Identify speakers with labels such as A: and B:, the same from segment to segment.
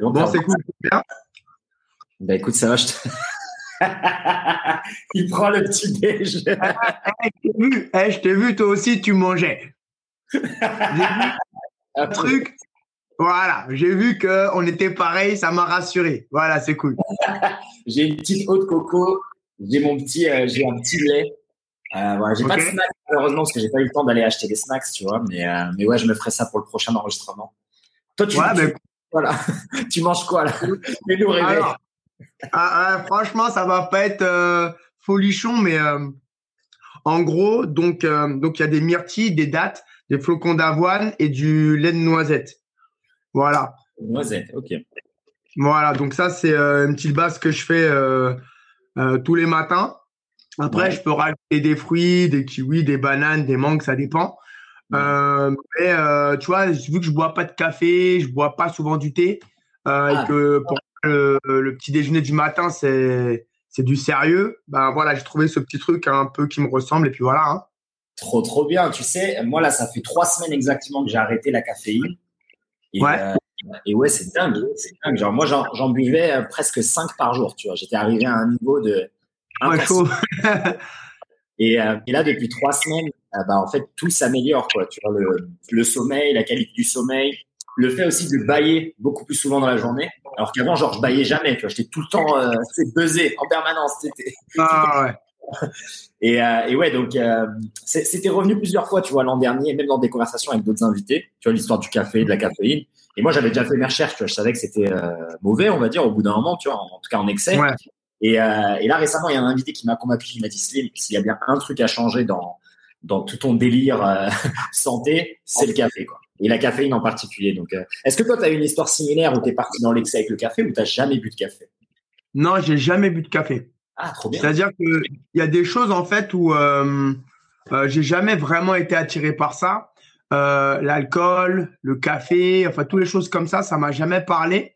A: Bon, c'est cool. Bien.
B: Bah écoute, ça va, je te... Il prend le petit déj.
A: Eh, je t'ai vu, toi aussi, tu mangeais. un truc. Voilà, j'ai vu qu'on était pareil, ça m'a rassuré. Voilà, c'est cool.
B: j'ai une petite eau de coco, j'ai mon petit, euh, j'ai un petit lait. Euh, voilà, j'ai pas de snacks malheureusement parce que j'ai pas eu le temps d'aller acheter des snacks, tu vois. Mais, euh, mais ouais, je me ferai ça pour le prochain enregistrement. Toi, tu, ouais, voilà, tu manges quoi là? Nous rêver.
A: Ah, ah, franchement, ça va pas être euh, folichon, mais euh, en gros, donc euh, donc il y a des myrtilles, des dattes, des flocons d'avoine et du lait de noisette. Voilà.
B: Noisette, ok.
A: Voilà, donc ça c'est une petite base que je fais tous les matins. Après, je peux rajouter des fruits, des kiwis, des bananes, des mangues, ça dépend. Mais tu vois, vu que je bois pas de café, je bois pas souvent du thé, et ah. que pour le, petit déjeuner du matin, c'est c'est du sérieux. Ben voilà, j'ai trouvé ce petit truc un peu qui me ressemble et puis voilà. Hein.
B: Trop trop bien. Tu sais, moi là, ça fait trois semaines exactement que j'ai arrêté la caféine. Et, ouais. Euh, et ouais, c'est dingue, c'est dingue. Genre moi, j'en buvais euh, presque cinq par jour. Tu vois, j'étais arrivé à un niveau de
A: ouais, chaud.
B: et, euh, et, là, depuis trois semaines, bah, en fait, tout s'améliore. Quoi. Tu vois, le, le sommeil, la qualité du sommeil, le fait aussi de bailler beaucoup plus souvent dans la journée. Alors qu'avant, genre, je baillais jamais. Tu vois, j'étais tout le temps euh, buzzé en permanence.
A: Ah ouais.
B: Et, euh, et ouais, donc euh, c'était revenu plusieurs fois, tu vois, l'an dernier, même dans des conversations avec d'autres invités. Tu vois, l'histoire du café, de la caféine. Et moi, j'avais déjà fait mes recherches. Tu vois, je savais que c'était euh, mauvais, on va dire, au bout d'un moment, tu vois, en, tout cas en excès. Ouais. Et, euh, et, là, récemment, il y a un invité qui m'a convaincu, qui m'a dit Slim, s'il y a bien un truc à changer dans dans tout ton délire santé, c'est le café, quoi et la caféine en particulier. Donc, euh, est-ce que toi, tu as une histoire similaire où tu es parti dans l'excès avec le café ou tu n'as jamais bu de café?
A: Non, j'ai jamais bu de café.
B: Ah, trop bien.
A: C'est-à-dire qu'il y a des choses en fait où euh, euh, j'ai jamais vraiment été attiré par ça. Euh, L'alcool, le café, enfin toutes les choses comme ça, ça m'a jamais parlé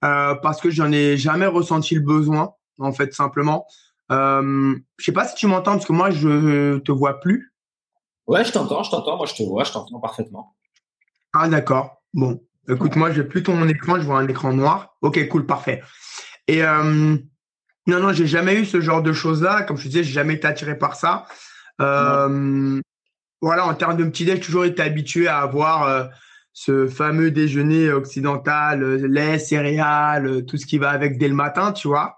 A: parce que j'en ai jamais ressenti le besoin, en fait, simplement. Euh, je sais pas si tu m'entends parce que moi je te vois plus.
B: Ouais, je t'entends, je t'entends. Moi, je te vois, je t'entends parfaitement.
A: Ah, d'accord. Bon, écoute, moi, j'ai plus ton écran, je vois un écran noir. Ok, cool, parfait. Et euh, non, non, j'ai jamais eu ce genre de choses-là. Comme je te disais, j'ai jamais été attiré par ça. Euh, voilà, en termes de petit déj, j'ai toujours été habitué à avoir euh, ce fameux déjeuner occidental, lait, céréales, tout ce qui va avec dès le matin, tu vois.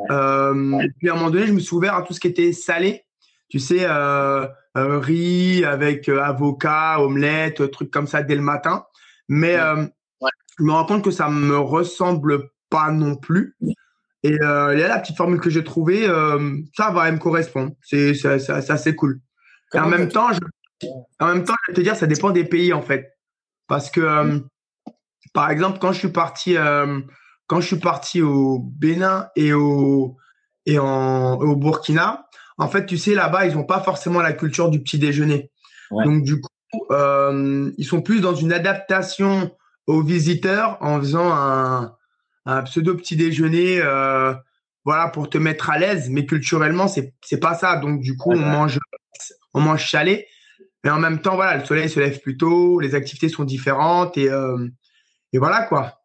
A: Et puis à un moment donné, je me suis ouvert à tout ce qui était salé. Tu sais, euh, riz avec euh, avocat, omelette, trucs comme ça dès le matin. Mais euh, je me rends compte que ça me ressemble pas non plus. Et là, la petite formule que j'ai trouvée, ça va, elle me correspond. C'est assez cool. Et en même temps, je, en même temps, je vais te dire, ça dépend des pays en fait, parce que par exemple, quand je suis parti, quand je suis parti au Bénin et au et en, au Burkina, en fait, tu sais, là-bas, ils n'ont pas forcément la culture du petit déjeuner. Donc, du coup, euh, ils sont plus dans une adaptation aux visiteurs en faisant un, pseudo petit déjeuner, euh, voilà, pour te mettre à l'aise. Mais culturellement, c'est c'est pas ça. Donc, du coup, on mange on mange salé, mais en même temps, voilà, le soleil se lève plus tôt, les activités sont différentes et euh, et voilà quoi.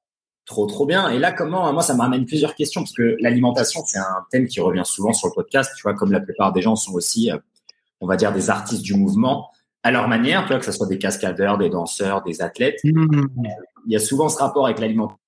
B: Trop, trop bien. Et là, comment, moi, ça me ramène plusieurs questions parce que l'alimentation, c'est un thème qui revient souvent sur le podcast. Tu vois, comme la plupart des gens sont aussi, euh, on va dire, des artistes du mouvement à leur manière, tu vois, que ce soit des cascadeurs, des danseurs, des athlètes. Mmh. Il y a souvent ce rapport avec l'alimentation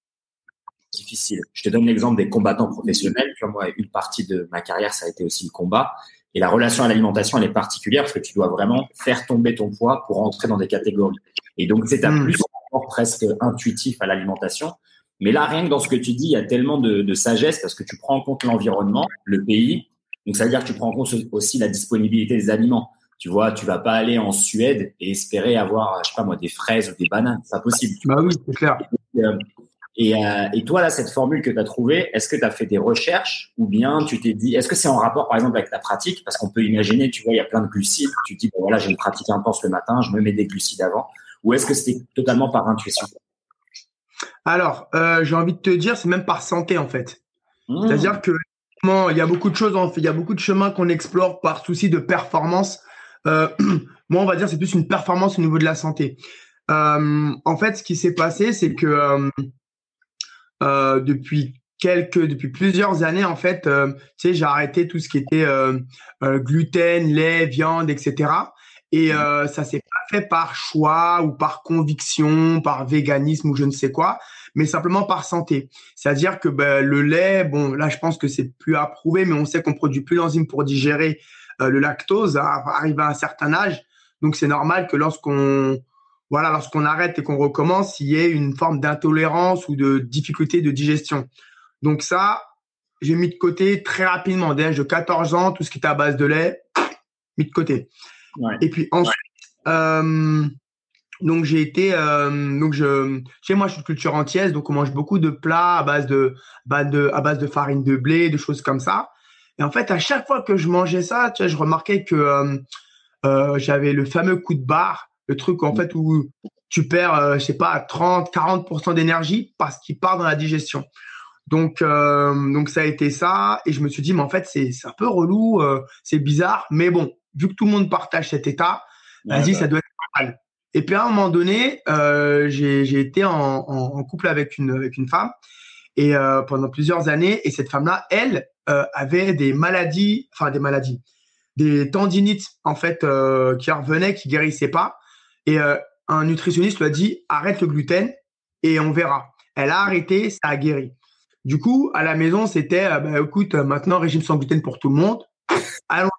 B: difficile. Je te donne l'exemple des combattants professionnels. Tu vois, moi, une partie de ma carrière, ça a été aussi le combat. Et la relation à l'alimentation, elle est particulière parce que tu dois vraiment faire tomber ton poids pour entrer dans des catégories. Et donc, c'est un mmh. plus presque intuitif à l'alimentation. Mais là, rien que dans ce que tu dis, il y a tellement de, de sagesse parce que tu prends en compte l'environnement, le pays. Donc, ça veut dire que tu prends en compte aussi la disponibilité des aliments. Tu vois, tu vas pas aller en Suède et espérer avoir, je sais pas moi, des fraises ou des bananes. C'est pas possible.
A: Bah oui, c'est clair.
B: Et, euh, et, toi, là, cette formule que tu as trouvée, est-ce que tu as fait des recherches ou bien tu t'es dit, est-ce que c'est en rapport, par exemple, avec ta pratique? Parce qu'on peut imaginer, tu vois, il y a plein de glucides. Tu te dis, bon, voilà, j'ai une pratique intense le matin, je me mets des glucides avant. Ou est-ce que c'était totalement par intuition?
A: Alors, euh, j'ai envie de te dire, c'est même par santé en fait. Mmh. C'est-à-dire que il y a beaucoup de choses, il y a beaucoup de chemins qu'on explore par souci de performance. Euh, moi, on va dire, c'est plus une performance au niveau de la santé. Euh, en fait, ce qui s'est passé, c'est que depuis quelques depuis plusieurs années en fait tu sais j'ai arrêté tout ce qui était gluten lait viande etc et euh, ça s'est fait par choix ou par conviction, par véganisme ou je ne sais quoi, mais simplement par santé. C'est-à-dire que ben, le lait, bon, là, je pense que c'est plus approuvé, mais on sait qu'on produit plus d'enzymes pour digérer euh, le lactose à, arriver à un certain âge. Donc, c'est normal que lorsqu'on voilà, lorsqu'on arrête et qu'on recommence, il y ait une forme d'intolérance ou de difficulté de digestion. Donc ça, j'ai mis de côté très rapidement. Dès l'âge de 14 ans, tout ce qui était à base de lait, mis de côté. Et puis ensuite, donc j'ai été, euh, donc je, chez moi je suis de culture entière, donc on mange beaucoup de plats à base de, de, à base de farine de blé, de choses comme ça. Et en fait, à chaque fois que je mangeais ça, tu vois, je remarquais que euh, j'avais le fameux coup de barre, le truc en fait où tu perds, je sais pas, 30, 40% d'énergie parce qu'il part dans la digestion. Donc, donc ça a été ça, et je me suis dit, mais en fait, c'est un peu relou, c'est bizarre, mais bon, vu que tout le monde partage cet état, vas-y, ça doit être normal. Et puis à un moment donné, euh, j'ai été en, couple avec une, avec une femme et euh, pendant plusieurs années. Et cette femme-là, elle, euh, avait des maladies, enfin des maladies, des tendinites en fait qui revenaient, qui guérissaient pas. Et un nutritionniste lui a dit arrête le gluten et on verra. Elle a arrêté, ça a guéri. Du coup, à la maison, c'était bah, écoute, maintenant régime sans gluten pour tout le monde. Allons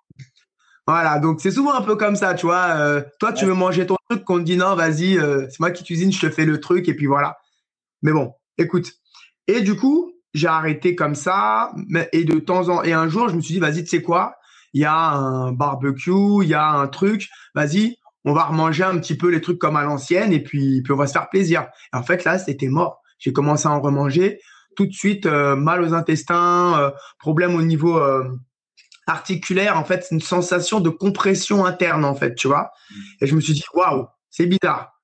A: voilà, donc c'est souvent un peu comme ça, tu vois. Euh, toi, tu veux manger ton truc, qu'on te dit non, vas-y, euh, c'est moi qui cuisine, je te fais le truc, et puis voilà. Mais bon, écoute. Et du coup, j'ai arrêté comme ça, et de temps en et un jour, je me suis dit, vas-y, tu sais quoi Il y a un barbecue, il y a un truc, vas-y, on va remanger un petit peu les trucs comme à l'ancienne, et puis, puis on va se faire plaisir. Et en fait, là, c'était mort. J'ai commencé à en remanger. Tout de suite, euh, mal aux intestins, problème au niveau articulaire, en fait, c'est une sensation de compression interne, en fait, tu vois. Et je me suis dit, waouh, c'est bizarre.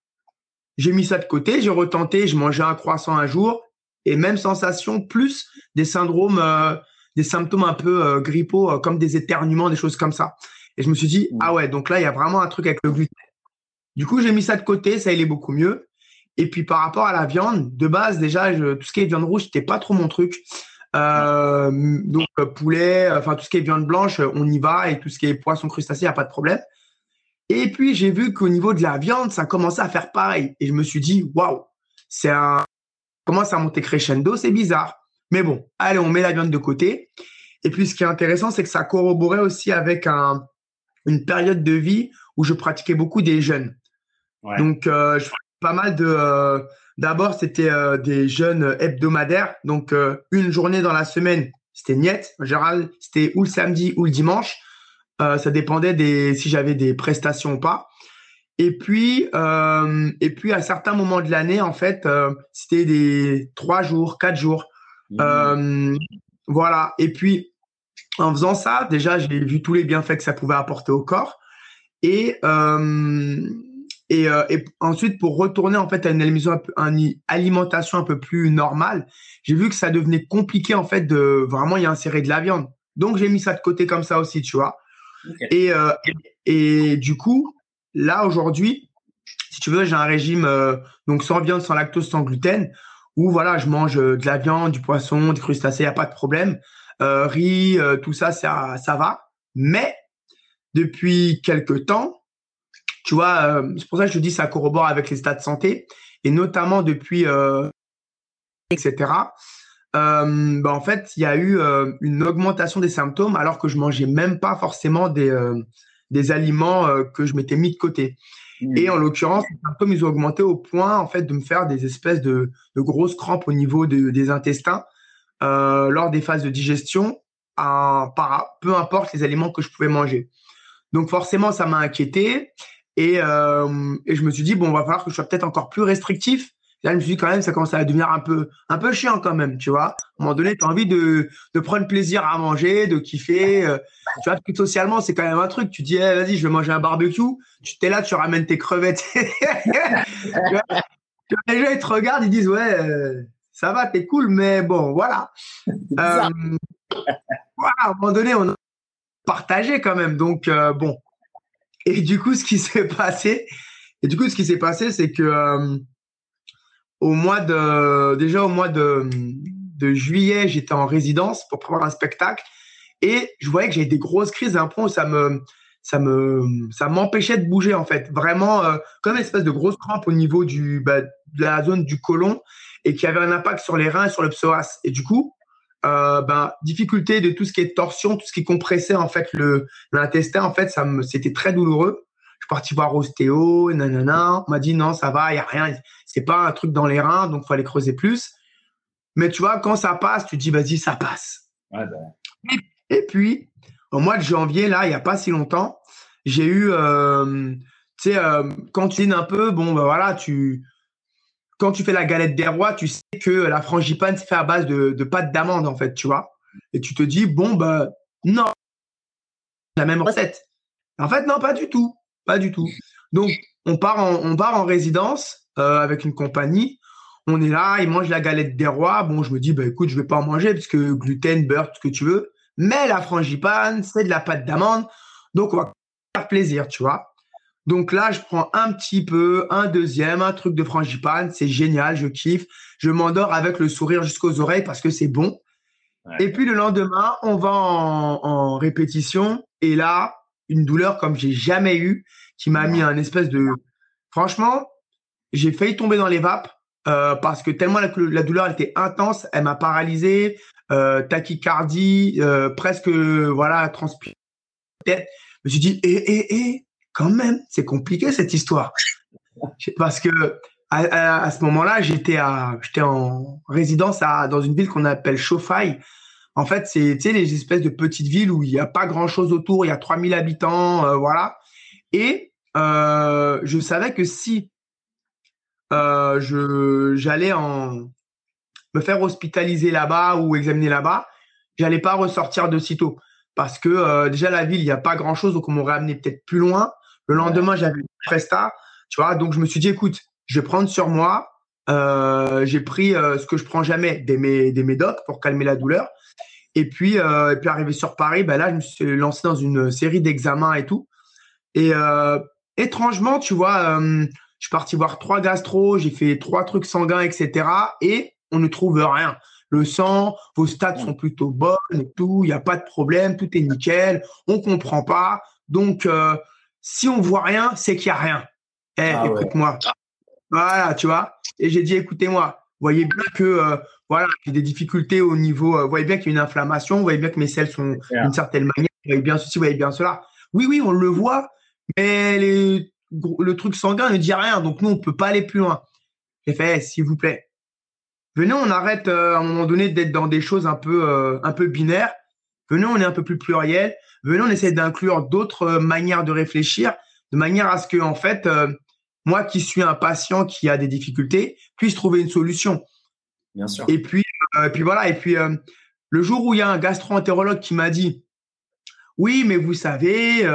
A: J'ai mis ça de côté, j'ai retenté, je mangeais un croissant un jour, et même sensation, plus des syndromes, euh, des symptômes un peu euh, grippaux, euh, comme des éternuements, des choses comme ça. Et je me suis dit, ah ouais, donc là, il y a vraiment un truc avec le gluten. Du coup, j'ai mis ça de côté, ça allait beaucoup mieux. Et puis par rapport à la viande, de base, déjà, tout ce qui est viande rouge, c'était pas trop mon truc. Euh, donc poulet, enfin tout ce qui est viande blanche, on y va et tout ce qui est poisson crustacé, il n'y a pas de problème. Et puis j'ai vu qu'au niveau de la viande, ça commençait à faire pareil. Et je me suis dit, waouh, c'est un commence à monter crescendo, c'est bizarre. Mais bon, allez, on met la viande de côté. Et puis ce qui est intéressant, c'est que ça corroborait aussi avec un, une période de vie où je pratiquais beaucoup des jeûnes. Donc euh, je faisais pas mal de euh, D'abord, c'était euh, des jeûnes hebdomadaires, donc euh, une journée dans la semaine, c'était niette. En général, c'était ou le samedi ou le dimanche. Euh, ça dépendait des si j'avais des prestations ou pas. Et puis, et puis à certains moments de l'année, en fait, c'était des trois jours, quatre jours. Mmh. voilà. Et puis, en faisant ça, déjà, j'ai vu tous les bienfaits que ça pouvait apporter au corps. Et et, euh, et, ensuite, pour retourner en fait à une alimentation, un peu plus normale, j'ai vu que ça devenait compliqué en fait de vraiment y insérer de la viande. Donc j'ai mis ça de côté comme ça aussi, tu vois. Et, euh, et, du coup, là aujourd'hui, si tu veux, j'ai un régime euh, donc sans viande, sans lactose, sans gluten, où voilà, je mange de la viande, du poisson, des crustacés, y a pas de problème. riz, tout ça, ça, ça va. Mais depuis quelques temps, tu vois, euh, c'est pour ça que je te dis ça corrobore avec les états de santé et notamment depuis euh, etc. Euh, bah, en fait, il y a eu une augmentation des symptômes alors que je mangeais même pas forcément des des aliments que je m'étais mis de côté. Mmh. Et en l'occurrence, les symptômes ils ont augmenté au point en fait de me faire des espèces de, de grosses crampes au niveau des intestins lors des phases de digestion, par, peu importe les aliments que je pouvais manger. Donc forcément, ça m'a inquiété. Et, euh, et je me suis dit, bon, va falloir que je sois peut-être encore plus restrictif. Là, je me suis dit, quand même, ça commence à devenir un peu, un peu chiant quand même, tu vois. À un moment donné, tu as envie de, de prendre plaisir à manger, de kiffer. Euh, tu vois, plus socialement, c'est quand même un truc. Tu dis, eh, vas-y, je vais manger un barbecue. Tu t'es là, tu ramènes tes crevettes. tu vois, les gens, ils te regardent, ils disent, ouais, euh, ça va, t'es cool, mais bon, voilà. Euh, voilà, à un moment donné, on a partagé quand même. Donc, bon, et du coup, ce qui s'est passé, et du coup, ce qui s'est passé, c'est que euh, au mois de, déjà au mois de, juillet, j'étais en résidence pour préparer un spectacle et je voyais que j'avais des grosses crises à un point où ça me, ça me, ça m'empêchait de bouger en fait. Vraiment euh, comme une espèce de grosse crampe au niveau du, bah, de la zone du côlon et qui avait un impact sur les reins et sur le psoas. Et du coup, euh, ben, difficulté de tout ce qui est torsion, tout ce qui compressait en fait le l'intestin. En fait, ça me, c'était très douloureux. Je suis parti voir ostéo, nanana. On m'a dit non, ça va, il y a rien. C'est pas un truc dans les reins, donc faut aller creuser plus. Mais tu vois, quand ça passe, tu te dis vas-y, ça passe.
B: Ouais, ben.
A: Et puis, au mois de janvier, là, il n'y a pas si longtemps, j'ai eu, euh, tu sais, euh, quand tu dînes un peu, bon, ben voilà, tu, quand tu fais la galette des rois, tu sais que la frangipane, c'est fait à base de, pâte d'amande, en fait, tu vois. Et tu te dis, bon, bah, non, la même recette. En fait, non, pas du tout. Pas du tout. Donc, on part en, on part en résidence euh, avec une compagnie. On est là, ils mangent la galette des rois. Bon, je me dis, bah, écoute, je vais pas en manger parce que gluten, beurre, tout ce que tu veux. Mais la frangipane, c'est de la pâte d'amande. Donc, on va faire plaisir, tu vois. Donc là, je prends un petit peu, un deuxième, un truc de frangipane. C'est génial, je kiffe. Je m'endors avec le sourire jusqu'aux oreilles parce que c'est bon.
B: Ouais.
A: Et puis le lendemain, on va en, en répétition. Et là, une douleur comme j'ai jamais eu, qui m'a mis un espèce de. Franchement, j'ai failli tomber dans les vapes euh, parce que tellement la, la douleur était intense, elle m'a paralysé, euh, tachycardie, euh, presque voilà transpiré. Je me suis dit, eh eh eh, quand même, c'est compliqué cette histoire parce que à, ce moment-là, j'étais en résidence à, dans une ville qu'on appelle Chauffaille. En fait, c'est les espèces de petites villes où il n'y a pas grand-chose autour, il y a 3000 habitants, euh, voilà. Et euh, je savais que si euh, j'allais me faire hospitaliser là-bas ou examiner là-bas, j'allais pas ressortir de sitôt parce que déjà la ville il n'y a pas grand-chose donc on m'aurait amené peut-être plus loin. Le lendemain j'avais une presta, tu vois, donc je me suis dit écoute, je vais prendre sur moi. Euh, j'ai pris euh, ce que je prends jamais, des, mé- des médocs pour calmer la douleur. Et puis, euh, et puis arrivé sur Paris, ben là, je me suis lancé dans une série d'examens et tout. Et étrangement, tu vois, je suis parti voir trois gastro, j'ai fait trois trucs sanguins, etc. Et on ne trouve rien. Le sang, vos stats sont plutôt bonnes et tout, il n'y a pas de problème, tout est nickel, on comprend pas. Donc, euh, si on voit rien, c'est qu'il y a rien. Eh,
B: Ah ouais.
A: écoute-moi. Voilà, tu vois. Et j'ai dit, écoutez-moi, voyez bien que euh, voilà, j'ai des difficultés au niveau, euh, vous voyez bien qu'il y a une inflammation, vous voyez bien que mes selles sont d'une certaine manière, vous voyez bien ceci, vous voyez bien cela. Oui, oui, on le voit, mais les- le truc sanguin ne dit rien, donc nous, on peut pas aller plus loin. J'ai fait, eh, s'il vous plaît, venez, on arrête euh, à un moment donné d'être dans des choses un peu, euh, un peu binaires. Venez, on est un peu plus pluriel. Venez, on essaie d'inclure d'autres euh, manières de réfléchir, de manière à ce que, en fait, euh, moi qui suis un patient qui a des difficultés, puisse trouver une solution.
B: Bien sûr.
A: Et puis, euh, et puis voilà. Et puis, euh, le jour où il y a un gastro-entérologue qui m'a dit, oui, mais vous savez,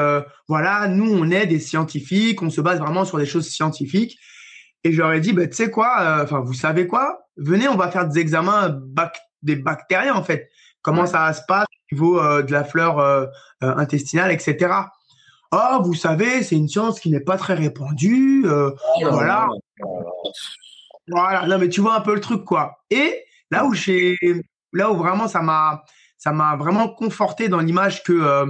A: voilà, nous, on est des scientifiques, on se base vraiment sur des choses scientifiques. Et je leur ai dit, bah, tu sais quoi, enfin, vous savez quoi, venez, on va faire des examens bac- des bactériens, en fait. Comment
B: Ouais.
A: ça se passe au niveau euh, de la fleur euh, euh, intestinale, etc. Oh, vous savez, c'est une science qui n'est pas très répandue. euh, voilà. Voilà, non mais tu vois un peu le truc quoi. Et là où j'ai là où vraiment ça m'a ça m'a vraiment conforté dans l'image que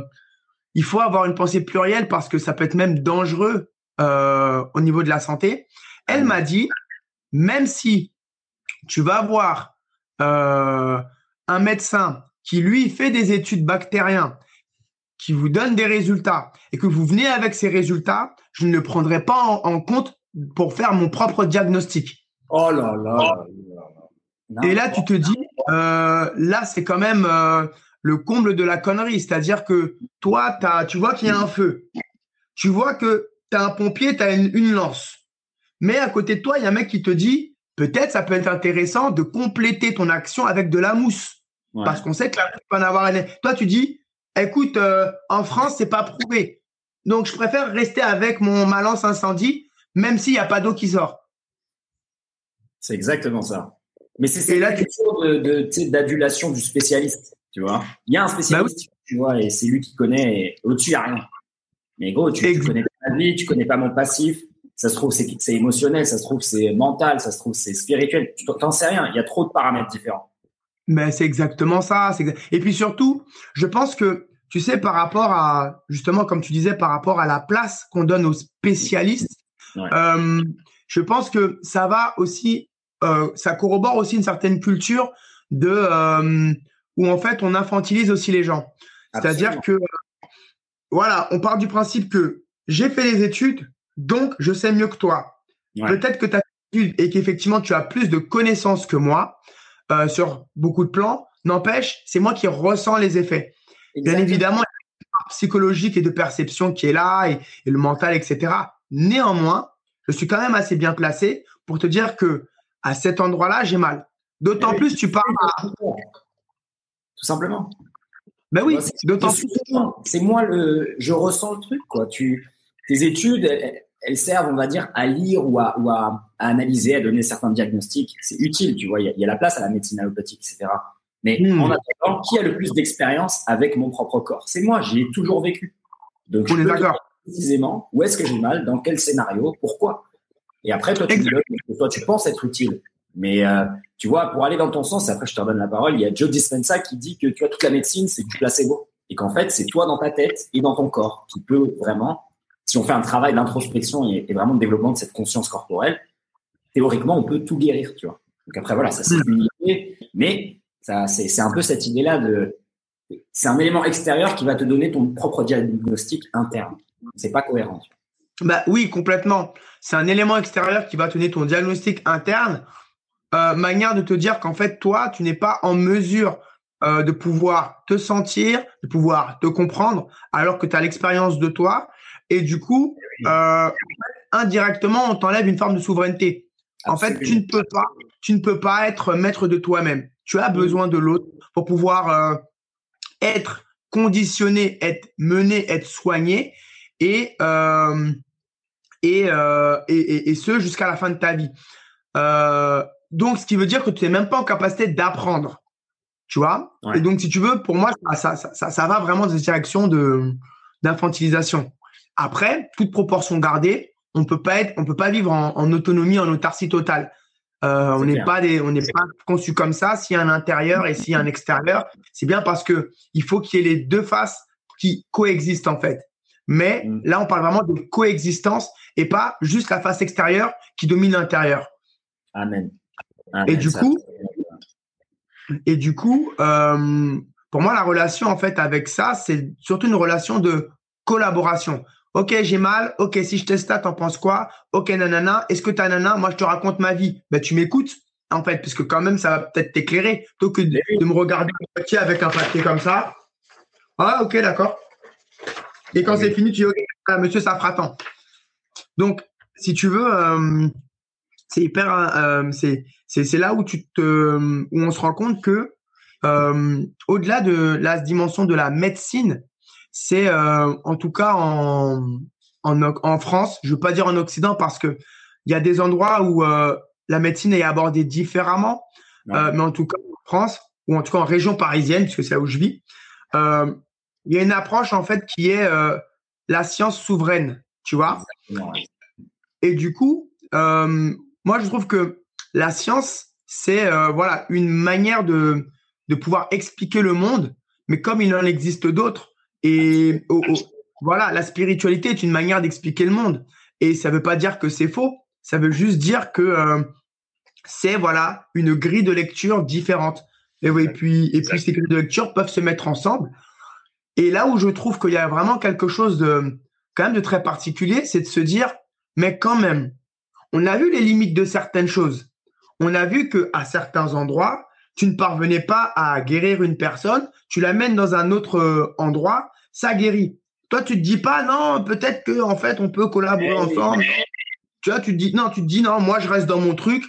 A: il faut avoir une pensée plurielle parce que ça peut être même dangereux au niveau de la santé. Elle m'a dit même si tu vas voir euh, un médecin qui lui fait des études bactériens qui vous donne des résultats et que vous venez avec ces résultats, je ne le prendrai pas en- en compte pour faire mon propre diagnostic.
B: Oh là là. là là.
A: Et là, tu te dis, euh, là, c'est quand même euh, le comble de la connerie. C'est-à-dire que toi, t'as, tu vois qu'il y a un feu. Tu vois que tu as un pompier, tu as une, une lance. Mais à côté de toi, il y a un mec qui te dit, peut-être ça peut être intéressant de compléter ton action avec de la mousse.
B: Ouais.
A: Parce qu'on sait que la peut en avoir un. Toi, tu dis, écoute, euh, en France, c'est pas prouvé. Donc, je préfère rester avec mon ma lance incendie, même s'il n'y a pas d'eau qui sort.
B: C'est exactement ça. Mais c'est la question de, de, d'adulation du spécialiste, tu vois. Il y a un spécialiste, tu vois, et c'est lui qui connaît. et Au-dessus, il n'y a rien. Mais gros, tu, tu connais pas ma vie, tu connais pas mon passif. ça se trouve, c'est émotionnel, ça se trouve, c'est mental, ça se trouve, c'est spirituel. Tu t'en sais rien. Il y a trop de paramètres différents.
A: Mais c'est exactement ça. Et puis surtout, je pense que, tu sais, par rapport à, justement, comme tu disais, par rapport à la place qu'on donne aux spécialistes, euh, je pense que ça va aussi, euh, ça corrobore aussi une certaine culture de euh, où en fait on infantilise aussi les gens. C'est-à-dire que voilà, on part du principe que j'ai fait les études, donc je sais mieux que toi. Peut-être que tu as et qu'effectivement tu as plus de connaissances que moi euh, sur beaucoup de plans. N'empêche, c'est moi qui ressens les effets. Bien évidemment, il y a une psychologique et de perception qui est là et, le mental, etc. Néanmoins, je suis quand même assez bien placé pour te dire que à cet endroit-là, j'ai mal. D'autant plus, tu parles
B: Tout simplement.
A: Ben oui, d'autant plus.
B: C'est moi le, je ressens le truc, quoi. Tu, tes études, elles, servent, on va dire, à lire ou à, ou à, analyser, à donner certains diagnostics. C'est utile, tu vois. Il y, a, la place à la médecine allopathique, etc. Mais hmm. en attendant, qui a le plus d'expérience avec mon propre corps? C'est moi, j'y ai toujours vécu. Donc, on je est d'accord. Précisément, où est-ce que j'ai mal, dans quel scénario, pourquoi. Et après, toi, tu, toi, tu penses être utile. Mais euh, tu vois, pour aller dans ton sens, après je te redonne la parole, il y a Joe Dispenza qui dit que tu vois, toute la médecine, c'est du placebo. Et qu'en fait, c'est toi dans ta tête et dans ton corps qui peut vraiment, si on fait un travail d'introspection et, vraiment de développement de cette conscience corporelle, théoriquement, on peut tout guérir, tu vois. Donc après, voilà, ça c'est une idée, mais ça, c'est un peu cette idée-là de, c'est un élément extérieur qui va te donner ton propre diagnostic interne. C'est pas cohérent.
A: Bah oui, complètement. C'est un élément extérieur qui va te donner ton diagnostic interne euh, manière de te dire qu'en fait, toi, tu n'es pas en mesure euh, de pouvoir te sentir, de pouvoir te comprendre, alors que tu as l'expérience de toi. Et du coup, euh, indirectement, on t'enlève une forme de souveraineté. En fait, tu ne peux pas, tu ne peux pas être maître de toi-même. Tu as besoin de l'autre pour pouvoir euh, être conditionné, être mené, être soigné et euh, et, euh, et, et, et, ce jusqu'à la fin de ta vie. Euh, donc, ce qui veut dire que tu n'es même pas en capacité d'apprendre. Tu vois? Et donc, si tu veux, pour moi, ça, ça, ça, ça va vraiment dans cette direction d'infantilisation. Après, toute proportion gardée, on peut pas être, on peut pas vivre en, en autonomie, en autarcie totale. Euh, on n'est pas des, on n'est pas conçu comme ça. S'il y a un intérieur et s'il y a un extérieur, c'est bien parce que il faut qu'il y ait les deux faces qui coexistent en fait. Mais mm. là, on parle vraiment de coexistence et pas juste la face extérieure qui domine l'intérieur.
B: Amen.
A: Et, du coup, et du coup, euh, pour moi, la relation en fait avec ça, c'est surtout une relation de collaboration. Ok, j'ai mal. Ok, si je teste ça, t'en penses quoi? Ok, nanana. Est-ce que t'as nana Moi, je te raconte ma vie. Ben, tu m'écoutes en fait, parce que quand même, ça va peut-être t'éclairer, plutôt que de, me regarder avec un papier comme ça. Ah, ok, d'accord. Et quand c'est fini, tu dis, ok, ah, monsieur, ça fera tant. Donc, si tu veux, euh, c'est hyper, euh, c'est c'est là où tu te, où on se rend compte que euh, au-delà de la dimension de la médecine, c'est euh, en tout cas en, en, en France, je veux pas dire en Occident parce que il y a des endroits où euh, la médecine est abordée différemment, euh, mais en tout cas en France ou en tout cas en région parisienne, puisque c'est là où je vis, euh, il y a une approche en fait qui est la science souveraine, tu vois? Et du coup, moi je trouve que la science, c'est euh, voilà une manière de, de pouvoir expliquer le monde, mais comme il en existe d'autres. Et voilà, la spiritualité est une manière d'expliquer le monde. Et ça ne veut pas dire que c'est faux. Ça veut juste dire que euh, c'est voilà une grille de lecture différente. Et, et puis et puis ces grilles de lecture peuvent se mettre ensemble. Et là où je trouve qu'il y a vraiment quelque chose de quand même de très particulier, c'est de se dire mais quand même, on a vu les limites de certaines choses on a vu que à certains endroits, tu ne parvenais pas à guérir une personne, tu l'amènes dans un autre euh, endroit, ça guérit. Toi, tu te dis pas non, peut-être que en fait on peut collaborer ensemble. Tu vois, tu te dis non, tu te dis non, moi je reste dans mon truc.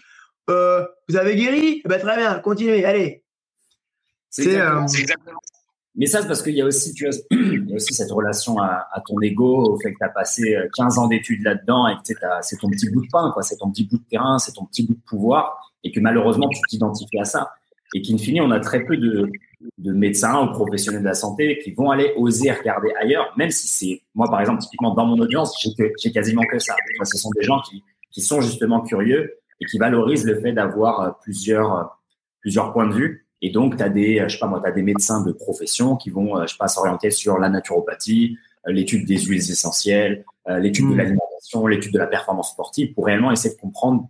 A: Euh, vous avez guéri? Eh ben, Très bien, continuez, allez.
B: C'est euh, exactement. Mais ça, c'est parce qu'il y a aussi, tu il y a aussi cette relation à, ton ego, au fait que tu as passé 15 ans d'études là-dedans et que c'est ton petit bout de pain, quoi. C'est ton petit bout de terrain, c'est ton petit bout de pouvoir et que malheureusement, tu t'identifies à ça. Et qu'in fine, on a très peu de, de médecins ou professionnels de la santé qui vont aller oser regarder ailleurs, même si c'est, moi par exemple, typiquement dans mon audience, j'ai quasiment que ça. ce sont des gens qui, qui sont justement curieux et qui valorisent le fait d'avoir euh, plusieurs, euh, plusieurs points de vue. Et donc, tu as des, je sais pas moi, tu as des médecins de profession qui vont, je sais pas, s'orienter sur la naturopathie, l'étude des huiles essentielles, l'étude de hmm. l'alimentation, l'étude de la performance sportive pour réellement essayer de comprendre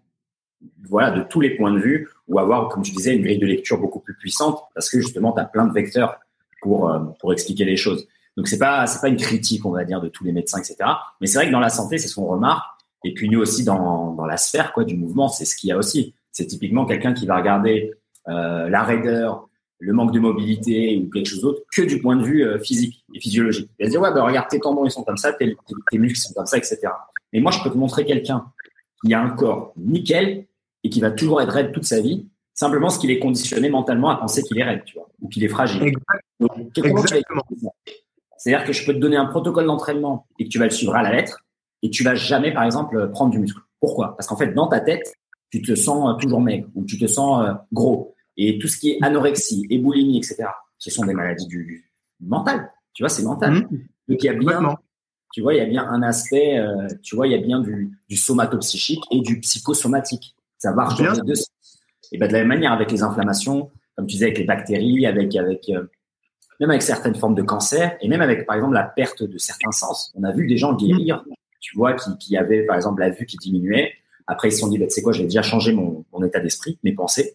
B: voilà, de tous les points de vue ou avoir, comme tu disais, une grille de lecture beaucoup plus puissante parce que justement, tu as plein de vecteurs pour, euh, pour expliquer les choses. Donc, c'est pas, c'est pas une critique, on va dire, de tous les médecins, etc. Mais c'est vrai que dans la santé, c'est ce qu'on remarque. Et puis, nous aussi, dans, dans la sphère, quoi, du mouvement, c'est ce qu'il y a aussi. C'est typiquement quelqu'un qui va regarder euh, la raideur, le manque de mobilité ou quelque chose d'autre que du point de vue euh, physique et physiologique. Il va se dire, ouais, bah, regarde, tes tendons, ils sont comme ça, tes, tes muscles sont comme ça, etc. Mais moi, je peux te montrer quelqu'un qui a un corps nickel et qui va toujours être raide toute sa vie, simplement parce qu'il est conditionné mentalement à penser qu'il est raide, tu vois, ou qu'il est fragile.
A: Exactement.
B: C'est-à-dire que je peux te donner un protocole d'entraînement et que tu vas le suivre à la lettre et tu vas jamais, par exemple, prendre du muscle. Pourquoi? Parce qu'en fait, dans ta tête, tu te sens euh, toujours maigre ou tu te sens euh, gros. Et tout ce qui est anorexie et boulimie, etc., ce sont des maladies du, mental. Tu vois, c'est mental. Mmh. Donc, il y a bien, tu vois, il y a bien un aspect, euh, tu vois, il y a bien du, du somatopsychique et du psychosomatique. Ça marche dans les deux Et ben, de la même manière, avec les inflammations, comme tu disais, avec les bactéries, avec, avec, euh, même avec certaines formes de cancer, et même avec, par exemple, la perte de certains sens. On a vu des gens guérir, tu vois, qui, qui avaient, par exemple, la vue qui diminuait. Après, ils se sont dit, bah, tu sais quoi, j'ai déjà changé mon, mon état d'esprit, mes pensées.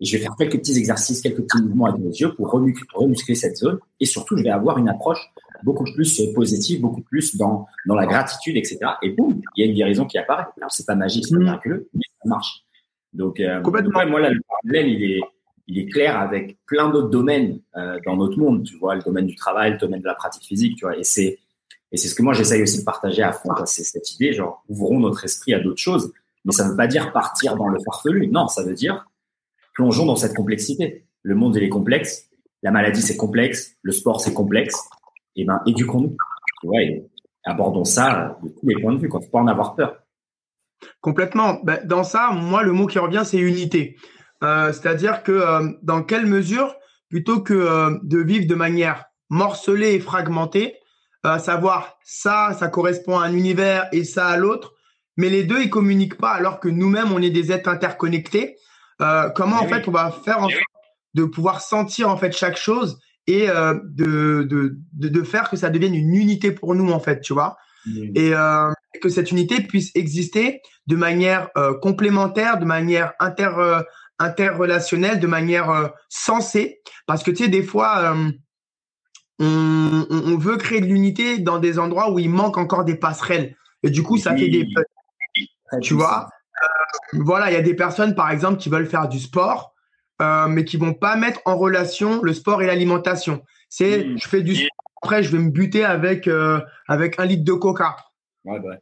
B: Et je vais faire quelques petits exercices, quelques petits mouvements avec mes yeux pour remuscler cette zone. Et surtout, je vais avoir une approche beaucoup plus positive, beaucoup plus dans, dans la gratitude, etc. Et boum, il y a une guérison qui apparaît. Alors, c'est pas magique, c'est pas miraculeux, mais ça marche. Donc, euh, moi, là, le parallèle, il est, il est clair avec plein d'autres domaines euh, dans notre monde. Tu vois, le domaine du travail, le domaine de la pratique physique, tu vois. Et c'est, et c'est ce que moi, j'essaye aussi de partager à fond. C'est cette idée, genre, ouvrons notre esprit à d'autres choses. Mais ça ne veut pas dire partir dans le farfelu. Non, ça veut dire plongeons dans cette complexité. Le monde, il est complexe. La maladie, c'est complexe. Le sport, c'est complexe. Et ben, éduquons-nous. Ouais, abordons ça de tous les points de vue. Quand faut pas en avoir peur.
A: Complètement. Ben, dans ça, moi, le mot qui revient, c'est unité. Euh, c'est-à-dire que euh, dans quelle mesure, plutôt que euh, de vivre de manière morcelée et fragmentée, savoir ça, ça correspond à un univers et ça à l'autre, mais les deux, ils communiquent pas alors que nous-mêmes, on est des êtres interconnectés. comment, en fait, on va faire en sorte de pouvoir sentir, en fait, chaque chose et de, de, de, faire que ça devienne une unité pour nous, en fait, tu vois? Et euh, que cette unité puisse exister de manière euh, complémentaire, de manière inter, euh, interrelationnelle, de manière sensée. Parce que tu sais, des fois, on, on, veut créer de l'unité dans des endroits où il manque encore des passerelles. Et du coup, ça fait des... Tu vois? Voilà, il y a des personnes, par exemple, qui veulent faire du sport, mais qui vont pas mettre en relation le sport et l'alimentation. C'est, mmh. je fais du sport après, je vais me buter avec, euh, avec un litre de coca.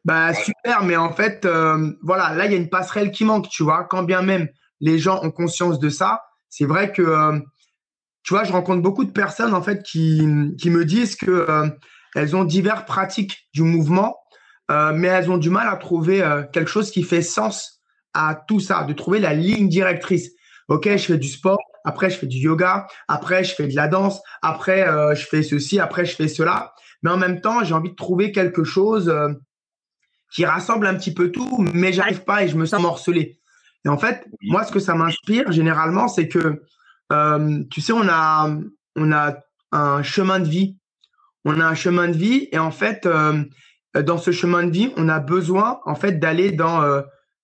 A: Bah, super, mais en fait, euh, voilà, là, il y a une passerelle qui manque, tu vois. Quand bien même les gens ont conscience de ça, c'est vrai que, euh, tu vois, je rencontre beaucoup de personnes, en fait, qui, qui me disent que elles ont diverses pratiques du mouvement, mais elles ont du mal à trouver quelque chose qui fait sens à tout ça, de trouver la ligne directrice. Ok, je fais du sport, après je fais du yoga, après je fais de la danse, après euh, je fais ceci, après je fais cela. Mais en même temps, j'ai envie de trouver quelque chose euh, qui rassemble un petit peu tout, mais j'arrive pas et je me sens morcelé. Et en fait, moi, ce que ça m'inspire généralement, c'est que, euh, tu sais, on a, on a un chemin de vie. On a un chemin de vie et en fait, dans ce chemin de vie, on a besoin en fait d'aller dans,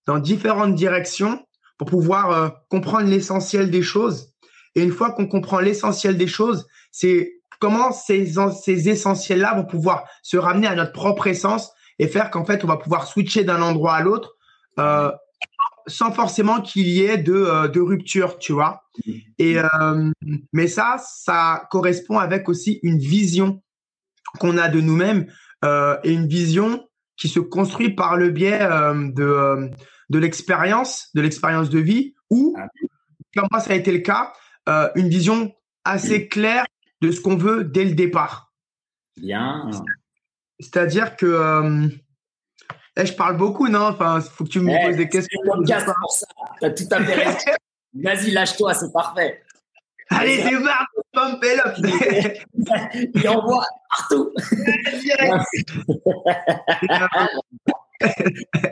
A: dans différentes directions pour pouvoir comprendre l'essentiel des choses et une fois qu'on comprend l'essentiel des choses, c'est comment ces, ces essentiels-là vont pouvoir se ramener à notre propre essence et faire qu'en fait, on va pouvoir switcher d'un endroit à l'autre euh, sans forcément qu'il y ait de, euh, de, rupture, tu vois. Et, euh, mais ça, ça correspond avec aussi une vision qu'on a de nous-mêmes et une vision qui se construit par le biais de, de l'expérience, de l'expérience de vie, ou, ah comme moi ça a été le cas, euh, une vision assez claire de ce qu'on veut dès le départ.
B: Bien.
A: C'est-à-dire que euh, eh, je parle beaucoup, non? Enfin, faut que tu me eh, poses des questions.
B: pour ça. As tout à fait Vas-y, lâche-toi, c'est parfait.
A: Allez, démarre, pump it up.
B: Il envoie partout.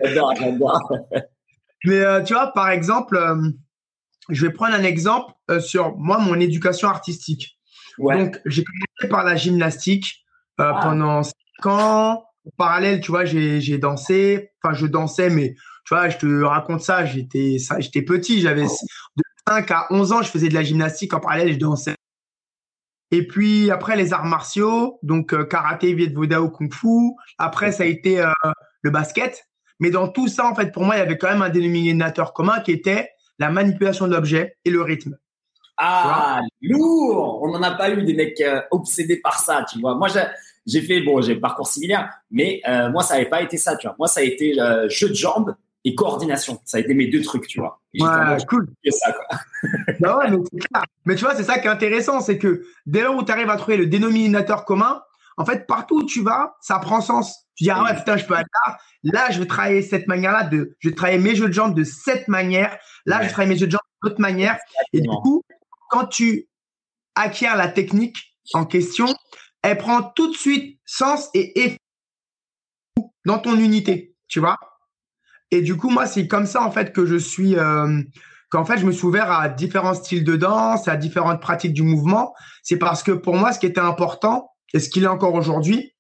B: j'adore, j'adore.
A: Mais euh, tu vois, par exemple, je vais prendre un exemple euh, sur moi, mon éducation artistique. Donc, j'ai commencé par la gymnastique ah. pendant 5 ans. En parallèle, tu vois, j'ai dansé. Enfin, je dansais, mais tu vois, je te raconte ça. J'étais j'étais petit. J'avais de 5 à 11 ans, je faisais de la gymnastique. En parallèle, je dansais. Et puis après les arts martiaux, donc karaté, viet kung fu. Après ça a été le basket. Mais dans tout ça, en fait, pour moi, il y avait quand même un dénominateur commun qui était la manipulation de l'objet et le rythme.
B: Ah, lourd On n'en a pas eu des mecs euh, obsédés par ça, tu vois. Moi, j'ai fait, bon, j'ai un parcours similaire, mais euh, moi, ça n'avait pas été ça, tu vois. Moi, ça a été euh, jeu de jambes et coordination. Ça a été mes deux trucs, tu vois.
A: ouais, cool. Ça, quoi. Ouais, mais, mais, tu vois, c'est ça qui est intéressant, c'est que dès lors où tu arrives à trouver le dénominateur commun, en fait, partout où tu vas, ça prend sens. Tu dis, ah ouais, putain, je peux aller là. Là, je vais travailler cette manière-là. De, je vais travailler mes jeux de jambes de cette manière. Là, je vais travailler mes jeux de jambes d'autre manière. Et du coup, quand tu acquiers la technique en question, elle prend tout de suite sens et effet dans ton unité, tu vois. Et du coup, moi, c'est comme ça, en fait, que je suis, euh, qu'en fait, je me suis ouvert à différents styles de danse, à différentes pratiques du mouvement. C'est parce que pour moi, ce qui était important, et ce qu'il est encore aujourd'hui,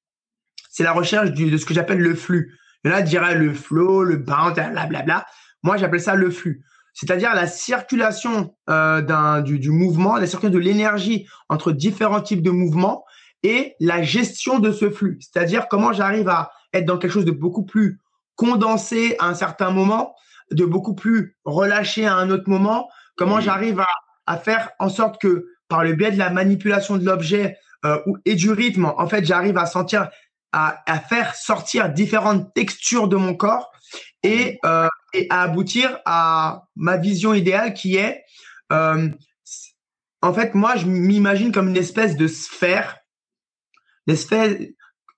A: c'est la recherche de ce que j'appelle le flux. Il y en a qui diraient le flow, le bounce, blablabla. Moi, j'appelle ça le flux. C'est-à-dire la circulation euh, du, du, mouvement, la circulation de l'énergie entre différents types de mouvements et la gestion de ce flux. C'est-à-dire comment j'arrive à être dans quelque chose de beaucoup plus condensé à un certain moment, de beaucoup plus relâché à un autre moment, comment j'arrive à, à faire en sorte que par le biais de la manipulation de l'objet, et du rythme, en fait, j'arrive à sentir, à, à, faire sortir différentes textures de mon corps et, euh, et à aboutir à ma vision idéale qui est, euh, en fait, moi, je m'imagine comme une espèce de sphère, une espèce,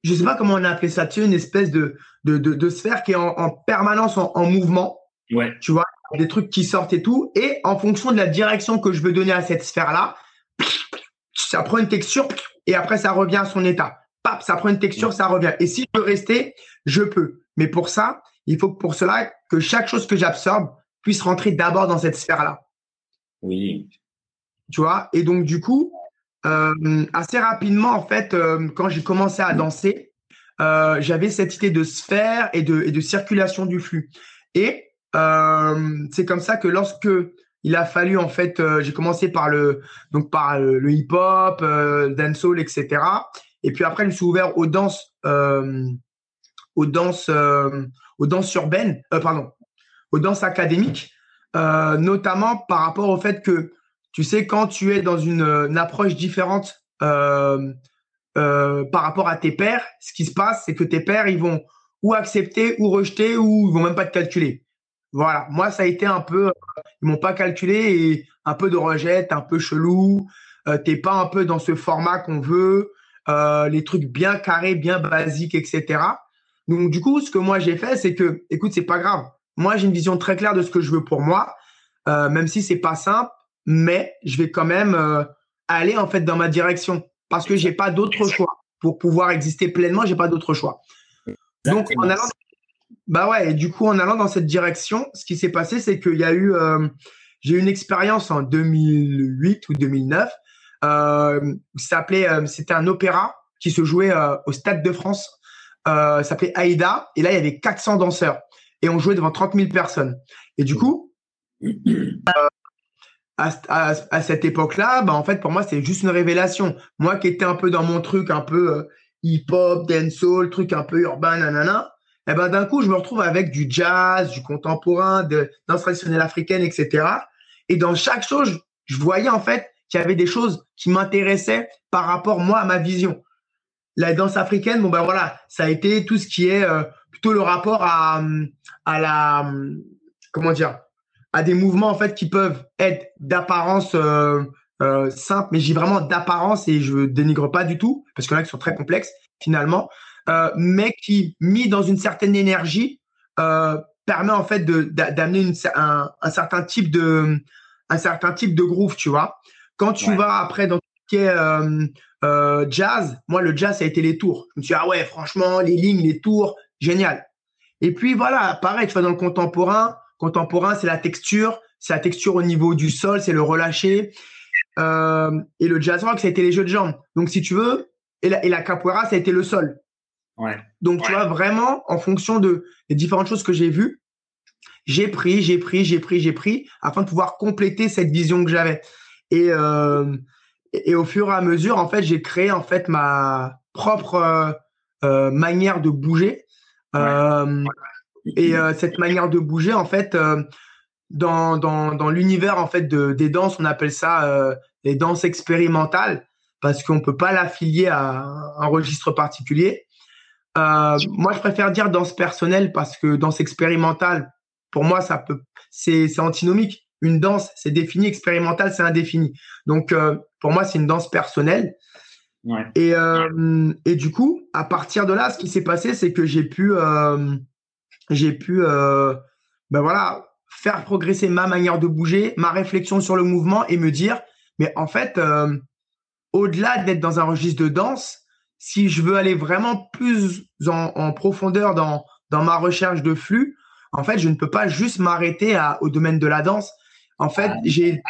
A: je sais pas comment on a appelé ça, tu sais, une espèce de, de, de, de sphère qui est en, en permanence en, en, mouvement.
B: Ouais.
A: Tu vois, des trucs qui sortent et tout. Et en fonction de la direction que je veux donner à cette sphère-là, ça prend une texture et après ça revient à son état. Pap, ça prend une texture, ça revient. Et si je peux rester, je peux. Mais pour ça, il faut pour cela que chaque chose que j'absorbe puisse rentrer d'abord dans cette sphère-là.
B: Oui.
A: Tu vois? Et donc, du coup, euh, assez rapidement, en fait, euh, quand j'ai commencé à danser, euh, j'avais cette idée de sphère et de, et de circulation du flux. Et c'est comme ça que lorsque il a fallu en fait, euh, j'ai commencé par le donc par le, hip-hop, euh, dancehall, etc. Et puis après, je me suis ouvert aux danses, euh, aux danses, euh, urbaines, pardon, aux danses académiques, notamment par rapport au fait que tu sais quand tu es dans une, une approche différente par rapport à tes pairs, ce qui se passe, c'est que tes pairs ils vont ou accepter ou rejeter ou ils vont même pas te calculer. Voilà, moi ça a été un peu, euh, ils m'ont pas calculé et un peu de rejet, un peu chelou, euh, t'es pas un peu dans ce format qu'on veut, euh, les trucs bien carrés, bien basiques, etc. Donc du coup, ce que moi j'ai fait, c'est que, écoute, c'est pas grave. Moi j'ai une vision très claire de ce que je veux pour moi, euh, même si c'est pas simple, mais je vais quand même aller en fait dans ma direction parce que j'ai pas d'autre choix pour pouvoir exister pleinement. J'ai pas d'autre choix. Donc en allant bah ouais, et du coup, en allant dans cette direction, ce qui s'est passé, c'est qu'il y a eu, euh, j'ai eu une expérience en 2008 ou 2009. Euh, euh, c'était un opéra qui se jouait au Stade de France. Euh, s'appelait Aïda. Et là, il y avait 400 danseurs. Et on jouait devant 30 000 personnes. Et du coup, à, à, cette époque-là, bah, en fait, pour moi, c'est juste une révélation. Moi qui étais un peu dans mon truc, un peu hip-hop, dancehall, truc un peu urbain, nanana eh ben d'un coup, je me retrouve avec du jazz, du contemporain, de danse traditionnelle africaine, etc. Et dans chaque chose, je voyais en fait qu'il y avait des choses qui m'intéressaient par rapport moi à ma vision. La danse africaine, bon ben voilà, ça a été tout ce qui est euh, plutôt le rapport à à la comment dire à des mouvements en fait qui peuvent être d'apparence euh, euh, simple, mais j'ai vraiment d'apparence et je dénigre pas du tout parce qu'il y en a qui sont très complexes finalement. Euh, mais qui, mis dans une certaine énergie, euh, permet en fait d'amener un, un, certain type de un certain type de groove, tu vois. Quand tu vas après dans tout ce qui est euh, euh, jazz, moi le jazz ça a été les tours. Je me suis dit, ah ouais, franchement, les lignes, les tours, génial. Et puis voilà, pareil, tu vas dans le contemporain. Contemporain, c'est la texture, c'est la texture au niveau du sol, c'est le relâché. Euh, et le jazz rock, ça a été les jeux de jambes. Donc si tu veux, et la, et la capoeira, ça a été le sol.
B: Ouais.
A: Donc tu vois vraiment, en fonction de des différentes choses que j'ai vues, j'ai pris, j'ai pris, j'ai pris, j'ai pris, afin de pouvoir compléter cette vision que j'avais. Et, euh, et, au fur et à mesure, en fait, j'ai créé en fait ma propre euh, euh manière de bouger. Et cette manière de bouger, en fait, dans, dans, dans l'univers en fait de, des danses, on appelle ça les danses expérimentales parce qu'on peut pas l'affilier à un registre particulier. Euh, moi, je préfère dire danse personnelle parce que danse expérimentale, pour moi, ça peut, c'est, antinomique. Une danse, c'est défini, expérimental, c'est indéfini. Donc, euh, pour moi, c'est une danse personnelle.
B: Ouais.
A: Et, euh, et du coup, à partir de là, ce qui s'est passé, c'est que j'ai pu, euh, j'ai pu, euh, ben voilà, faire progresser ma manière de bouger, ma réflexion sur le mouvement et me dire, mais en fait, euh, au-delà d'être dans un registre de danse, si je veux aller vraiment plus en, en profondeur dans, dans ma recherche de flux, en fait, je ne peux pas juste m'arrêter au domaine de la danse. En fait,
B: Ah.
A: j'ai,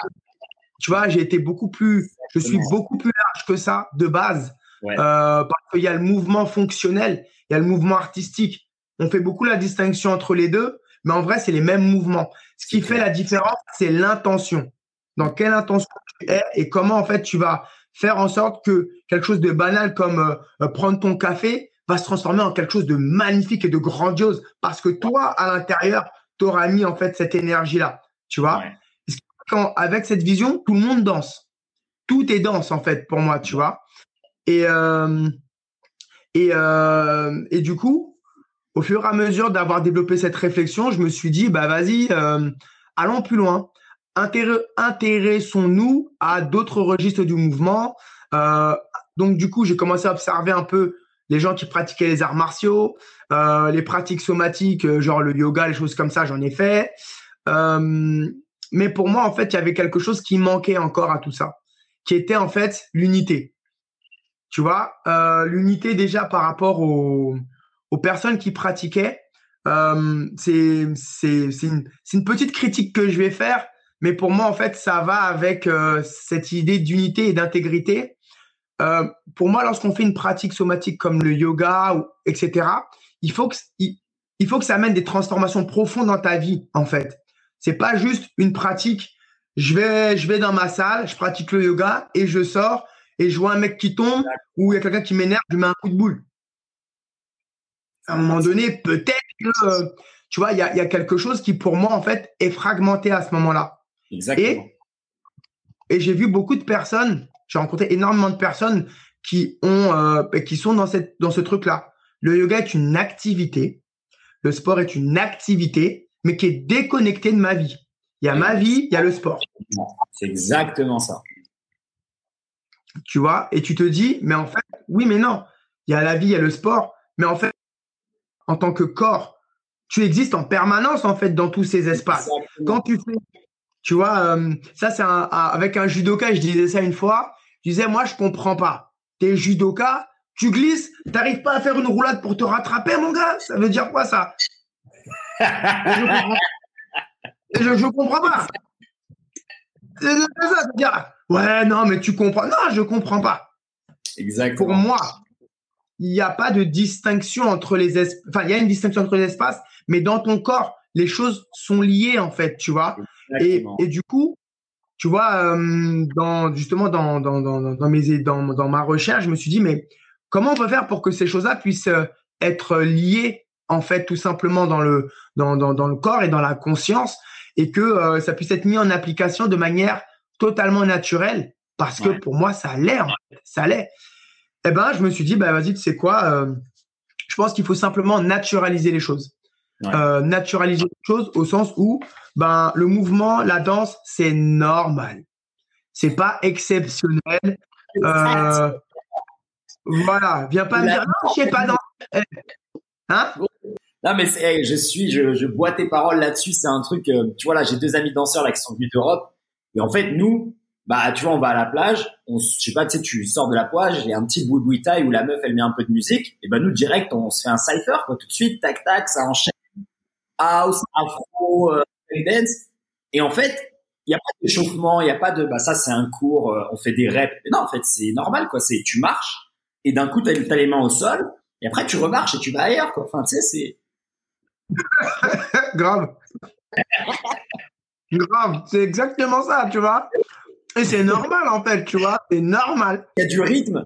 A: tu vois, j'ai été beaucoup plus, je suis beaucoup plus large que ça de base,
B: Ouais.
A: euh, parce qu'il y a le mouvement fonctionnel, il y a le mouvement artistique. On fait beaucoup la distinction entre les deux, mais en vrai, c'est les mêmes mouvements. Ce qui fait la différence, c'est l'intention. Dans quelle intention tu es et comment en fait tu vas faire en sorte que quelque chose de banal comme euh, euh, prendre ton café va se transformer en quelque chose de magnifique et de grandiose parce que toi à l'intérieur tu auras mis en fait cette énergie là tu vois?
B: Ouais.
A: quand avec cette vision tout le monde danse tout est danse en fait pour moi tu vois? Et euh, et euh, et du coup au fur et à mesure d'avoir développé cette réflexion je me suis dit bah vas-y euh, allons plus loin intéressons-nous à d'autres registres du mouvement. Euh, donc du coup, j'ai commencé à observer un peu les gens qui pratiquaient les arts martiaux, euh, les pratiques somatiques, euh, genre le yoga, les choses comme ça, j'en ai fait. Euh, mais pour moi, en fait, il y avait quelque chose qui manquait encore à tout ça, qui était en fait l'unité. Tu vois, l'unité déjà par rapport aux, personnes qui pratiquaient. C'est une, petite critique que je vais faire, mais pour moi, en fait, ça va avec cette idée d'unité et d'intégrité. Euh, pour moi, lorsqu'on fait une pratique somatique comme le yoga, ou, etc., il faut, que, il, il faut que ça amène des transformations profondes dans ta vie, en fait. C'est pas juste une pratique. Je vais, je vais dans ma salle, je pratique le yoga et je sors et je vois un mec qui tombe ou il y a quelqu'un qui m'énerve, je lui mets un coup de boule. À un moment donné, peut-être que, tu vois, il y a, y a quelque chose qui, pour moi, en fait, est fragmenté à ce moment-là.
B: Exactement.
A: Et, et j'ai vu beaucoup de personnes, j'ai rencontré énormément de personnes qui ont, euh, qui sont dans cette, dans ce truc-là. Le yoga est une activité, le sport est une activité, mais qui est déconnectée de ma vie. Il y a ma vie, il y a le sport.
B: C'est exactement ça.
A: Tu vois, et tu te dis, mais en fait, oui, mais non, il y a la vie, il y a le sport, mais en fait, en tant que corps, tu existes en permanence en fait dans tous ces espaces.
B: Exactement.
A: Quand tu fais, tu vois, euh, ça c'est avec un judoka, je disais ça une fois, je disais moi je comprends pas. T'es judoka, tu glisses, t'arrives pas à faire une roulade pour te rattraper mon gars, ça veut dire quoi ça? Je je, je comprends pas. C'est ça, dire ouais non mais tu comprends, non je comprends pas.
B: Exactement.
A: Pour moi, il n'y a pas de distinction entre les espaces. Enfin, il y a une distinction entre les espaces, mais dans ton corps, les choses sont liées en fait, tu vois. Et, et du coup, tu vois, euh, dans, justement dans, dans, dans, dans, mes, dans, dans ma recherche, je me suis dit, mais comment on peut faire pour que ces choses-là puissent euh, être liées, en fait, tout simplement dans le, dans, dans, dans le corps et dans la conscience, et que euh, ça puisse être mis en application de manière totalement naturelle, parce que pour moi, ça l'est, en fait, ça l'est. Eh ben, je me suis dit, bah vas-y, tu sais quoi, euh, je pense qu'il faut simplement naturaliser les choses.
B: Ouais.
A: Euh, naturaliser les choses au sens où ben le mouvement, la danse, c'est normal. C'est pas exceptionnel. Euh, voilà, viens pas me dire non, je sais pas danser. Eh, Hein?
B: Non, mais hey, je suis, je, je bois tes paroles là-dessus. C'est un truc, euh, tu vois, là, j'ai deux amis danseurs là qui sont venus d'Europe. Et en fait, nous, bah tu vois, on va à la plage, on, je sais pas, tu sais, tu sors de la plage, il y a un petit bout de taille où la meuf elle met un peu de musique, et ben nous direct on se fait un cipher quoi, tout de suite, tac tac, ça enchaîne, house, afro, euh, dance, et en fait il y a pas d'échauffement, il y a pas de, bah ça c'est un cours, euh, on fait des reps, non en fait c'est normal quoi, c'est tu marches et d'un coup t'as as les mains au sol et après tu remarches et tu vas ailleurs quoi, enfin tu sais c'est
A: grave. grave, c'est exactement ça, tu vois. Et c'est normal, en fait, tu vois. C'est normal.
B: Il y a du rythme.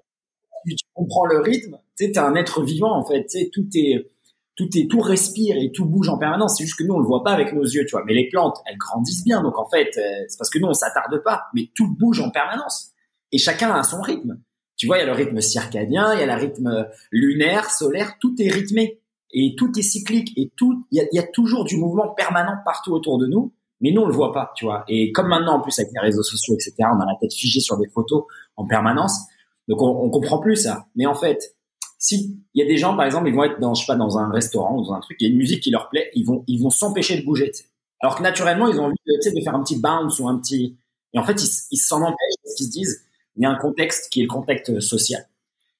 B: Tu, comprends le rythme. Tu sais, t'es un être vivant, en fait. Tu sais, tout est, tout est, tout respire et tout bouge en permanence. C'est juste que nous, on le voit pas avec nos yeux, tu vois. Mais les plantes, elles grandissent bien. Donc, en fait, euh, c'est parce que nous, on s'attarde pas. Mais tout bouge en permanence. Et chacun a son rythme. Tu vois, il y a le rythme circadien, il y a le rythme lunaire, solaire. Tout est rythmé. Et tout est cyclique. Et tout, il y a, y a toujours du mouvement permanent partout autour de nous mais nous on le voit pas, tu vois. Et comme maintenant en plus avec les réseaux sociaux, etc., on a la tête figée sur des photos en permanence, donc on, on comprend plus ça. Mais en fait, si il y a des gens par exemple, ils vont être dans je sais pas dans un restaurant ou dans un truc, il y a une musique qui leur plaît, ils vont ils vont s'empêcher de bouger. Alors que naturellement ils ont envie de, de faire un petit bounce ou un petit et en fait ils ils s'en empêchent parce qu'ils se disent il y a un contexte qui est le contexte social.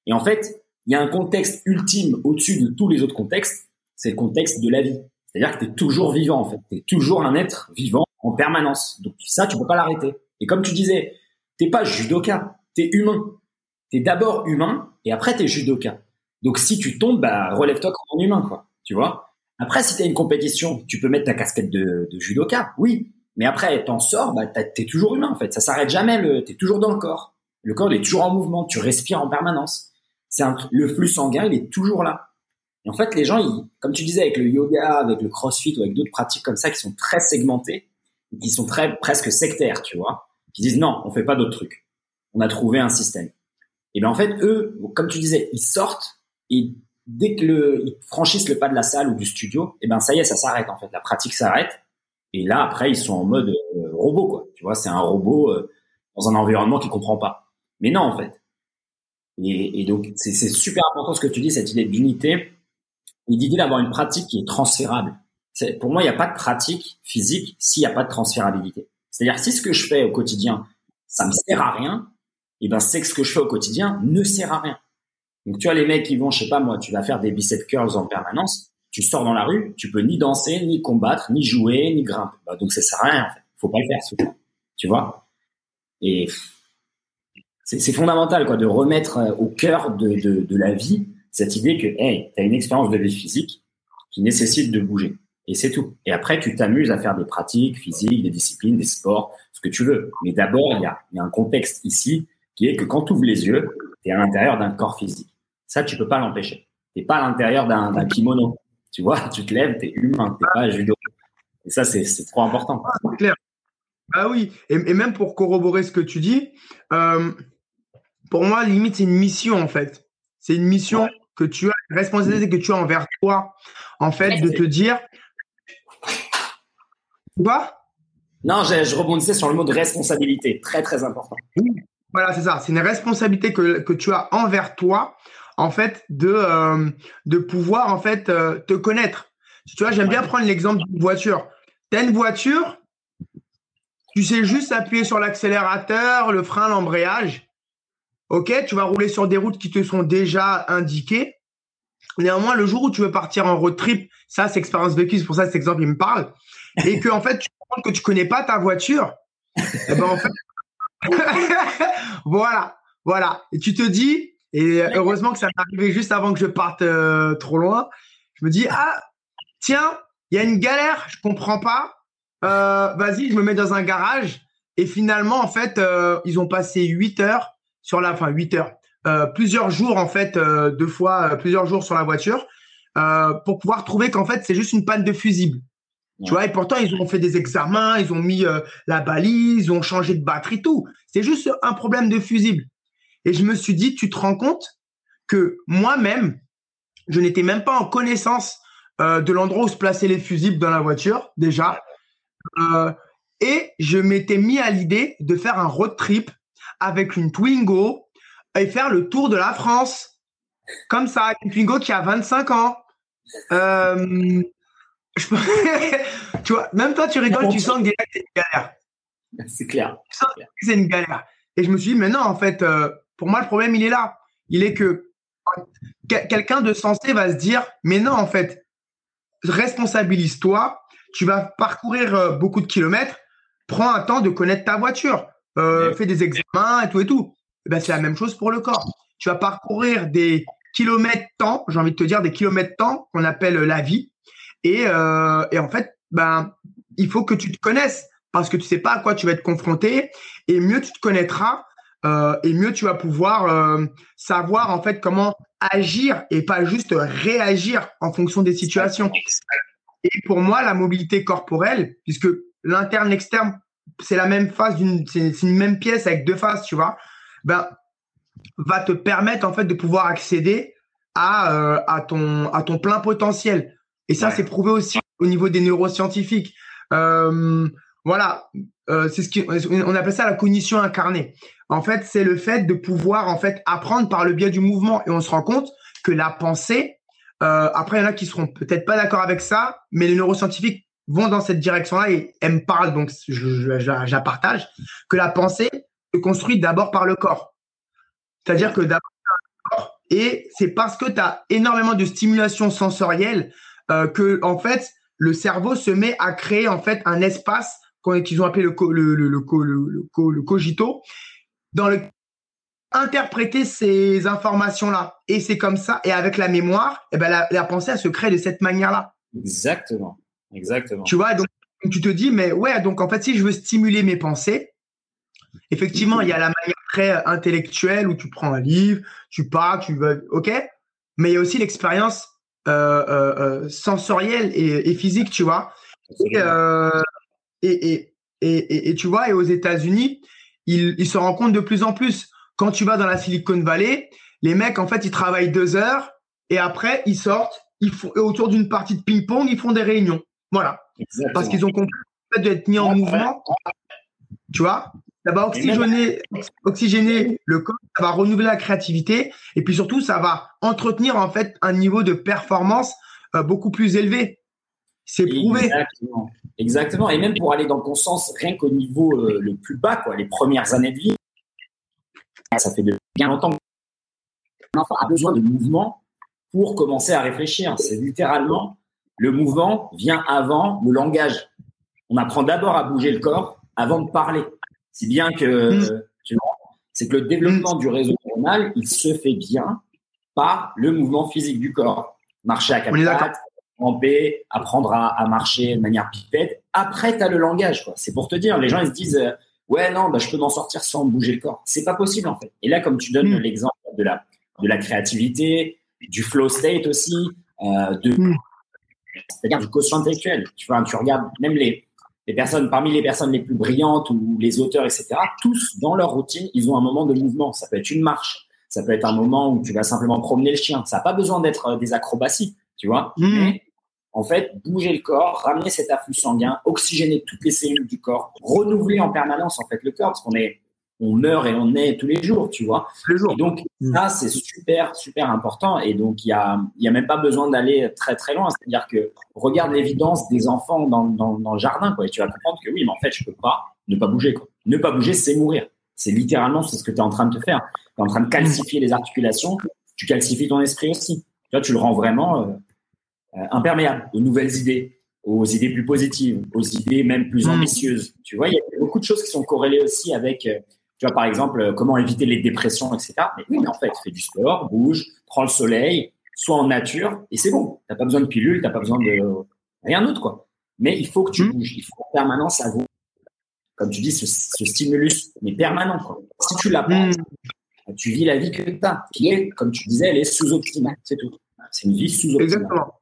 B: Et en fait, il y a un contexte ultime au-dessus de tous les autres contextes, c'est le contexte de la vie. C'est-à-dire que tu es toujours vivant, en fait. Tu es toujours un être vivant en permanence. Donc ça, tu peux pas l'arrêter. Et comme tu disais, t'es pas judoka, tu es humain. Tu es d'abord humain et après tu es judoka. Donc si tu tombes, bah, relève-toi comme un humain, quoi. Tu vois Après, si tu as une compétition, tu peux mettre ta casquette de, de judoka, oui. Mais après, t'en sors, bah, tu es toujours humain, en fait. Ça s'arrête jamais, le, es toujours dans le corps. Le corps, il est toujours en mouvement, tu respires en permanence. C'est le flux sanguin, il est toujours là. Et en fait, les gens, ils, comme tu disais, avec le yoga, avec le crossfit ou avec d'autres pratiques comme ça qui sont très segmentées, qui sont très presque sectaires, tu vois, qui disent non, on fait pas d'autres trucs. On a trouvé un système. Et ben en fait, eux, comme tu disais, ils sortent et dès que le, ils franchissent le pas de la salle ou du studio, et ben ça y est, ça s'arrête en fait. La pratique s'arrête. Et là, après, ils sont en mode euh, robot, quoi. Tu vois, c'est un robot euh, dans un environnement qu'il comprend pas. Mais non, en fait. Et, donc, c'est super important ce que tu dis, cette idée d'unité et l'idée d'avoir une pratique qui est transférable. Pour moi, il n'y a pas de pratique physique s'il n'y a pas de transférabilité. C'est-à-dire, si ce que je fais au quotidien, ça me sert à rien, et eh ben, c'est que ce que je fais au quotidien ne sert à rien. Donc, tu vois, les mecs qui vont, je sais pas moi, tu vas faire des bicep curls en permanence, tu sors dans la rue, tu peux ni danser, ni combattre, ni jouer, ni grimper. Bah, donc, ça sert à rien, en fait. Faut pas le faire, souvent. Tu vois? Et c'est fondamental, quoi, de remettre euh, au cœur de, de, la vie cette idée que, hey, as une expérience de vie physique qui nécessite de bouger. Et c'est tout. Et après, tu t'amuses à faire des pratiques physiques, des disciplines, des sports, ce que tu veux. Mais d'abord, il y a, y a un contexte ici qui est que quand tu ouvres les yeux, tu es à l'intérieur d'un corps physique. Ça, tu peux pas l'empêcher. Tu pas à l'intérieur d'un kimono. Tu vois, tu te lèves, tu es humain, tu pas judo. Et ça, c'est trop important.
A: Ah, clair. Ah oui, et, et, même pour corroborer ce que tu dis, euh, pour moi, limite, c'est une mission en fait. C'est une mission que tu as, une responsabilité que tu as envers toi, en fait, de te dire. Quoi
B: Non, je, je, rebondissais sur le mot de responsabilité, très très important.
A: voilà, c'est ça. C'est une responsabilité que, que, tu as envers toi, en fait, de, euh, de pouvoir, en fait, euh, te connaître. Tu vois, j'aime bien prendre l'exemple d'une voiture. Tu as une voiture, tu sais juste appuyer sur l'accélérateur, le frein, l'embrayage. Ok, tu vas rouler sur des routes qui te sont déjà indiquées. Néanmoins, le jour où tu veux partir en road trip, ça, c'est expérience vécue, c'est pour ça cet exemple, il me parle, et que en fait, tu comprends que tu connais pas ta voiture, et eh ben en fait, voilà, voilà. Et tu te dis, et heureusement que ça m'est arrivé juste avant que je parte euh, trop loin, je me dis, ah, tiens, il y a une galère, je comprends pas, euh, vas-y, je me mets dans un garage, et finalement, en fait, euh, ils ont passé 8 heures sur la fin, 8 heures, plusieurs jours en fait, deux fois, plusieurs jours sur la voiture, pour pouvoir trouver qu'en fait c'est juste une panne de fusible. Tu vois, et pourtant ils ont fait des examens, ils ont mis la balise, ils ont changé de batterie, tout. C'est juste un problème de fusible. Et je me suis dit, tu te rends compte que moi-même, je n'étais même pas en connaissance de l'endroit où se plaçaient les fusibles dans la voiture déjà. et je m'étais mis à l'idée de faire un road trip avec une Twingo et faire le tour de la France. Comme ça, une Twingo qui a 25 ans. Euh, tu vois, même toi, tu rigoles, tu sens que c'est une galère.
B: C'est clair.
A: C'est une galère. Et je me suis dit, mais non, en fait, euh, pour moi, le problème, il est là. Il est que quelqu'un de sensé va se dire, mais non, en fait, responsabilise-toi. Tu vas parcourir euh, beaucoup de kilomètres. Prends un temps de connaître ta voiture. Euh, fais des examens et tout et tout. Eh ben, c'est la même chose pour le corps. Tu vas parcourir des kilomètres temps, j'ai envie de te dire des kilomètres temps qu'on appelle la vie. Et, euh, et en fait, ben, il faut que tu te connaisses parce que tu sais pas à quoi tu vas être confronté et mieux tu te connaîtras euh, et mieux tu vas pouvoir euh, savoir en fait comment agir et pas juste réagir en fonction des situations. Et pour moi, la mobilité corporelle, puisque l'interne l'externe, c'est la même face d'une, c'est une même pièce avec deux faces, tu vois, ben va te permettre en fait de pouvoir accéder à, euh, à ton à ton plein potentiel. Et ça, c'est prouvé aussi au niveau des neuroscientifiques. Euh, voilà, euh, c'est ce qu'on appelle ça la cognition incarnée. En fait, c'est le fait de pouvoir en fait apprendre par le biais du mouvement. Et on se rend compte que la pensée, euh, après il y en a qui seront peut-être pas d'accord avec ça, mais les neuroscientifiques vont dans cette direction-là et elles me donc je, partage, que la pensée se construit d'abord par le corps. C'est-à-dire que d'abord corps, et c'est parce que tu as énormément de stimulation sensorielle euh, que en fait le cerveau se met à créer en fait un espace qu'ils ont appelé le, le, le, le, cogito, dans le interpréter ces informations-là. Et c'est comme ça. Et avec la mémoire, et eh ben la, pensée, elle se crée de cette manière-là.
B: Exactement. Exactement.
A: Tu vois, donc tu te dis, mais ouais, donc en fait, si je veux stimuler mes pensées, effectivement, il y a la manière très intellectuelle où tu prends un livre, tu pars, tu veux, ok, mais il y a aussi l'expérience euh, euh, euh, sensorielle et, et, physique, tu vois? Et, et, et, et, tu vois, et aux États-Unis, ils, ils se rendent compte de plus en plus. Quand tu vas dans la Silicon Valley, les mecs, en fait, ils travaillent deux heures et après, ils sortent, ils font, autour d'une partie de ping-pong, ils font des réunions. Voilà. Parce qu'ils ont compris le fait d'être mis en mouvement. Tu vois? Ça va oxygéner, oxygéner le corps, ça va renouveler la créativité et puis surtout, ça va entretenir en fait un niveau de performance euh, beaucoup plus élevé. C'est prouvé.
B: Exactement. Exactement. Et même pour aller dans ton sens, rien qu'au niveau euh, le plus bas, quoi, les premières années de vie, ça fait bien longtemps qu'un enfant a besoin de mouvement pour commencer à réfléchir. C'est littéralement le mouvement vient avant le langage. On apprend d'abord à bouger le corps avant de parler. Si bien que mm. tu vois, c'est que le développement mm. du réseau neuronal, il se fait bien par le mouvement physique du corps. Marcher à quatre pattes, ramper, apprendre à, marcher de manière pipette. Après, tu as le langage. quoi. C'est pour te dire, les gens ils se disent euh, ouais non, bah, je peux m'en sortir sans bouger le corps. C'est pas possible en fait. Et là, comme tu donnes mm. l'exemple de la de la créativité, du flow state aussi, euh, de mm. c'est-à-dire du quotient intellectuel. Tu vois, tu regardes même les les personnes parmi les personnes les plus brillantes ou les auteurs, etc. Tous dans leur routine, ils ont un moment de mouvement. Ça peut être une marche, ça peut être un moment où tu vas simplement promener le chien. Ça n'a pas besoin d'être euh, des acrobaties, tu vois. Mm en fait, bouger le corps, ramener cet afflux sanguin, oxygéner toutes les cellules du corps, renouveler en permanence en fait le corps, parce qu'on est, on meurt et on est tous les jours, tu vois.
A: Tous les
B: donc mm. ça, c'est super, super important. Et donc il y a, il y a même pas besoin d'aller très très loin. C'est-à-dire que regarde l'évidence des enfants dans, dans, dans, le jardin, quoi, et tu vas comprendre que oui, mais en fait, je peux pas ne pas bouger. Quoi. Ne pas bouger, c'est mourir. C'est littéralement ce que tu es en train de te faire. Tu es en train de calcifier les articulations, tu calcifies ton esprit aussi. Tu vois, tu le rends vraiment. Euh, imperméable aux nouvelles idées, aux idées plus positives, aux idées même plus hmm. ambitieuses. Tu vois, il y a beaucoup de choses qui sont corrélées aussi avec, euh, tu vois, par exemple, euh, comment éviter les dépressions, etc. Mais oui, mais en fait, fais du sport, bouge, prends le soleil, sois en nature, et c'est bon. T'as pas besoin de pilules, t'as pas besoin de rien d'autre, quoi. Mais il faut que tu hmm. bouges, il faut en permanence avoir, comme tu dis, ce, stimulus, mais permanent, quoi. Si tu l'as pas, hmm. tu vis la vie que tu as, qui est, comme tu disais, elle est sous-optimale, c'est tout. C'est une vie sous-optimale. Exactement.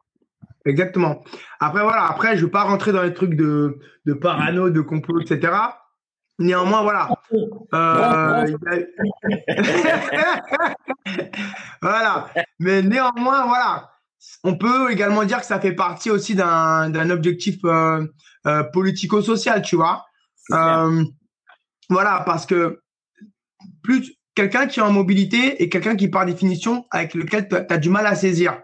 A: Exactement. Après, voilà, après, je ne veux pas rentrer dans les trucs de, de parano, de complot, etc. Néanmoins, voilà. Euh, voilà. Mais néanmoins, voilà. On peut également dire que ça fait partie aussi d'un objectif euh, euh, politico-social, tu vois. voilà, parce que plus quelqu'un qui est en mobilité et quelqu'un qui, par définition, avec lequel tu as du mal à saisir,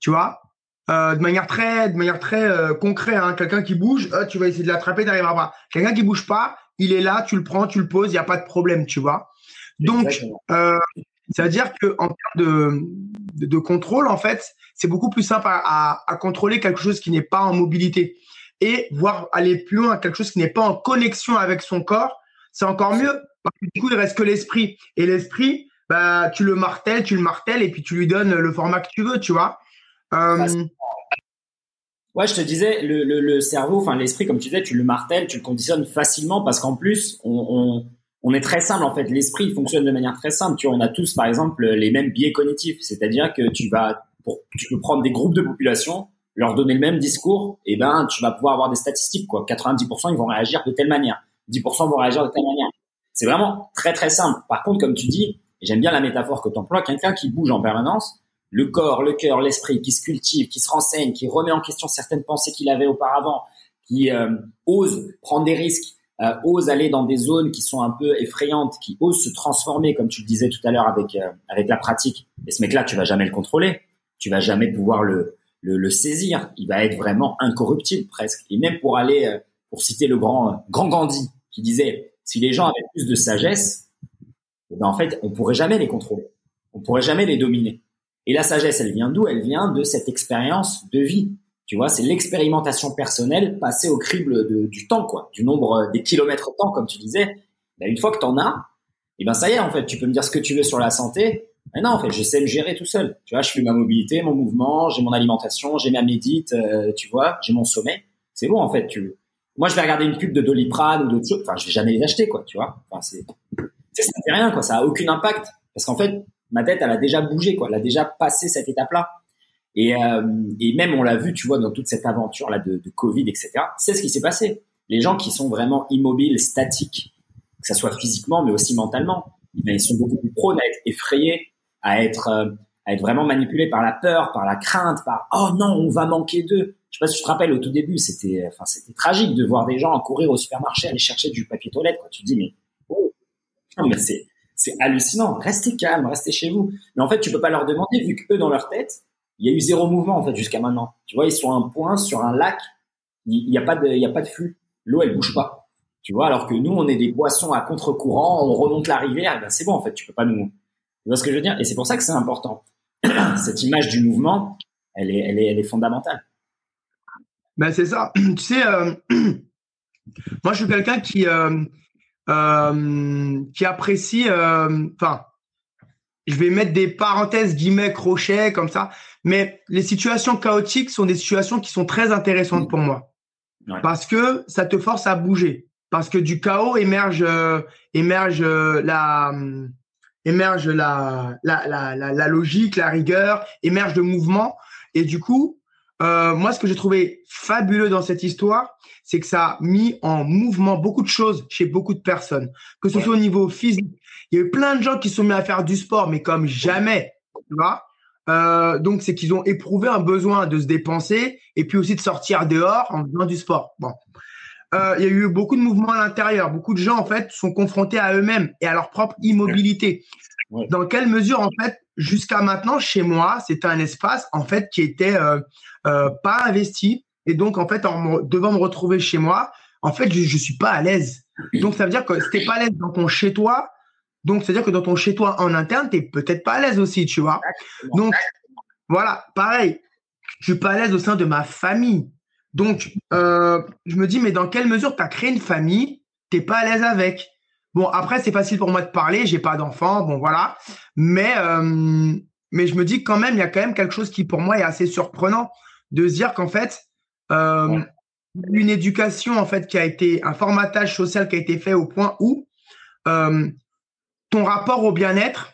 A: tu vois. Euh, de manière très, de manière très euh, concrète. Hein. Quelqu'un qui bouge, euh, tu vas essayer de l'attraper, n'arriveras pas. Quelqu'un qui bouge pas, il est là, tu le prends, tu le poses, il n'y a pas de problème, tu vois. Donc, euh, ça veut dire qu'en termes de, de, contrôle, en fait, c'est beaucoup plus simple à, à, contrôler quelque chose qui n'est pas en mobilité et voir aller plus loin, quelque chose qui n'est pas en connexion avec son corps, c'est encore mieux. Parce que du coup, il reste que l'esprit. Et l'esprit, bah, tu le martèles, tu le martèles et puis tu lui donnes le format que tu veux, tu vois. Euh,
B: Ouais, je te disais, le, le, le cerveau, enfin l'esprit, comme tu disais, tu le martèles, tu le conditionnes facilement parce qu'en plus, on, on, on, est très simple en fait. L'esprit fonctionne de manière très simple. Tu vois, on a tous, par exemple, les mêmes biais cognitifs, c'est-à-dire que tu vas, pour, tu peux prendre des groupes de population, leur donner le même discours, et ben tu vas pouvoir avoir des statistiques quoi. 90% ils vont réagir de telle manière, 10% vont réagir de telle manière. C'est vraiment très très simple. Par contre, comme tu dis, j'aime bien la métaphore que tu emploies, quelqu'un qui bouge en permanence, le corps, le cœur, l'esprit, qui se cultive, qui se renseigne, qui remet en question certaines pensées qu'il avait auparavant, qui euh, ose prendre des risques, euh, ose aller dans des zones qui sont un peu effrayantes, qui ose se transformer, comme tu le disais tout à l'heure avec euh, avec la pratique. Et ce mec-là, tu vas jamais le contrôler, tu vas jamais pouvoir le, le, saisir. Il va être vraiment incorruptible presque. Et même pour aller, euh, pour citer le grand grand Gandhi, qui disait si les gens avaient plus de sagesse, eh ben en fait, on pourrait jamais les contrôler, on pourrait jamais les dominer. Et la sagesse, elle vient d'où? Elle vient de cette expérience de vie. Tu vois, c'est l'expérimentation personnelle passée au crible du temps, quoi, du nombre euh, des kilomètres temps, comme tu disais. Ben, une fois que tu en as, et eh ben ça y est, en fait, tu peux me dire ce que tu veux sur la santé. Mais non, en fait, je sais me gérer tout seul. Tu vois, je fais ma mobilité, mon mouvement, j'ai mon alimentation, j'ai ma médite, euh, tu vois, j'ai mon sommeil. C'est bon, en fait. Tu... Moi, je vais regarder une pub de Doliprane ou d'autres choses. Enfin, je vais jamais les acheter, quoi, tu vois. Enfin, c'est, ça fait rien, quoi. Ça a aucun impact. Parce qu'en fait, ma tête, elle a déjà bougé, quoi. Elle a déjà passé cette étape-là. Et, euh, et même, on l'a vu, tu vois, dans toute cette aventure-là de, de Covid, etc. C'est ce qui s'est passé. Les gens qui sont vraiment immobiles, statiques, que ça soit physiquement, mais aussi mentalement, eh ils sont beaucoup plus prônes à être effrayés, à être, euh, à être vraiment manipulés par la peur, par la crainte, par oh non, on va manquer d'eux. Je sais pas si tu te rappelles au tout début, c'était, enfin, c'était tragique de voir des gens courir au supermarché, aller chercher du papier toilette. Quoi. Tu te dis mais oh, non, mais c'est c'est hallucinant. Restez calme, restez chez vous. Mais en fait, tu peux pas leur demander vu que eux dans leur tête, il y a eu zéro mouvement en fait jusqu'à maintenant. Tu vois, ils sont un point sur un lac, il n'y a pas de, il y a pas de flux. L'eau elle bouge pas. Tu vois, alors que nous on est des poissons à contre-courant, on remonte la rivière, ben c'est bon en fait, tu peux pas nous. Tu vois ce que je veux dire? Et c'est pour ça que c'est important. Cette image du mouvement, elle est, elle est, elle est fondamentale.
A: Ben c'est ça. Tu sais, euh, moi je suis quelqu'un qui euh, euh, qui apprécie, euh, enfin, je vais mettre des parenthèses, guillemets, crochets, comme ça, mais les situations chaotiques sont des situations qui sont très intéressantes pour moi. Parce que ça te force à bouger. Parce que du chaos émerge, euh, émerge la, émerge la, la, la, la, logique, la rigueur, émerge de mouvement. Et du coup, moi, ce que j'ai trouvé fabuleux dans cette histoire, c'est que ça a mis en mouvement beaucoup de choses chez beaucoup de personnes, que ce soit au niveau physique. Il y a eu plein de gens qui sont mis à faire du sport, mais comme jamais, tu vois. Euh, donc, c'est qu'ils ont éprouvé un besoin de se dépenser et puis aussi de sortir dehors en faisant du sport. Bon. Euh, il y a eu beaucoup de mouvements à l'intérieur. Beaucoup de gens, en fait, sont confrontés à eux-mêmes et à leur propre immobilité. Dans quelle mesure, en fait, jusqu'à maintenant, chez moi, c'était un espace, en fait, qui était euh, euh, pas investi. Et donc, en fait, en devant me retrouver chez moi, en fait, je, je suis pas à l'aise. Donc, ça veut dire que si pas à l'aise dans ton chez-toi, donc, c'est-à-dire que dans ton chez-toi en interne, tu peut-être pas à l'aise aussi, tu vois. Donc, voilà, pareil, je suis pas à l'aise au sein de ma famille. Donc, euh, je me dis, mais dans quelle mesure tu as créé une famille, t'es pas à l'aise avec? Bon, après, c'est facile pour moi de parler, j'ai pas d'enfant, bon, voilà. Mais, euh, mais je me dis quand même, il y a quand même quelque chose qui, pour moi, est assez surprenant de se dire qu'en fait, euh, une éducation, en fait, qui a été, un formatage social qui a été fait au point où euh, ton rapport au bien-être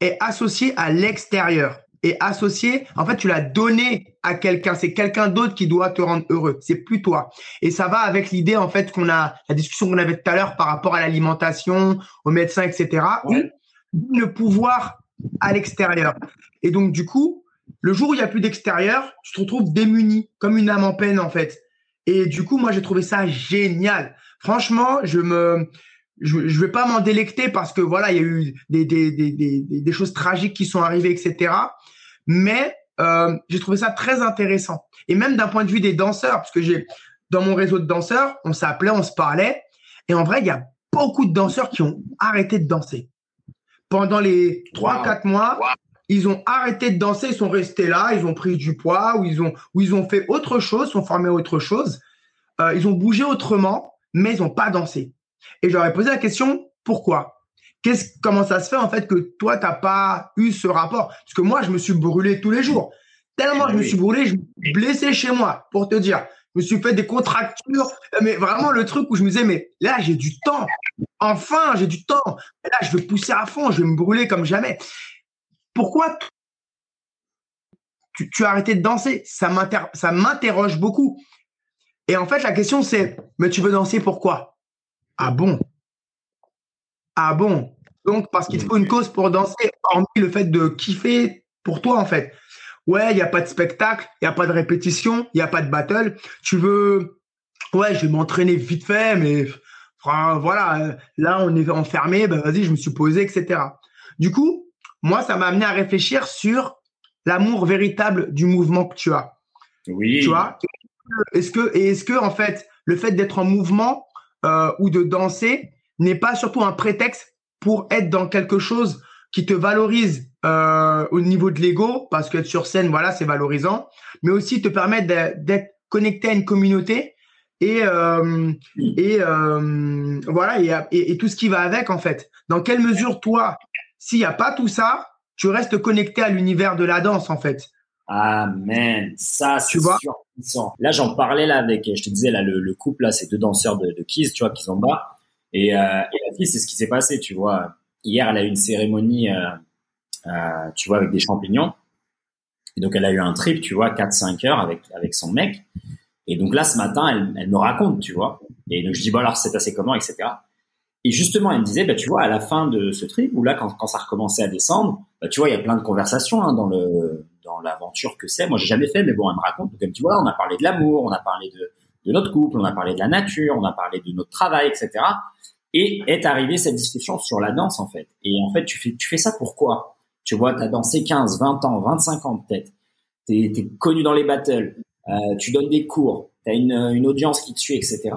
A: est associé à l'extérieur et associé, en fait, tu l'as donné à quelqu'un. C'est quelqu'un d'autre qui doit te rendre heureux. C'est plus toi. Et ça va avec l'idée, en fait, qu'on a, la discussion qu'on avait tout à l'heure par rapport à l'alimentation, aux médecins, etc. le pouvoir à l'extérieur. Et donc, du coup, le jour où il n'y a plus d'extérieur, tu te retrouves démuni, comme une âme en peine, en fait. Et du coup, moi, j'ai trouvé ça génial. Franchement, je me, je, je vais pas m'en délecter parce que voilà, il y a eu des, des, des, des, des choses tragiques qui sont arrivées, etc. Mais euh, j'ai trouvé ça très intéressant. Et même d'un point de vue des danseurs, parce que j'ai dans mon réseau de danseurs, on s'appelait, on se parlait, Et en vrai, il y a beaucoup de danseurs qui ont arrêté de danser. Pendant les 3-4 mois, ils ont arrêté de danser, ils sont restés là, ils ont pris du poids, ou ils ont, ou ils ont fait autre chose, sont formés autre chose. Euh, ils ont bougé autrement, mais ils n'ont pas dansé. Et j'aurais posé la question, pourquoi? Qu'est-ce, Comment ça se fait en fait que toi, tu n'as pas eu ce rapport? Parce que moi, je me suis brûlé tous les jours. Tellement je me suis brûlé, je me suis blessé chez moi, pour te dire. Je me suis fait des contractures, mais vraiment le truc où je me disais, mais là, j'ai du temps. Enfin, j'ai du temps. Là, je vais pousser à fond, je vais me brûler comme jamais. Pourquoi tu, as arrêté de danser? Ça m'interroge beaucoup. Et en fait, la question, c'est, mais tu veux danser pourquoi? Ah bon? Ah bon? Donc, parce qu'il faut une cause pour danser, hormis le fait de kiffer pour toi, en fait. Ouais, il n'y a pas de spectacle, il n'y a pas de répétition, il n'y a pas de battle. Tu veux, ouais, je vais m'entraîner vite fait, mais voilà, là, on est enfermé, ben vas-y, je me suis posé, etc. Du coup, moi, ça m'a amené à réfléchir sur l'amour véritable du mouvement que tu as.
B: Oui.
A: Tu vois Est-ce que, et est-ce que, en fait, le fait d'être en mouvement euh, ou de danser n'est pas surtout un prétexte pour être dans quelque chose qui te valorise euh, au niveau de l'ego, parce qu'être sur scène, voilà, c'est valorisant, mais aussi te permettre d'être connecté à une communauté et euh, et euh, voilà et, et, tout ce qui va avec en fait. Dans quelle mesure toi, s'il n'y a pas tout ça, tu restes connecté à l'univers de la danse en fait.
B: Amen. Ça, tu vois? Là, j'en parlais là avec, je te disais là, le, couple là, ces deux danseurs de, de Kiss, tu vois, qui sont bas. Et, euh, et la fille, c'est ce qui s'est passé, tu vois. Hier, elle a eu une cérémonie euh, euh, tu vois, avec des champignons. Et donc, elle a eu un trip, tu vois, 4-5 heures avec, avec son mec. Et donc là, ce matin, elle, elle me raconte, tu vois. Et donc, je dis, bon, alors, c'est passé comment, etc. Et justement, elle me disait, bah, tu vois, à la fin de ce trip, ou là, quand, quand ça recommençait à descendre, bah, tu vois, il y a plein de conversations hein, dans le dans l'aventure que c'est. Moi, j'ai jamais fait, mais bon, elle me raconte. Donc, elle me dit, on a parlé de l'amour, on a parlé de, de notre couple, on a parlé de la nature, on a parlé de notre travail, etc. Et est arrivée cette discussion sur la danse, en fait. Et en fait, tu fais, tu fais ça pourquoi tu vois, tu as dansé 15, 20 ans, 25 ans peut-être. Tu es, connu dans les battles. Euh, tu donnes des cours. Tu as une, une, audience qui te suit, etc.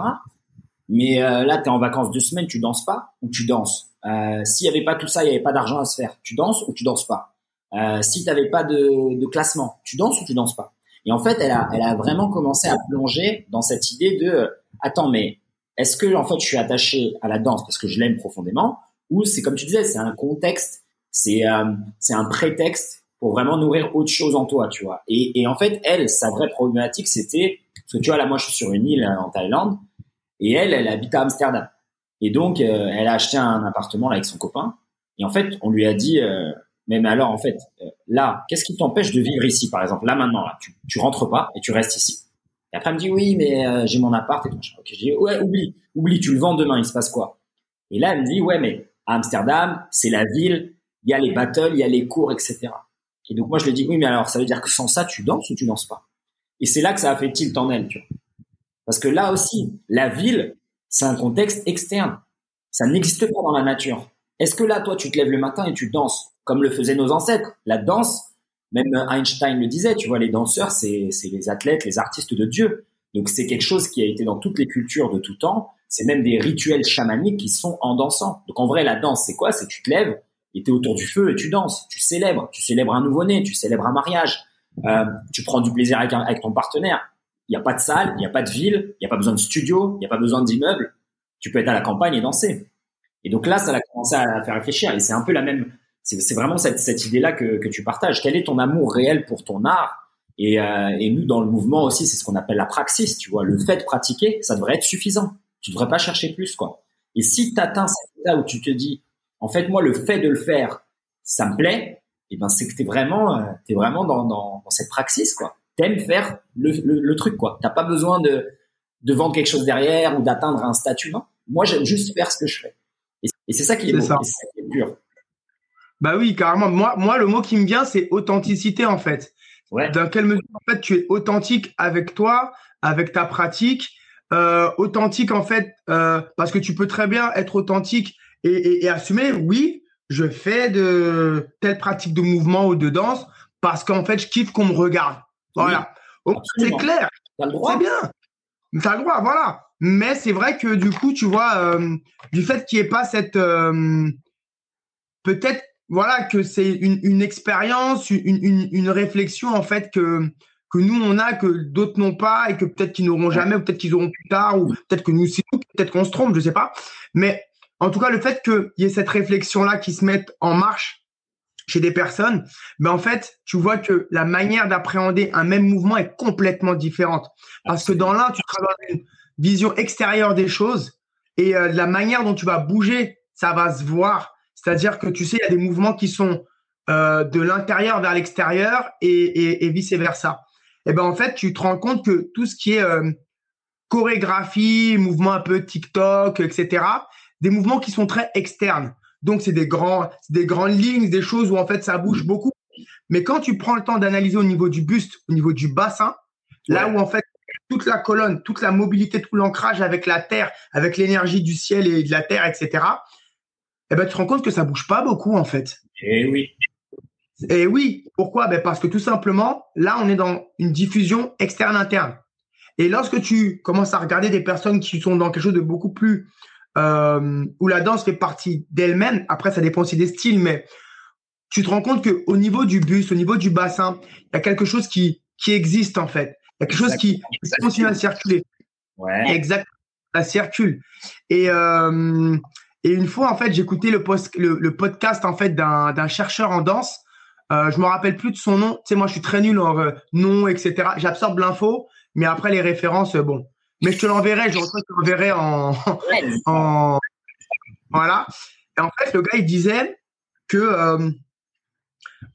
B: Mais euh, là, tu es en vacances deux semaines, tu danses pas ou tu danses? Euh, S'il y avait pas tout ça, il y avait pas d'argent à se faire. Tu danses ou tu danses pas? Euh, si tu n'avais pas de, de, classement, tu danses ou tu danses pas? Et en fait, elle a, elle a vraiment commencé à plonger dans cette idée de attends, mais est-ce que en fait je suis attaché à la danse parce que je l'aime profondément ou c'est comme tu disais, c'est un contexte c'est euh, c'est un prétexte pour vraiment nourrir autre chose en toi, tu vois? Et, et en fait, elle, sa vraie problématique, c'était parce que tu vois là, moi, je suis sur une île euh, en Thaïlande et elle, elle habite à Amsterdam. Et donc, euh, elle a acheté un appartement là, avec son copain. Et en fait, on lui a dit, euh, mais, alors, en fait, là, qu'est-ce qui t'empêche de vivre ici, par exemple? Là, maintenant, là, tu, tu rentres pas et tu restes ici. Et après, elle me dit, oui, mais j'ai mon appart et tout. Ok, je dis, ouais, oublie, oublie, tu le vends demain, il se passe quoi? Et là, elle me dit, ouais, mais Amsterdam, c'est la ville, il y a les battles, il y a les cours, etc. Et donc moi je lui dis oui mais alors ça veut dire que sans ça tu danses ou tu danses pas? Et c'est là que ça a fait tilt en elle, tu vois. Parce que là aussi la ville c'est un contexte externe, ça n'existe pas dans la nature. Est-ce que là toi tu te lèves le matin et tu danses comme le faisaient nos ancêtres? La danse, même Einstein le disait, tu vois les danseurs c'est les athlètes, les artistes de Dieu. Donc c'est quelque chose qui a été dans toutes les cultures de tout temps. C'est même des rituels chamaniques qui sont en dansant. Donc en vrai la danse c'est quoi? C'est tu te lèves et tu autour du feu et tu danses, tu célèbres, tu célèbres un nouveau-né, tu célèbres un mariage, euh, tu prends du plaisir avec ton partenaire. Il n'y a pas de salle, il n'y a pas de ville, il n'y a pas besoin de studio, il n'y a pas besoin d'immeuble. Tu peux être à la campagne et danser. Et donc là, ça a commencé à faire réfléchir. Et c'est un peu la même, c'est vraiment cette, idée-là que, tu partages. Quel est ton amour réel pour ton art? Et, euh, nous, dans le mouvement aussi, c'est ce qu'on appelle la praxis. Tu vois, le fait de pratiquer, ça devrait être suffisant. Tu devrais pas chercher plus, quoi. Et si tu atteins cet état où tu te dis, en fait, moi, le fait de le faire, ça me plaît. Et ben, c'est que t'es vraiment, euh, t'es vraiment dans, dans, dans, cette praxis, quoi. T'aimes faire le, le, le, truc, quoi. T'as pas besoin de, de vendre quelque chose derrière ou d'atteindre un statut. Non. Moi, j'aime juste faire ce que je fais. Et, c'est ça qui est, beau, ça. qui est pur.
A: Bah oui, carrément. Moi, moi, le mot qui me vient, c'est authenticité, en fait.
B: Ouais.
A: Dans quelle mesure, en fait, tu es authentique avec toi, avec ta pratique, euh, authentique, en fait, euh, parce que tu peux très bien être authentique et, et, assumer, oui, je fais de telle pratique de mouvement ou de danse parce qu'en fait, je kiffe qu'on me regarde. Voilà. c'est clair. C'est bien. Tu as le droit, voilà. Mais c'est vrai que du coup, tu vois, euh, du fait qu'il n'y ait pas cette euh, peut-être voilà que c'est une, une expérience, une, une, une, réflexion en fait que que nous on a que d'autres n'ont pas et que peut-être qu'ils n'auront jamais ou peut-être qu'ils auront plus tard ou peut-être que nous aussi peut-être qu'on se trompe, je sais pas. Mais en tout cas, le fait qu'il y ait cette réflexion là qui se mette en marche chez des personnes, ben en fait, tu vois que la manière d'appréhender un même mouvement est complètement différente. Parce que dans l'un, tu travailles une vision extérieure des choses et euh, la manière dont tu vas bouger, ça va se voir. C'est-à-dire que tu sais, il y a des mouvements qui sont euh, de l'intérieur vers l'extérieur et, et, vice versa. Et ben en fait, tu te rends compte que tout ce qui est euh, chorégraphie, mouvement un peu TikTok, etc., des mouvements qui sont très externes. Donc c'est des grands, des grandes lignes, des choses où en fait ça bouge beaucoup. Mais quand tu prends le temps d'analyser au niveau du buste, au niveau du bassin, là où en fait toute la colonne, toute la mobilité, tout l'ancrage avec la terre, avec l'énergie du ciel et de la terre, etc. Eh ben, tu te rends compte que ça bouge pas beaucoup, en fait.
B: Eh oui.
A: Et oui. Pourquoi? Ben, parce que tout simplement, là, on est dans une diffusion externe-interne. Et lorsque tu commences à regarder des personnes qui sont dans quelque chose de beaucoup plus, euh, où la danse fait partie d'elle-même, après, ça dépend aussi des styles, mais tu te rends compte que au niveau du buste, au niveau du bassin, il y a quelque chose qui, qui existe, en fait. Il y a quelque chose qui, continue à circuler.
B: Ouais.
A: Exact. Ça circule. Et, euh, et une fois, en fait, j'écoutais le, le, le, podcast en fait d'un chercheur en danse. Euh, je me rappelle plus de son nom. Tu sais, moi, je suis très nul en euh, nom, etc. J'absorbe l'info, mais après les références, bon. Mais je te l'enverrai. Je te l'enverrai en, en, voilà. Et en fait, le gars, il disait que euh,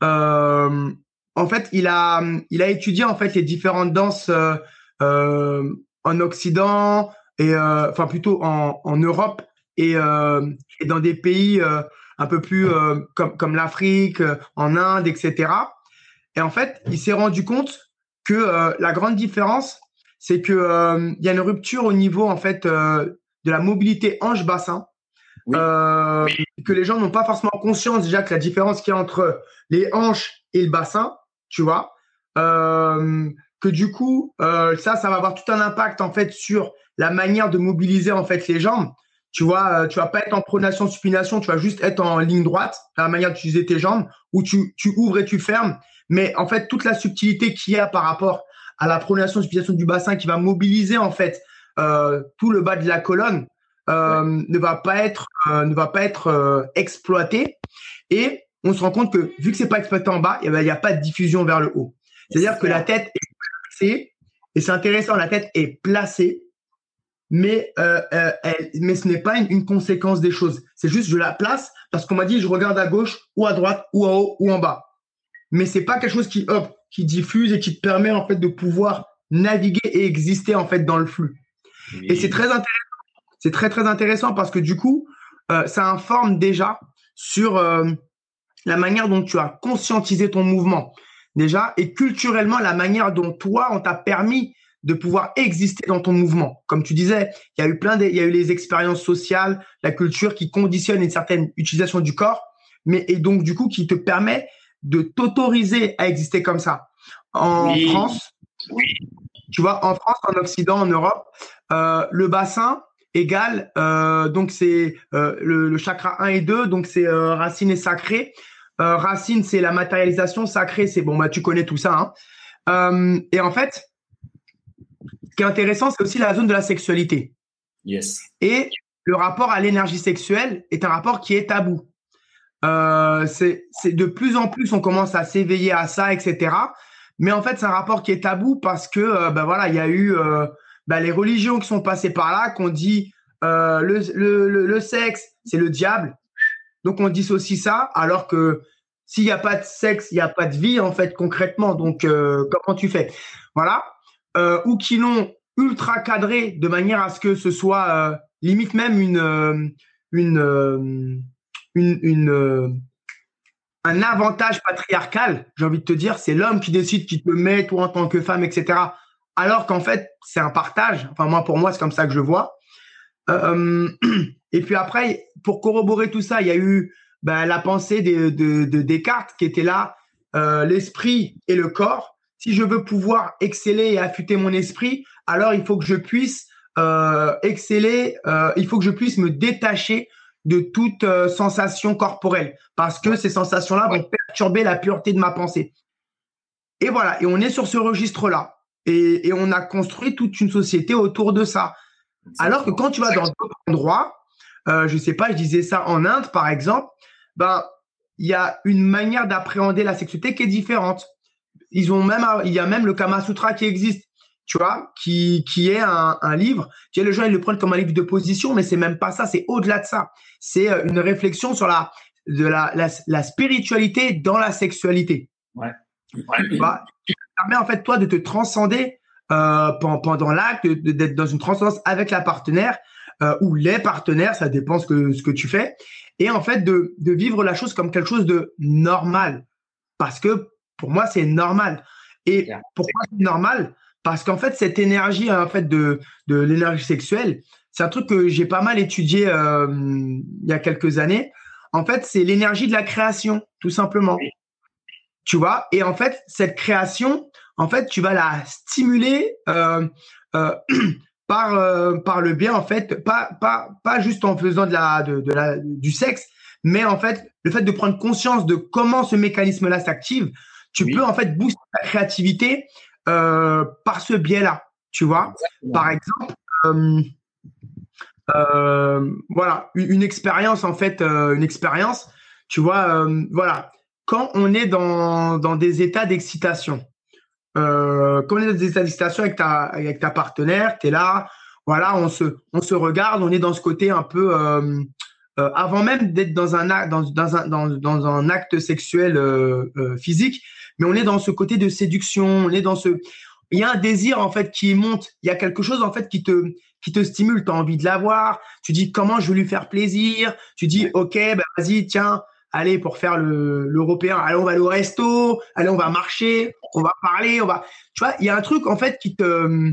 A: euh, en fait, il a, il a étudié en fait les différentes danses euh, en Occident et enfin plutôt en, en Europe et, et, dans des pays un peu plus comme, comme l'Afrique, en Inde, etc. Et en fait, il s'est rendu compte que la grande différence, c'est que il y a une rupture au niveau en fait de la mobilité hanche-bassin. Oui. Euh, que les gens n'ont pas forcément conscience déjà que la différence qu'il y a entre les hanches et le bassin, tu vois. Euh, que du coup, euh, ça, ça va avoir tout un impact en fait sur la manière de mobiliser en fait les jambes. Tu vois, euh, tu vas pas être en pronation, supination, tu vas juste être en ligne droite, la manière d'utiliser tes jambes, où tu, tu ouvres et tu fermes. Mais en fait, toute la subtilité qu'il y a par rapport à la pronation, du bassin qui va mobiliser en fait euh, tout le bas de la colonne euh, ne va pas être euh, ne va pas être exploitée. Et on se rend compte que vu que c'est pas exploité en bas, eh ben, il n'y a pas de diffusion vers le haut. C'est-à-dire que la tête est placée, et c'est intéressant, la tête est placée, mais, euh, elle, mais ce n'est pas une, une, conséquence des choses. C'est juste je la place parce qu'on m'a dit je regarde à gauche ou à droite ou en haut ou en bas. Mais c'est pas quelque chose qui hop, qui diffuse et qui te permet en fait de pouvoir naviguer et exister en fait dans le flux. Oui. Et c'est très intéressant. C'est très très intéressant parce que du coup, euh, ça informe déjà sur euh, la manière dont tu as conscientisé ton mouvement déjà et culturellement la manière dont toi on t'a permis de pouvoir exister dans ton mouvement. Comme tu disais, il y a eu plein de, il y a eu les expériences sociales, la culture qui conditionne une certaine utilisation du corps, mais et donc du coup qui te permet de t'autoriser à exister comme ça. En oui. France, oui. tu vois, en France, en Occident, en Europe, euh, le bassin égale, euh, donc c'est euh, le, le, chakra 1 et 2, donc c'est racine et sacré. Racine, c'est la matérialisation. Sacré, c'est bon, bah tu connais tout ça. Hein. Et en fait, ce qui est intéressant, c'est aussi la zone de la sexualité.
B: Yes.
A: Et le rapport à l'énergie sexuelle est un rapport qui est tabou. Euh, c'est de plus en plus, on commence à s'éveiller à ça, etc. Mais en fait, c'est un rapport qui est tabou parce que, euh, ben voilà, il y a eu euh, ben les religions qui sont passées par là, qu'on dit le, le, sexe, c'est le diable. Donc on dissocie ça, alors que s'il n'y a pas de sexe, il n'y a pas de vie en fait concrètement. Donc comment tu fais? Voilà. Ou qui l'ont ultra cadré de manière à ce que ce soit limite même une une une un avantage patriarcal. J'ai envie de te dire, c'est l'homme qui décide qui te met toi en tant que femme, etc. Alors qu'en fait c'est un partage. Enfin moi pour moi c'est comme ça que je vois. Euh, et puis après, pour corroborer tout ça, il y a eu ben, la pensée de, de, de, Descartes qui était là, euh, l'esprit et le corps. Si je veux pouvoir exceller et affûter mon esprit, alors il faut que je puisse euh, exceller, euh, il faut que je puisse me détacher de toute euh, sensation corporelle parce que ces sensations-là vont perturber la pureté de ma pensée. Et voilà, et on est sur ce registre-là. Et, et, on a construit toute une société autour de ça. Alors que quand tu vas dans d'autres endroits, euh, je sais pas, je disais ça en Inde par exemple, ben il y a une manière d'appréhender la sexualité qui est différente. Ils ont même, il y a même le Kama Sutra qui existe tu vois, qui, qui est un, un livre. Tu sais, les gens, ils le prennent comme un livre de position, mais c'est même pas ça, c'est au-delà de ça. C'est euh, une réflexion sur la, de la, la, la spiritualité dans la sexualité.
B: Ouais.
A: Tu vois, qui permet en fait, toi, de te transcender euh, pendant, l'acte, d'être dans une transcendance avec la partenaire euh, ou les partenaires, ça dépend ce que, ce que tu fais. Et en fait, de, de vivre la chose comme quelque chose de normal. Parce que pour moi, c'est normal. Et pourquoi c'est normal parce qu'en fait, cette énergie, en fait, de, de l'énergie sexuelle, c'est un truc que j'ai pas mal étudié euh, il y a quelques années. En fait, c'est l'énergie de la création, tout simplement. Tu vois? Et en fait, cette création, en fait, tu vas la stimuler euh, euh, par par le bien, en fait, pas pas pas juste en faisant de la de, de la du sexe, mais en fait, le fait de prendre conscience de comment ce mécanisme-là s'active, tu peux en fait booster ta créativité euh, par ce biais-là, tu vois. Par exemple, euh, euh, voilà, une, expérience en fait, une expérience, tu vois, voilà, quand on est dans, dans des états d'excitation, quand on est dans des états d'excitation avec ta, avec ta partenaire, tu es là, voilà, on se, on se regarde, on est dans ce côté un peu, avant même d'être dans un, dans, dans, un, dans, dans un acte sexuel physique, mais on est dans ce côté de séduction, on est dans ce il y a un désir en fait qui monte, il y a quelque chose en fait qui te qui te stimule, tu as envie de l'avoir, tu dis comment je vais lui faire plaisir, tu dis OK, ben vas-y, tiens, allez pour faire le l'européen, allez on va aller au resto, allez on va marcher, on va parler, on va tu vois, il y a un truc en fait qui te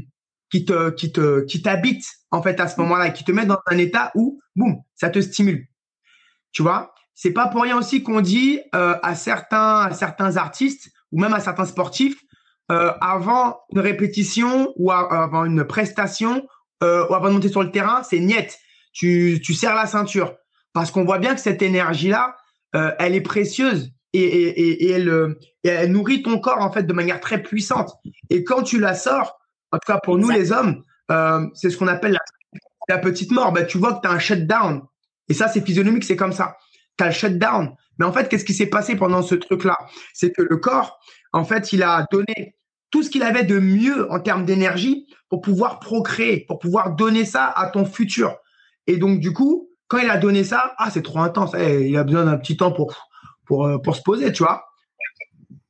A: qui te qui te qui t'habite en fait à ce moment-là, qui te met dans un état où boum, ça te stimule. Tu vois? C'est pas pour rien aussi qu'on dit euh, à certains à certains artistes ou même à certains sportifs euh, avant une répétition ou avant une prestation euh, ou avant de monter sur le terrain, c'est niette. Tu tu serres la ceinture parce qu'on voit bien que cette énergie là, elle est précieuse et, elle, nourrit ton corps en fait de manière très puissante. Et quand tu la sors, en tout cas pour nous les hommes, c'est ce qu'on appelle la, petite mort. Ben, tu vois que tu as un shutdown. Et ça, c'est physionomique, c'est comme ça tu as le shutdown. Mais en fait, qu'est-ce qui s'est passé pendant ce truc-là? C'est que le corps, en fait, il a donné tout ce qu'il avait de mieux en termes d'énergie pour pouvoir procréer, pour pouvoir donner ça à ton futur. Et donc, du coup, quand il a donné ça, ah, c'est trop intense. Eh, il a besoin d'un petit temps pour, pour, euh, pour se poser, tu vois.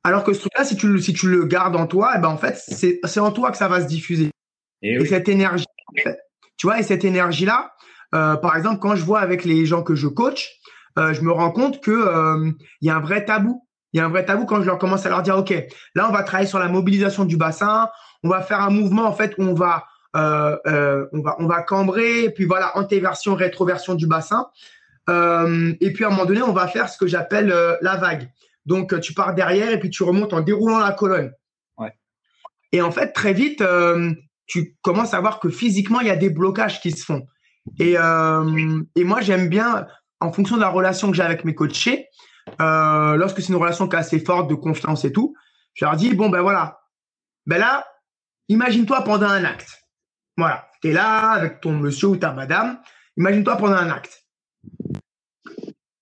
A: Alors que ce truc-là, si tu, si tu le gardes en toi, eh ben, en fait, c'est en toi que ça va se diffuser. Et, cette énergie, tu vois, et cette énergie-là, euh, par exemple, quand je vois avec les gens que je coach, je me rends compte que euh, il y a un vrai tabou. Il y a un vrai tabou quand je leur commence à leur dire, ok, là on va travailler sur la mobilisation du bassin, on va faire un mouvement en fait où on va euh, euh, on va on va cambrer, et puis voilà antéversion, rétroversion du bassin, euh, et puis à un moment donné on va faire ce que j'appelle la vague. Donc tu pars derrière et puis tu remontes en déroulant la colonne.
B: Ouais.
A: Et en fait très vite tu commences à voir que physiquement il y a des blocages qui se font. Et, et moi j'aime bien en fonction de la relation que j'ai avec mes coachés, euh, lorsque c'est une relation qui est assez forte de confiance et tout, je leur dis bon ben voilà, ben là, imagine-toi pendant un acte. Voilà, tu es là avec ton monsieur ou ta madame, imagine-toi pendant un acte.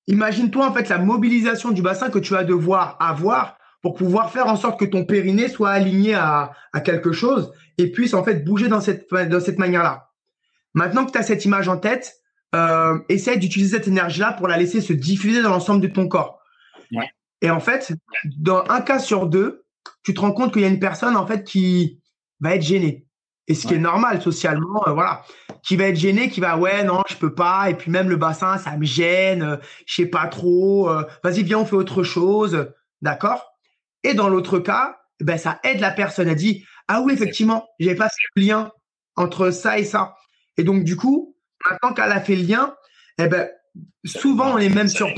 A: Imagine-toi en fait la mobilisation du bassin que tu vas devoir avoir pour pouvoir faire en sorte que ton périnée soit aligné à, quelque chose et puisse en fait bouger dans cette, dans cette manière-là. Maintenant que tu as cette image en tête, euh, essaie d'utiliser cette énergie-là pour la laisser se diffuser dans l'ensemble de ton corps.
B: Ouais.
A: Et en fait, dans un cas sur deux, tu te rends compte qu'il y a une personne en fait qui va être gênée. Et ce qui est normal socialement, euh, voilà, qui va être gêné, qui va ouais non je peux pas, et puis même le bassin ça me gêne, euh, je sais pas trop, euh, vas-y viens on fait autre chose, d'accord? Et dans l'autre cas, ben ça aide la personne. À dire ah oui effectivement j'ai pas ce lien entre ça et ça, et donc du coup Maintenant qu'elle a fait le lien, eh ben, souvent on est même sur.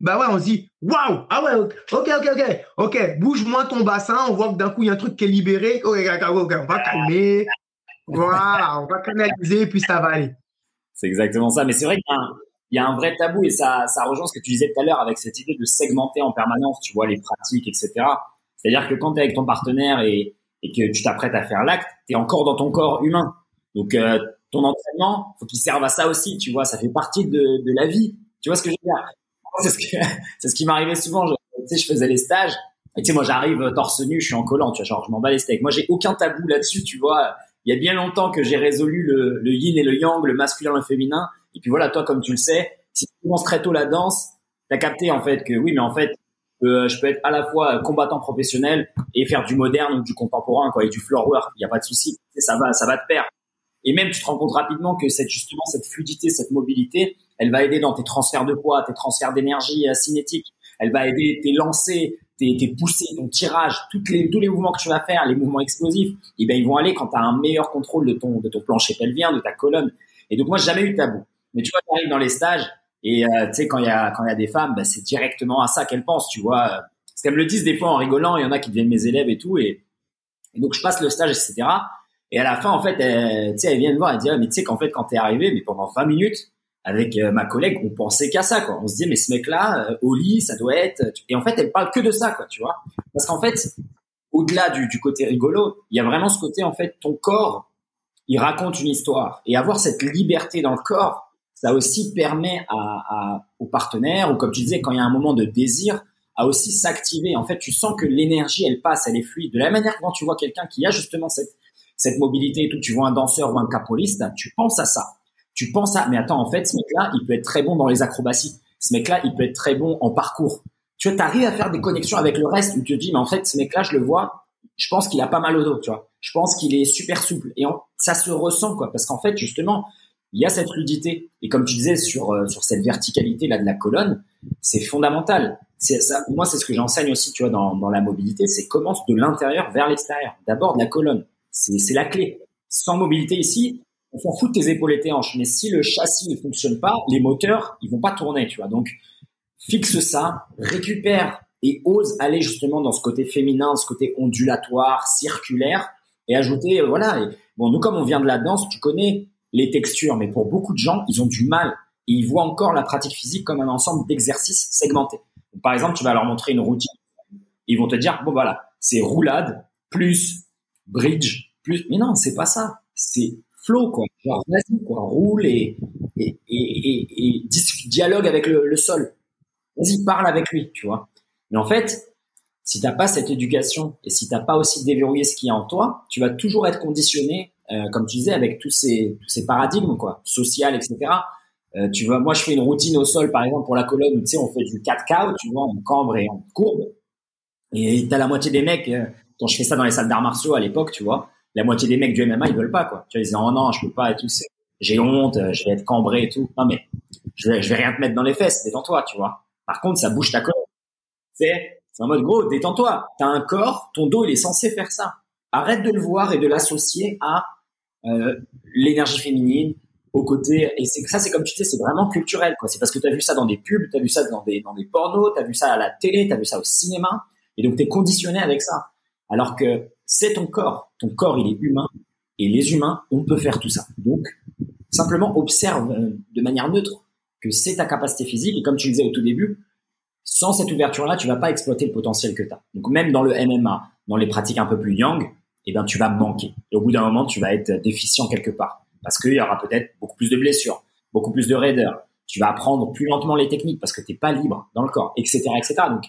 A: Bah ouais, on se dit waouh, ah ouais, ok, ok, ok, ok, bouge moins ton bassin, on voit que d'un coup il y a un truc qui est libéré, ok, ok, on va calmer, Voilà, on va canaliser puis ça va aller.
B: C'est exactement ça. Mais c'est vrai qu'il y, a un vrai tabou et ça, rejoint ce que tu disais tout à l'heure avec cette idée de segmenter en permanence, tu vois, les pratiques, etc. C'est-à-dire que quand tu es avec ton partenaire et, et que tu t'apprêtes à faire l'acte, tu es encore dans ton corps humain. Donc, euh, ton entraînement, faut qu'il serve à ça aussi, tu vois, ça fait partie de, de la vie. Tu vois ce que je veux dire? C'est ce, ce qui m'arrivait souvent. Je, tu sais, je faisais les stages. Et tu sais, moi, j'arrive torse nu, je suis en collant, tu vois, genre, je m'en bats les steaks. Moi, j'ai aucun tabou là-dessus, tu vois. Il y a bien longtemps que j'ai résolu le, le yin et le yang, le masculin et le féminin. Et puis voilà, toi, comme tu le sais, si tu commences très tôt la danse, t'as capté, en fait, que oui, mais en fait, euh, je peux être à la fois combattant professionnel et faire du moderne ou du contemporain, quoi, et du floor work. Il n'y a pas de souci. Ça va, ça va te perdre. Et même, tu te rends compte rapidement que cette, justement, cette fluidité, cette mobilité, elle va aider dans tes transferts de poids, tes transferts d'énergie euh, cinétique. Elle va aider tes lancers, tes, tes poussées, ton tirage, toutes les, tous les mouvements que tu vas faire, les mouvements explosifs, et eh ben, ils vont aller quand tu as un meilleur contrôle de ton, de ton plancher pelvien, de ta colonne. Et donc, moi, j'ai jamais eu de tabou. Mais tu vois, tu arrives dans les stages, et euh, tu sais, quand il y a, quand il y a des femmes, ben, c'est directement à ça qu'elles pensent, tu vois. Parce qu'elles me le disent des fois en rigolant, il y en a qui deviennent mes élèves et tout, et donc je passe le stage, etc. Et à la fin, en fait, elle, tu sais, elle vient me voir, elle dit, ah, mais tu sais qu'en fait, quand t'es arrivé, mais pendant 20 minutes, avec euh, ma collègue, on pensait qu'à ça, quoi. On se disait, mais ce mec-là, euh, au lit, ça doit être. Et en fait, elle parle que de ça, quoi, tu vois. Parce qu'en fait, au-delà du, du côté rigolo, il y a vraiment ce côté, en fait, ton corps, il raconte une histoire. Et avoir cette liberté dans le corps, ça aussi permet à, à, aux partenaires, ou comme tu disais, quand il y a un moment de désir, à aussi s'activer. En fait, tu sens que l'énergie, elle passe, elle est fluide. De la manière que quand tu vois quelqu'un qui a justement cette cette mobilité et tout, tu vois un danseur ou un capoliste, tu penses à ça. Tu penses à, mais attends, en fait, ce mec-là, il peut être très bon dans les acrobaties. Ce mec-là, il peut être très bon en parcours. Tu vois, arrives à faire des connexions avec le reste où tu te dis, mais en fait, ce mec-là, je le vois, je pense qu'il a pas mal au dos, tu vois. Je pense qu'il est super souple. Et ça se ressent, quoi. Parce qu'en fait, justement, il y a cette fluidité. Et comme tu disais sur, euh, sur cette verticalité là de la colonne, c'est fondamental. C'est ça, moi, c'est ce que j'enseigne aussi, tu vois, dans, dans la mobilité, c'est commence de l'intérieur vers l'extérieur. D'abord de la colonne. C'est la clé. Sans mobilité ici, on s'en fout de tes épaules et tes hanches. Mais si le châssis ne fonctionne pas, les moteurs, ils vont pas tourner, tu vois. Donc, fixe ça, récupère et ose aller justement dans ce côté féminin, ce côté ondulatoire, circulaire, et ajouter, euh, voilà. bon, nous, comme on vient de la danse, tu connais les textures, mais pour beaucoup de gens, ils ont du mal. Et ils voient encore la pratique physique comme un ensemble d'exercices segmentés. par exemple, tu vas leur montrer une routine. Ils vont te dire, bon, voilà, c'est roulade plus bridge, Mais non, c'est pas ça. C'est flow, quoi. Genre, vas-y, quoi. Roule et, et, et, et, dialogue avec le, sol. Vas-y, parle avec lui, tu vois. Mais en fait, si t'as pas cette éducation et si t'as pas aussi déverrouillé ce qu'il y a en toi, tu vas toujours être conditionné, euh, comme tu disais, avec tous ces, paradigmes, quoi, social, etc. Euh, tu vois, moi, je fais une routine au sol, par exemple, pour la colonne, tu sais, on fait du 4 k tu vois, on cambre et on courbe. Et t'as la moitié des mecs, euh, quand je fais ça dans les salles d'arts martiaux à l'époque, tu vois, la moitié des mecs du MMA, ils veulent pas, quoi. Tu vois, ils disent, oh non, je peux pas et tout, j'ai honte, je vais être cambré et tout. Non, mais, je vais, je vais rien te mettre dans les fesses, détends-toi, tu vois. Par contre, ça bouge ta colonne. C'est, c'est en mode, gros, détends-toi. T'as un corps, ton dos, il est censé faire ça. Arrête de le voir et de l'associer à euh, l'énergie féminine, au côté et c'est ça c'est comme tu dis c'est vraiment culturel quoi c'est parce que tu as vu ça dans des pubs tu as vu ça dans des dans des pornos tu as vu ça à la télé tu as vu ça au cinéma et donc tu es conditionné avec ça alors que c'est ton corps. Ton corps, il est humain. Et les humains, on peut faire tout ça. Donc, simplement observe euh, de manière neutre que c'est ta capacité physique. Et comme tu disais au tout début, sans cette ouverture-là, tu vas pas exploiter le potentiel que tu as. Donc, même dans le MMA, dans les pratiques un peu plus yang, eh ben, tu vas manquer. Au bout d'un moment, tu vas être déficient quelque part. Parce qu'il y aura peut-être beaucoup plus de blessures, beaucoup plus de raideur. Tu vas apprendre plus lentement les techniques parce que tu n'es pas libre dans le corps, etc., etc. Donc,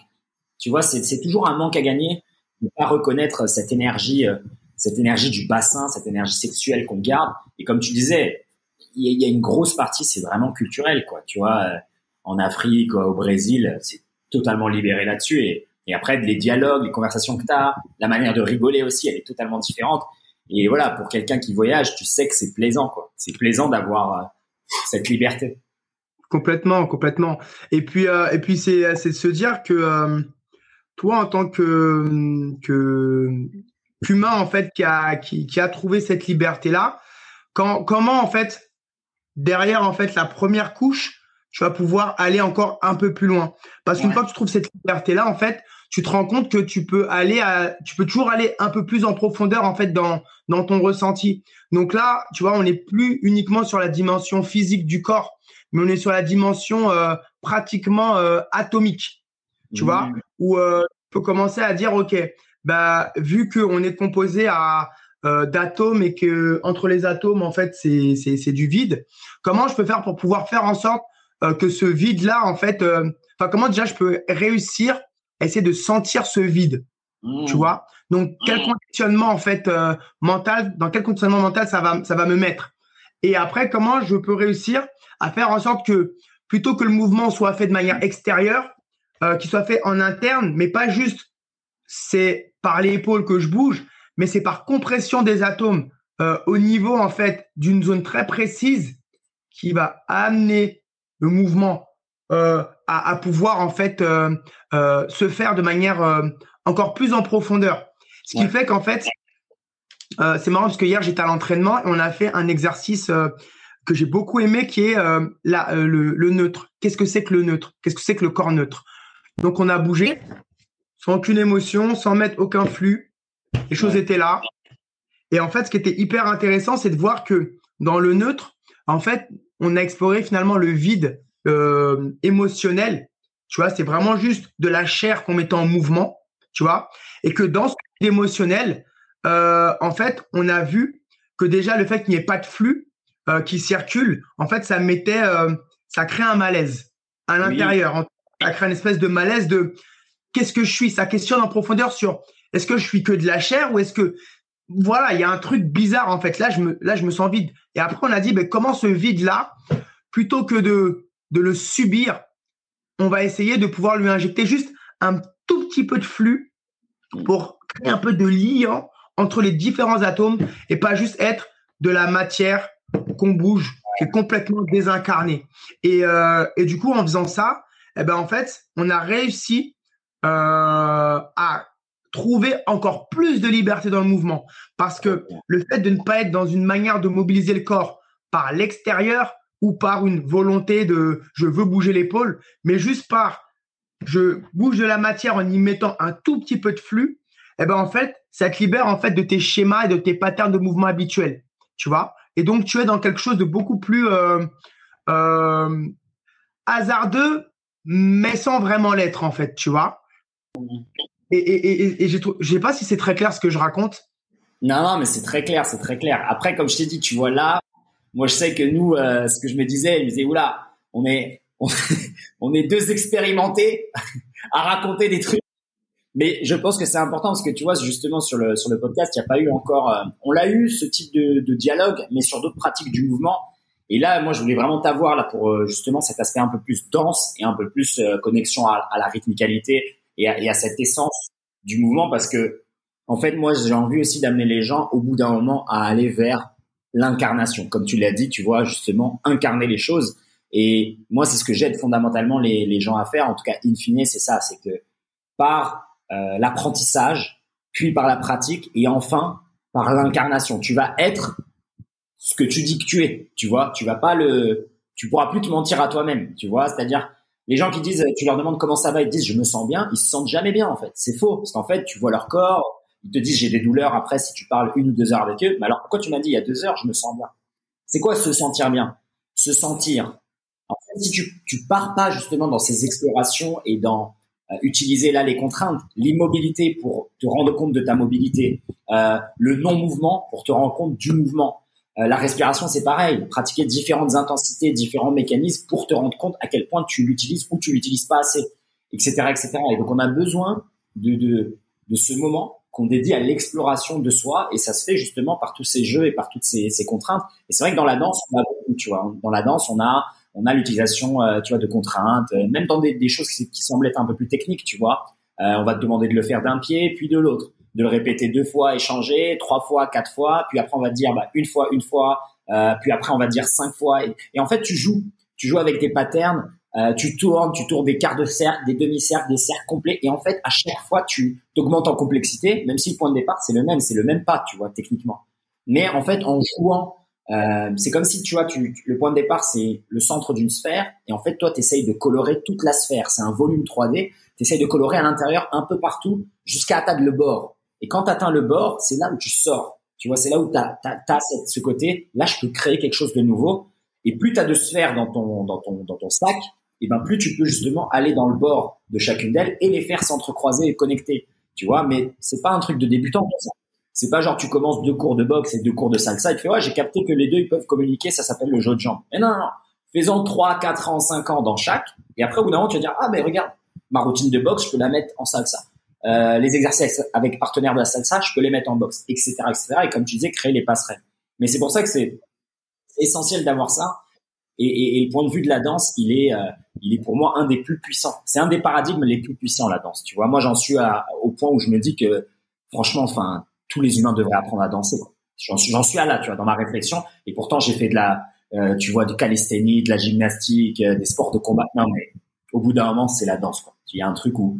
B: tu vois, c'est toujours un manque à gagner ne pas reconnaître cette énergie, euh, cette énergie du bassin, cette énergie sexuelle qu'on garde. Et comme tu disais, il y, a une grosse partie, c'est vraiment culturel, quoi. Tu vois, euh, en Afrique, au Brésil, c'est totalement libéré là-dessus. Et, et après, les dialogues, les conversations que tu as, la manière de rigoler aussi, elle est totalement différente. Et voilà, pour quelqu'un qui voyage, tu sais que c'est plaisant, quoi. C'est plaisant d'avoir euh, cette liberté.
A: Complètement, complètement. Et puis, et puis c'est, de se dire que toi en tant que que qu'humain en fait qui a qui, qui a trouvé cette liberté là quand, comment en fait derrière en fait la première couche tu vas pouvoir aller encore un peu plus loin. Parce qu'une fois que tu trouves cette liberté-là, en fait, tu te rends compte que tu peux aller à, tu peux toujours aller un peu plus en profondeur, en fait, dans, dans ton ressenti. Donc là, tu vois, on n'est plus uniquement sur la dimension physique du corps, mais on est sur la dimension euh, pratiquement euh, atomique, tu vois, mmh. où euh, tu peux commencer à dire, OK, bah, vu qu'on est composé à, euh, d'atomes et que entre les atomes en fait c'est c'est du vide. Comment je peux faire pour pouvoir faire en sorte euh, que ce vide là en fait, euh, enfin comment déjà je peux réussir à essayer de sentir ce vide, mmh. tu vois? Donc quel mmh. conditionnement en fait mental, dans quel conditionnement mental ça va ça va me mettre? Et après comment je peux réussir à faire en sorte que plutôt que le mouvement soit fait de manière extérieure, qu'il soit fait en interne, mais pas juste c'est par l'épaule que je bouge, mais c'est par compression des atomes euh, au niveau en fait d'une zone très précise qui va amener le mouvement euh, à, pouvoir en fait euh, se faire de manière encore plus en profondeur. Ce qui fait qu'en fait, c'est marrant parce que hier j'étais à l'entraînement et on a fait un exercice que j'ai beaucoup aimé qui est la, le, le, neutre. Qu'est-ce que c'est que le neutre? Qu'est-ce que c'est que le corps neutre? Donc on a bougé sans aucune émotion, sans mettre aucun flux les choses étaient là. Et en fait, ce qui était hyper intéressant, c'est de voir que dans le neutre, en fait, on a exploré finalement le vide euh, émotionnel. Tu vois, c'est vraiment juste de la chair qu'on mettait en mouvement, tu vois. Et que dans ce vide émotionnel, euh, en fait, on a vu que déjà le fait qu'il n'y ait pas de flux euh, qui circule, en fait, ça mettait, ça crée un malaise à l'intérieur. Ça crée une espèce de malaise de qu'est-ce que je suis? Ça questionne en profondeur sur est-ce que je suis que de la chair ou est-ce que voilà, il y a un truc bizarre en fait. Là, je me là je me sens vide. Et après on a dit ben, comment ce vide là plutôt que de de le subir, on va essayer de pouvoir lui injecter juste un tout petit peu de flux pour créer un peu de lien entre les différents atomes et pas juste être de la matière qu'on bouge, qui est complètement désincarnée. Et, euh, et du coup, en faisant ça, eh ben en fait, on a réussi à trouver encore plus de liberté dans le mouvement. Parce que le fait de ne pas être dans une manière de mobiliser le corps par l'extérieur ou par une volonté de je veux bouger l'épaule, mais juste par je bouge de la matière en y mettant un tout petit peu de flux, eh ben en fait, ça te libère en fait de tes schémas et de tes patterns de mouvement habituels, tu vois? Et donc tu es dans quelque chose de beaucoup plus euh, euh, hasardeux, mais sans vraiment l'être en fait, tu vois? Et, et, et, sais pas si c'est très clair ce que je raconte.
B: Non, non, mais c'est très clair, c'est très clair. Après, comme je t'ai dit, tu vois là, moi je sais que nous, euh, ce que je me disais, je me disais, oula, on est, on, est deux expérimentés à raconter des trucs. Mais je pense que c'est important parce que tu vois, justement sur le sur le podcast, il n'y a pas eu encore, euh, on l'a eu ce type de, dialogue, mais sur d'autres pratiques du mouvement. Et là, moi, je voulais vraiment t'avoir là pour euh, justement cet aspect un peu plus dense et un peu plus connexion à, la rythmicalité et à, cette essence du mouvement parce que en fait moi j'ai envie aussi d'amener les gens au bout d'un moment à aller vers l'incarnation. Comme tu l'as dit tu vois justement incarner les choses. Et moi c'est ce que j'aide fondamentalement les, les, gens à faire. En tout cas in fine c'est ça. C'est que par euh, l'apprentissage puis par la pratique et enfin par l'incarnation. Tu vas être ce que tu dis que tu es. Tu vois tu vas pas le tu pourras plus te mentir à toi-même tu vois. C'est-à-dire les gens qui disent, tu leur demandes comment ça va, ils disent je me sens bien, ils se sentent jamais bien en fait. C'est faux parce qu'en fait tu vois leur corps, ils te disent j'ai des douleurs après si tu parles une ou deux heures avec eux. Mais alors pourquoi tu m'as dit il y a deux heures je me sens bien? C'est quoi se sentir bien? Se sentir. En fait si tu tu pars pas justement dans ces explorations et dans euh, utiliser là les contraintes, l'immobilité pour te rendre compte de ta mobilité, euh, le non mouvement pour te rendre compte du mouvement la respiration, c'est pareil. Pratiquer différentes intensités, différents mécanismes pour te rendre compte à quel point tu l'utilises ou tu l'utilises pas assez, etc., etc. Et donc, on a besoin de, de, de ce moment qu'on dédie à l'exploration de soi et ça se fait justement par tous ces jeux et par toutes ces, ces contraintes. Et c'est vrai que dans la danse, on a beaucoup, tu vois. Dans la danse, on a on a l'utilisation, euh, tu vois, de contraintes, euh, même dans des, des choses qui, qui, semblent être un peu plus techniques, tu vois. on va te demander de le faire d'un pied puis de l'autre de le répéter deux fois, échanger, trois fois, quatre fois, puis après on va dire bah, une fois, une fois, euh, puis après on va dire cinq fois. Et, en fait, tu joues, tu joues avec tes patterns, euh, tu tournes, tu tournes des quarts de cercle, des demi-cercles, des cercles complets, et en fait, à chaque fois, tu augmentes en complexité, même si le point de départ c'est le même, c'est le même pas, tu vois, techniquement. Mais en fait, en jouant Euh, c'est comme si, tu vois, tu, le point de départ, c'est le centre d'une sphère. Et en fait, toi, tu essayes de colorer toute la sphère. C'est un volume 3D. Tu essayes de colorer à l'intérieur un peu partout jusqu'à atteindre le bord. Et quand tu atteins le bord, c'est là où tu sors. Tu vois, c'est là où tu as, ce côté, là, je peux créer quelque chose de nouveau. Et plus tu as de sphères dans ton, dans ton, dans ton sac, et ben plus tu peux justement aller dans le bord de chacune d'elles et les faire s'entrecroiser et connecter. Tu vois, mais c'est pas un truc de débutant. C'est pas genre tu commences deux cours de boxe et deux cours de salsa et tu fais ouais j'ai capté que les deux ils peuvent communiquer, ça s'appelle le jeu de jambes. Mais non, non, non. Faisons trois, quatre ans, cinq ans dans chaque et après au bout d'un moment tu vas dire ah mais regarde ma routine de boxe je peux la mettre en salsa. Euh, les exercices avec partenaires de la salsa je peux les mettre en boxe, etc., etc. Et comme tu disais créer les passerelles. Mais c'est pour ça que c'est essentiel d'avoir ça. Et, et, et, le point de vue de la danse, il est, euh, il est pour moi un des plus puissants. C'est un des paradigmes les plus puissants la danse. Tu vois, moi j'en suis à, au point où je me dis que franchement, enfin, tous les humains devraient apprendre à danser. J'en suis, suis à là, tu vois, dans ma réflexion. Et pourtant, j'ai fait de la, euh, tu vois, du calisthénie, de la gymnastique, euh, des sports de combat. Non, mais au bout d'un moment, c'est la danse. Il y a un truc où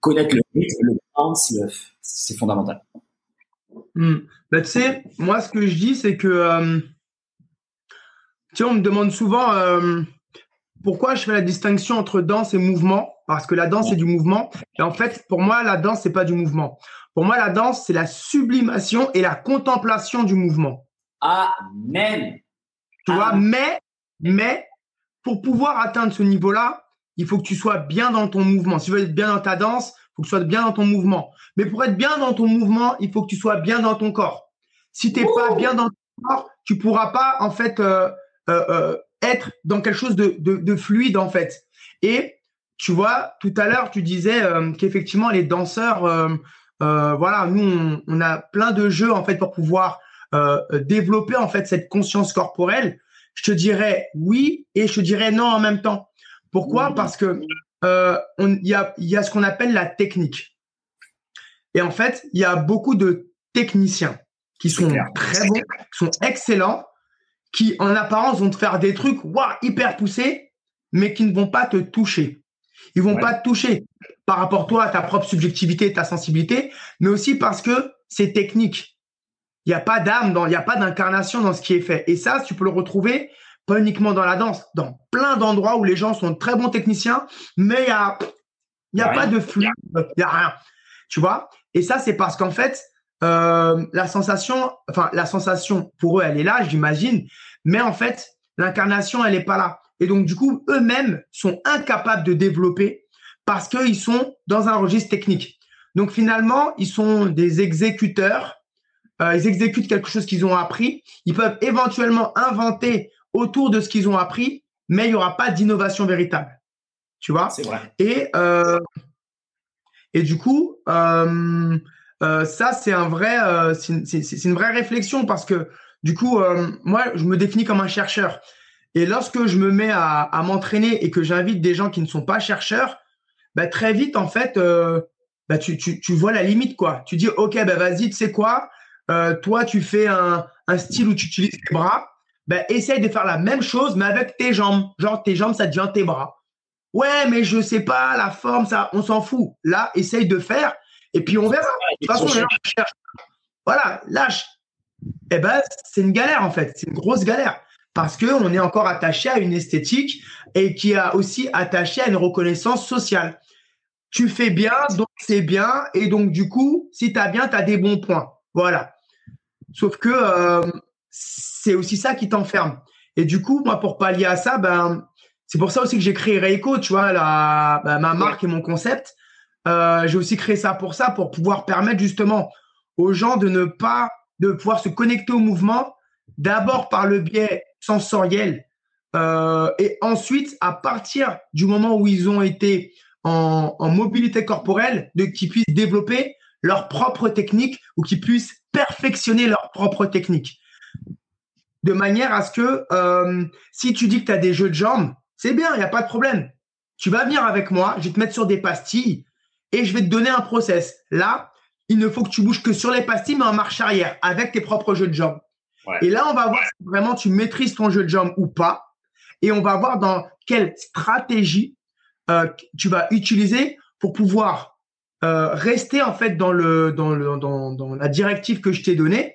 B: connaître le rythme, le c'est fondamental.
A: Bah, tu sais, moi, ce que je dis, c'est que, euh, tu sais, on me demande souvent pourquoi je fais la distinction entre danse et mouvement? Parce que la danse, c'est du mouvement. Et en fait, pour moi, la danse, c'est pas du mouvement. Pour moi, la danse, c'est la sublimation et la contemplation du mouvement.
B: Amen.
A: Tu vois, mais, mais, pour pouvoir atteindre ce niveau-là, il faut que tu sois bien dans ton mouvement. Si tu veux être bien dans ta danse, il faut que tu sois bien dans ton mouvement. Mais pour être bien dans ton mouvement, il faut que tu sois bien dans ton corps. Si tu n'es pas bien dans ton corps, tu pourras pas, en fait, euh, euh, euh, être dans quelque chose de, de, fluide en fait. Et tu vois, tout à l'heure, tu disais qu'effectivement les danseurs, voilà, nous on, a plein de jeux en fait pour pouvoir développer en fait cette conscience corporelle. Je te dirais oui et je te dirais non en même temps. Pourquoi Parce que il y a, y a ce qu'on appelle la technique. Et en fait, il y a beaucoup de techniciens qui sont très bons, qui sont excellents, qui en apparence vont te faire des trucs waouh, hyper poussés, mais qui ne vont pas te toucher. Ils vont pas te toucher par rapport toi à ta propre subjectivité, ta sensibilité, mais aussi parce que c'est technique. Il n'y a pas d'âme, il n'y a pas d'incarnation dans ce qui est fait. Et ça, tu peux le retrouver pas uniquement dans la danse, dans plein d'endroits où les gens sont très bons techniciens, mais il n'y a, y a pas de flux, il n'y a rien. Tu vois? Et ça, c'est parce qu'en fait, euh, la sensation, enfin la sensation pour eux, elle est là, j'imagine, mais en fait, l'incarnation, elle n'est pas là. Et donc du coup, eux-mêmes sont incapables de développer parce qu'ils sont dans un registre technique. Donc finalement, ils sont des exécuteurs. Euh, ils exécutent quelque chose qu'ils ont appris. Ils peuvent éventuellement inventer autour de ce qu'ils ont appris, mais il n'y aura pas d'innovation véritable. Tu vois?
B: C'est vrai.
A: Et euh, et du coup, euh, euh, ça, c'est un vrai, c'est une vraie réflexion parce que du coup, moi, je me définis comme un chercheur. Et lorsque je me mets à, à m'entraîner et que j'invite des gens qui ne sont pas chercheurs, bah, très vite, en fait, bah, tu, tu, tu, vois la limite, quoi. Tu dis, OK, bah, vas-y, tu sais quoi? Toi, tu fais un, un, style où tu utilises tes bras. Bah, essaye de faire la même chose, mais avec tes jambes. Genre, tes jambes, ça devient tes bras. Ouais, mais je sais pas, la forme, ça, on s'en fout. Là, essaye de faire et puis on verra. De toute façon, Voilà, lâche. Eh ben, c'est une galère en fait. C'est une grosse galère parce que on est encore attaché à une esthétique et qui a aussi attaché à une reconnaissance sociale. Tu fais bien, donc c'est bien, et donc du coup, si tu as bien, tu as des bons points. Voilà. Sauf que euh, c'est aussi ça qui t'enferme. Et du coup, moi, pour pallier à ça, ben, c'est pour ça aussi que j'ai créé Reiko, tu vois, la, ben, ma marque et mon concept. Euh, j'ai aussi créé ça pour ça, pour pouvoir permettre justement aux gens de ne pas, de pouvoir se connecter au mouvement, d'abord par le biais sensoriel, euh, et ensuite, à partir du moment où ils ont été en, mobilité corporelle, de qu'ils puissent développer leur propre technique ou qu'ils puissent perfectionner leur propre technique. De manière à ce que euh, si tu dis que tu as des jeux de jambes, c'est bien, il n'y a pas de problème. Tu vas venir avec moi, je vais te mettre sur des pastilles, et je vais te donner un process. Là, il ne faut que tu bouges que sur les pastilles, mais en marche arrière, avec tes propres jeux de jambes. Et là, on va voir si vraiment tu maîtrises ton jeu de jambes ou pas. Et on va voir dans quelle stratégie euh, tu vas utiliser pour pouvoir euh, rester en fait dans le dans le dans, dans la directive que je t'ai donnée.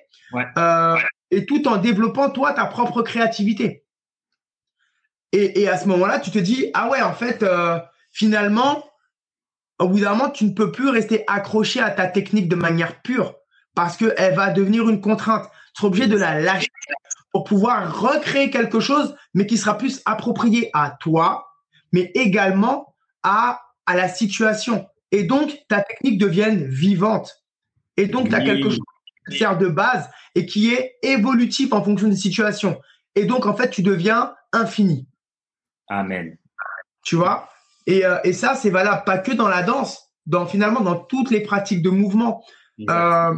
A: Euh, et tout en développant toi ta propre créativité. Et, à ce moment-là, tu te dis ah ouais, en fait, euh, finalement, au bout d'un moment, tu ne peux plus rester accroché à ta technique de manière pure parce qu'elle va devenir une contrainte. Tu seras obligé de la lâcher pour pouvoir recréer quelque chose, mais qui sera plus approprié à toi, mais également à, à la situation. Et donc, ta technique devient vivante. Et donc, tu as quelque chose qui sert de base et qui est évolutif en fonction des situations. Et donc, en fait, tu deviens infini.
B: Amen.
A: Tu vois? Et, euh, et, ça, c'est valable pas que dans la danse, dans finalement dans toutes les pratiques de mouvement. Euh,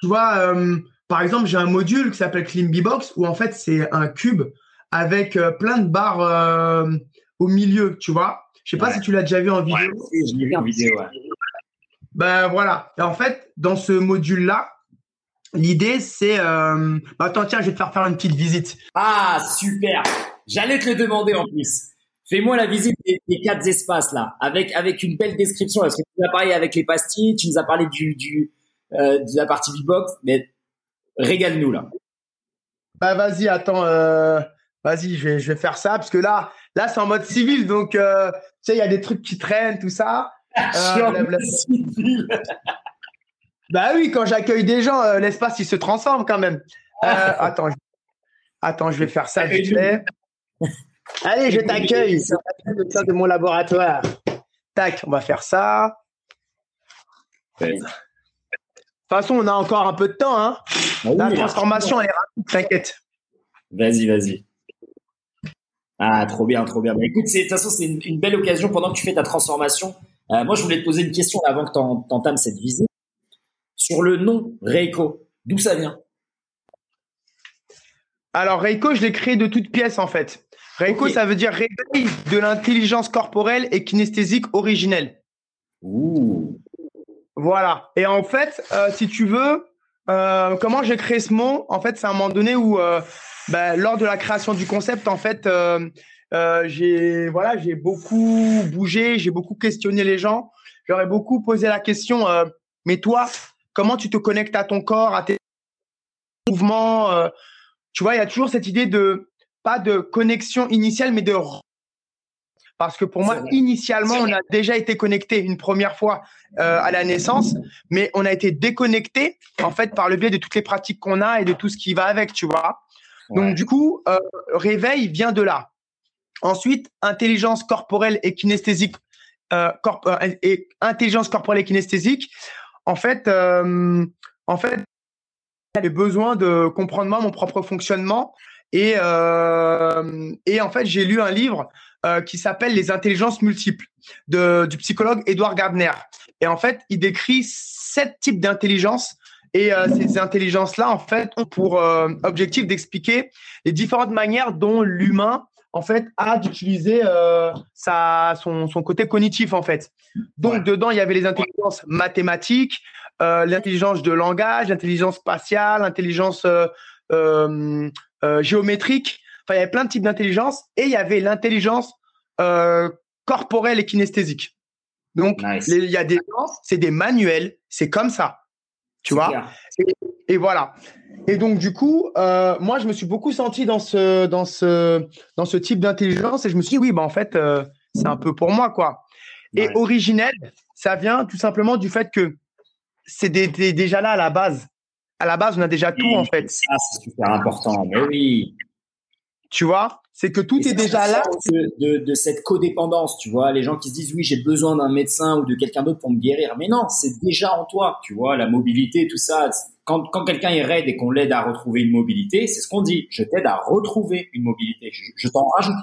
A: tu vois, euh, par exemple, j'ai un module qui s'appelle Clean Box où en fait c'est un cube avec plein de barres au milieu, tu vois? Je sais pas si tu l'as déjà vu en vidéo.
B: Oui, je l'ai vu en vidéo. Ouais.
A: Ben voilà. Et en fait, dans ce module-là, l'idée c'est. Euh... Attends, tiens, je vais te faire faire une petite visite.
B: Ah super. J'allais te le demander en plus. Fais-moi la visite des, quatre espaces là, avec avec une belle description. Parce que tu nous as parlé avec les pastilles, tu nous as parlé du, du euh, de la partie beatbox, mais régale-nous là.
A: Bah vas-y, attends, euh, vas-y, je vais, je vais faire ça parce que là, là c'est en mode civil, donc euh, tu sais, il y a des trucs qui traînent, tout ça. Euh, civil. Bah oui, quand j'accueille des gens, euh, l'espace il se transforme quand même. Euh, attends, je... attends, je vais faire ça vite fait. Allez, je t'accueille la de mon laboratoire. Tac, on va faire ça. De toute façon, on a encore un peu de temps. Hein. Ah la transformation, elle est rapide, t'inquiète.
B: Vas-y, vas-y. Ah, trop bien, trop bien. Bah, écoute, de toute façon, c'est une, belle occasion pendant que tu fais ta transformation. Euh, moi, je voulais te poser une question avant que tu entames cette visite. Sur le nom Reiko, d'où ça vient?
A: Alors, Reiko, je l'ai créé de toutes pièces, en fait. Reiko, ça veut dire réveil de l'intelligence corporelle et kinesthésique originelle.
B: Ouh.
A: Voilà. Et en fait, euh, si tu veux, euh, comment j'ai créé ce mot? En fait, c'est un moment donné où ben, lors de la création du concept, en fait, euh, euh, j'ai voilà, j'ai beaucoup bougé, j'ai beaucoup questionné les gens. J'aurais beaucoup posé la question, euh, mais toi, comment tu te connectes à ton corps, à tes mouvements euh, Tu vois, il y a toujours cette idée de pas de connexion initiale, mais de parce que pour moi, initialement, on a déjà été connecté une première fois euh, à la naissance, mais on a été déconnecté en fait par le biais de toutes les pratiques qu'on a et de tout ce qui va avec, tu vois. Donc du coup, euh, réveil vient de là. Ensuite, intelligence corporelle et kinesthésique, euh, et intelligence corporelle et kinesthésique. En fait, en fait, j'avais besoin de comprendre moi mon propre fonctionnement et et en fait j'ai lu un livre qui s'appelle Les intelligences multiples de, du psychologue Edouard Gardner. Et en fait, il décrit sept types d'intelligence et euh, ces intelligences-là, en fait, ont pour euh, objectif d'expliquer les différentes manières dont l'humain, en fait, a d'utiliser euh, sa, son, son, côté cognitif, en fait. Donc, dedans, il y avait les intelligences mathématiques, l'intelligence de langage, l'intelligence spatiale, l'intelligence géométrique. Enfin, il y avait plein de types d'intelligence et il y avait l'intelligence corporelle et kinesthésique. Donc, il y a des gens, c'est des manuels, c'est comme ça. Tu vois et, voilà. Et donc, du coup, euh, moi, je me suis beaucoup senti dans ce, dans ce, dans ce type d'intelligence et je me suis dit, oui, bah, en fait, euh, c'est un peu pour moi, quoi. Et originel, ça vient tout simplement du fait que c'est déjà là à la base. À la base, on a déjà tout, en fait.
B: Ça, c'est super important. Mais oui.
A: Tu vois c'est que tout est, déjà là.
B: De, de, cette codépendance, tu vois, les gens qui se disent oui, j'ai besoin d'un médecin ou de quelqu'un d'autre pour me guérir. Mais non, c'est déjà en toi, tu vois, la mobilité, tout ça. Quand, quand quelqu'un est raide et qu'on l'aide à retrouver une mobilité, c'est ce qu'on dit. Je t'aide à retrouver une mobilité. Je, t'en rajoute.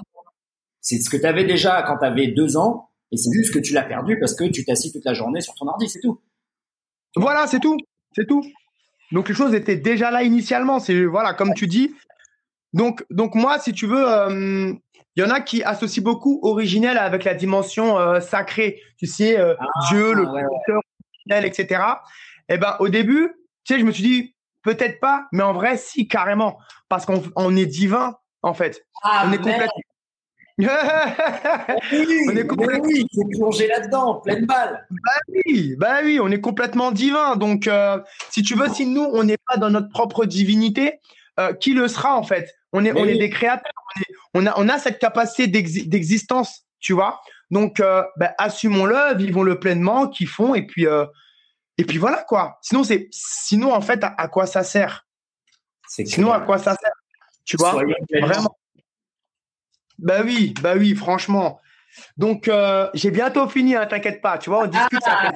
B: C'est ce que tu avais déjà quand tu avais deux ans et c'est juste que tu l'as perdu parce que tu t'assis toute la journée sur ton ordi, c'est tout.
A: Voilà, c'est tout. C'est tout. Donc les choses étaient déjà là initialement. C'est voilà, comme tu dis, donc, donc moi, si tu veux, il euh, y en a qui associent beaucoup originel avec la dimension euh, sacrée. Tu sais, euh, ah, Dieu, le créateur, ouais. etc. Eh ben, au début, tu sais, je me suis dit peut-être pas, mais en vrai, si carrément, parce qu'on on est divin en fait.
B: Ah, on est complètement. on est complètement. Oui, faut plonger là-dedans, pleine balle.
A: Bah oui, bah oui, on est complètement divin. Donc, si tu veux, si nous, on n'est pas dans notre propre divinité, euh, qui le sera en fait? On est, on est des créateurs, on, a, on a cette capacité d'existence, tu vois. Donc, euh, ben, assumons-le, vivons-le pleinement, kiffons, et puis, euh, et puis voilà quoi. Sinon, c'est, sinon en fait, à, quoi ça sert? Sinon, à quoi ça sert? Tu vois? Vraiment. Bah oui, bah oui, franchement. Donc, j'ai bientôt fini, hein, t'inquiète pas. Tu vois, on discute. ça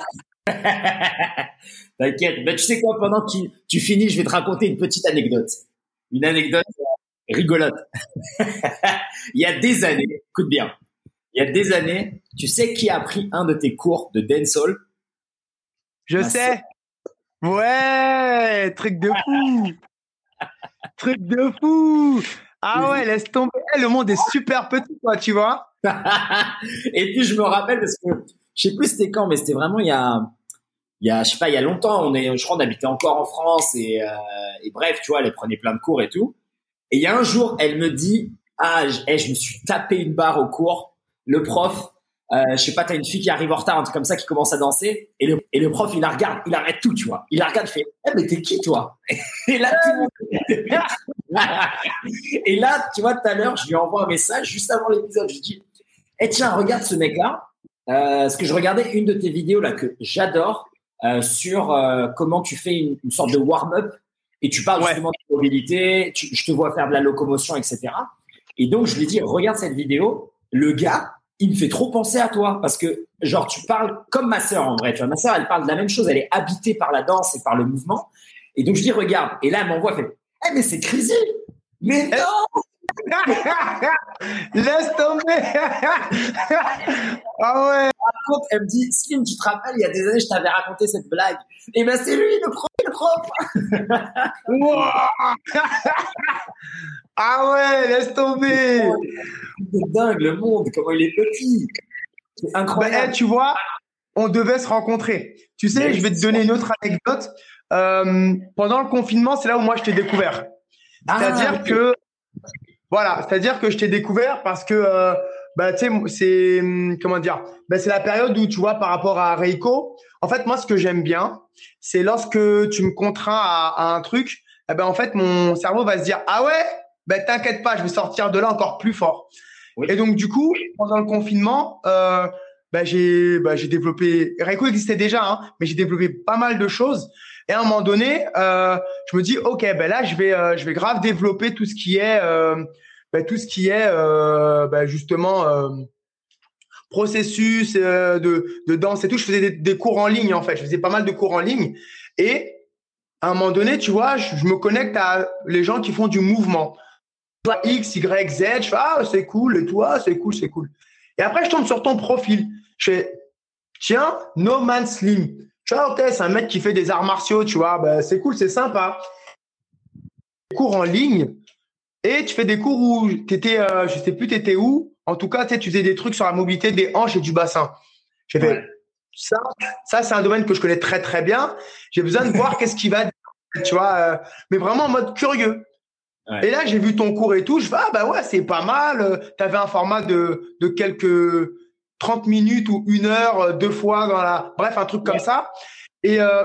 B: T'inquiète. Ben, tu sais quoi, pendant que tu, finis, je vais te raconter une petite anecdote. Une anecdote euh, rigolote. il y a des années, écoute bien, il y a des années, tu sais qui a pris un de tes cours de dancehall?
A: Je sais. Ouais, truc de fou. truc de fou. Ah ouais, laisse tomber. Eh, le monde est super petit, toi, tu vois.
B: Et puis je me rappelle parce que je sais plus c'était quand, mais c'était vraiment il y a il y a, je sais pas, il y a longtemps, on est, je crois, on habitait encore en France et, euh, et bref, tu vois, elle prenait plein de cours et tout. Et il y a un jour, elle me dit, ah, je, eh, je me suis tapé une barre au cours. Le prof, euh, je sais pas, t'as une fille qui arrive en retard, un truc comme ça, qui commence à danser, et le, prof, il la regarde, il arrête tout, tu vois. Il la regarde, il fait, eh, mais t'es qui, toi? Et là, et là, tu vois, tout à l'heure, je lui envoie un message juste avant l'épisode. Je dis, eh, tiens, regarde ce mec-là. Euh, parce que je regardais une de tes vidéos là que j'adore euh, sur comment tu fais une sorte de warm-up et tu parles justement de mobilité, tu, je te vois faire de la locomotion, etc. Et donc, je lui ai dit, regarde cette vidéo, le gars, il me fait trop penser à toi parce que, genre, tu parles comme ma sœur en vrai. Tu vois, ma sœur, elle parle de la même chose, elle est habitée par la danse et par le mouvement. Et donc, je dis, regarde. Et là, elle m'envoie, elle fait, eh, mais c'est crazy! Mais eh, non!
A: Laisse tomber. ah ouais.
B: Elle me dit, Slim, tu te rappelles, il y a des années, je t'avais raconté cette blague. Et ben, c'est lui, le prof, le prof.
A: ah ouais, laisse tomber.
B: C'est dingue, le monde, comment il est petit. C'est incroyable.
A: Ben, tu vois, on devait se rencontrer. Tu sais, je vais te donner une autre anecdote. Euh, pendant le confinement, c'est là où moi je t'ai découvert. Ah, C'est-à-dire que voilà, c'est-à-dire que je t'ai découvert parce que euh, bah tu sais c'est hum, comment dire? Bah, c'est la période où tu vois par rapport à Reiko en fait moi ce que j'aime bien c'est lorsque tu me contrains à, un truc eh ben en fait mon cerveau va se dire ah ouais? Ben t'inquiète pas je vais sortir de là encore plus fort et donc du coup pendant le confinement euh, bah, j'ai bah, j'ai développé Reiko existait déjà hein, mais j'ai développé pas mal de choses. Et à un moment donné, euh, je me dis, ok, ben là, je vais, euh, je vais grave développer tout ce qui est, euh, ben, tout ce qui est, euh, ben, justement, euh, processus de, de danse et tout. Je faisais des, cours en ligne en fait. Je faisais pas mal de cours en ligne. Et à un moment donné, tu vois, je, me connecte à les gens qui font du mouvement. X, Y, Z. Je fais ah c'est cool et toi c'est cool, c'est cool. Et après, je tombe sur ton profil. Je fais tiens, No Man Slim. Tu vois, ok, c'est un mec qui fait des arts martiaux, tu vois, ben, c'est cool, c'est sympa. Cours en ligne et tu fais des cours où tu étais, euh, je sais plus, tu étais où. En tout cas, tu faisais des trucs sur la mobilité des hanches et du bassin. J'ai fait ça, ça c'est un domaine que je connais très très bien. J'ai besoin de voir qu'est-ce qui va, tu vois, euh, mais vraiment en mode curieux. Et là, j'ai vu ton cours et tout. Je fais ah bah ouais, c'est pas mal. Tu avais un format de de quelques 30 minutes ou une heure euh, deux fois dans la bref un truc comme ça et euh,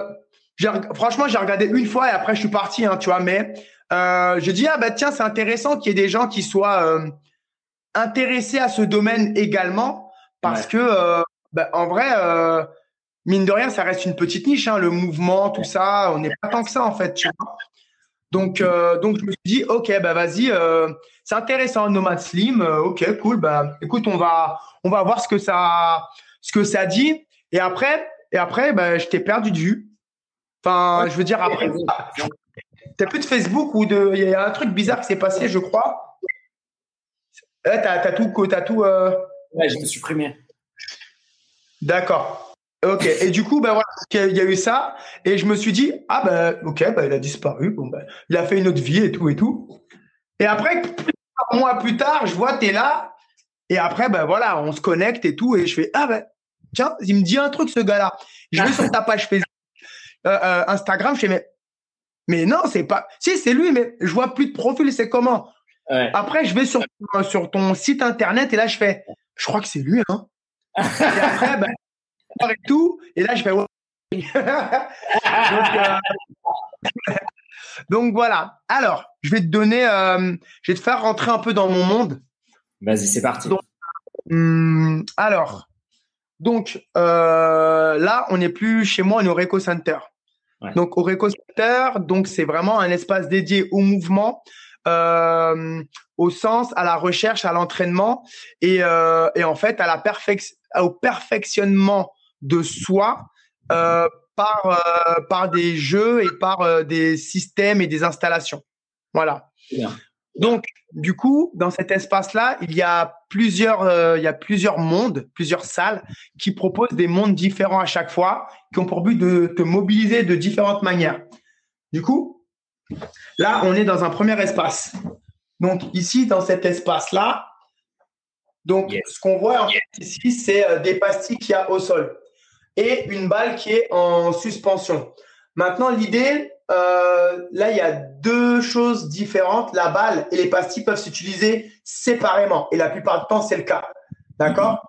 A: franchement j'ai regardé une fois et après je suis parti hein, tu vois mais euh, je dis ah bah tiens c'est intéressant qu'il y ait des gens qui soient euh, intéressés à ce domaine également parce que euh, bah, en vrai mine de rien ça reste une petite niche hein, le mouvement tout ça on n'est pas tant que ça en fait tu vois. Donc, donc je me suis dit, ok, bah vas-y, c'est intéressant, Nomad Slim, ok, cool, bah écoute, on va, on va voir ce que ça, ce que ça dit. Et après, et après, bah, je t'ai perdu de vue. Enfin, je veux dire après, t'as plus de Facebook ou de, il y a un truc bizarre qui s'est passé, je crois. Là, t'as, as tout, t'as tout.
B: Ouais, je me suis supprimé.
A: D'accord. Ok. Et du coup, ben voilà, il y a eu ça, et je me suis dit, ah ben, ok, ben il a disparu. Bon ben, il a fait une autre vie et tout et tout. Et après, un mois plus tard, je vois, t'es là, et après, ben voilà, on se connecte et tout, et je fais, ah ben, tiens, il me dit un truc ce gars-là. Je vais sur ta page Facebook, euh, euh, Instagram, je fais, mais, mais non, c'est pas, si c'est lui, mais je vois plus de profil, c'est comment? Après, je vais sur, sur ton site internet et là, je fais, je crois que c'est lui, hein. et après, ben, et tout. Et là, je fais. Donc, euh, Donc voilà. Alors, je vais te donner, euh, je vais te faire rentrer un peu dans mon monde.
B: Vas-y, c'est parti.
A: Hum, alors, donc euh, là, on n'est plus chez moi, on est au Reco Center. Donc au Reco Center, donc c'est vraiment un espace dédié au mouvement, euh, au sens, à la recherche, à l'entraînement et, euh, et en fait à la au perfectionnement de soi euh, par par des jeux et par des systèmes et des installations. Voilà. Donc, du coup, dans cet espace-là, il y a plusieurs, euh, il y a plusieurs mondes, plusieurs salles qui proposent des mondes différents à chaque fois, qui ont pour but de te mobiliser de différentes manières. Du coup, là, on est dans un premier espace. Donc, ici, dans cet espace-là, donc, ce qu'on voit en fait, ici, c'est euh, des pastilles qu'il y a au sol et une balle qui est en suspension. Maintenant, l'idée, euh, là, il y a deux choses différentes. La balle et les pastilles peuvent s'utiliser séparément. Et la plupart du temps, c'est le cas. D'accord?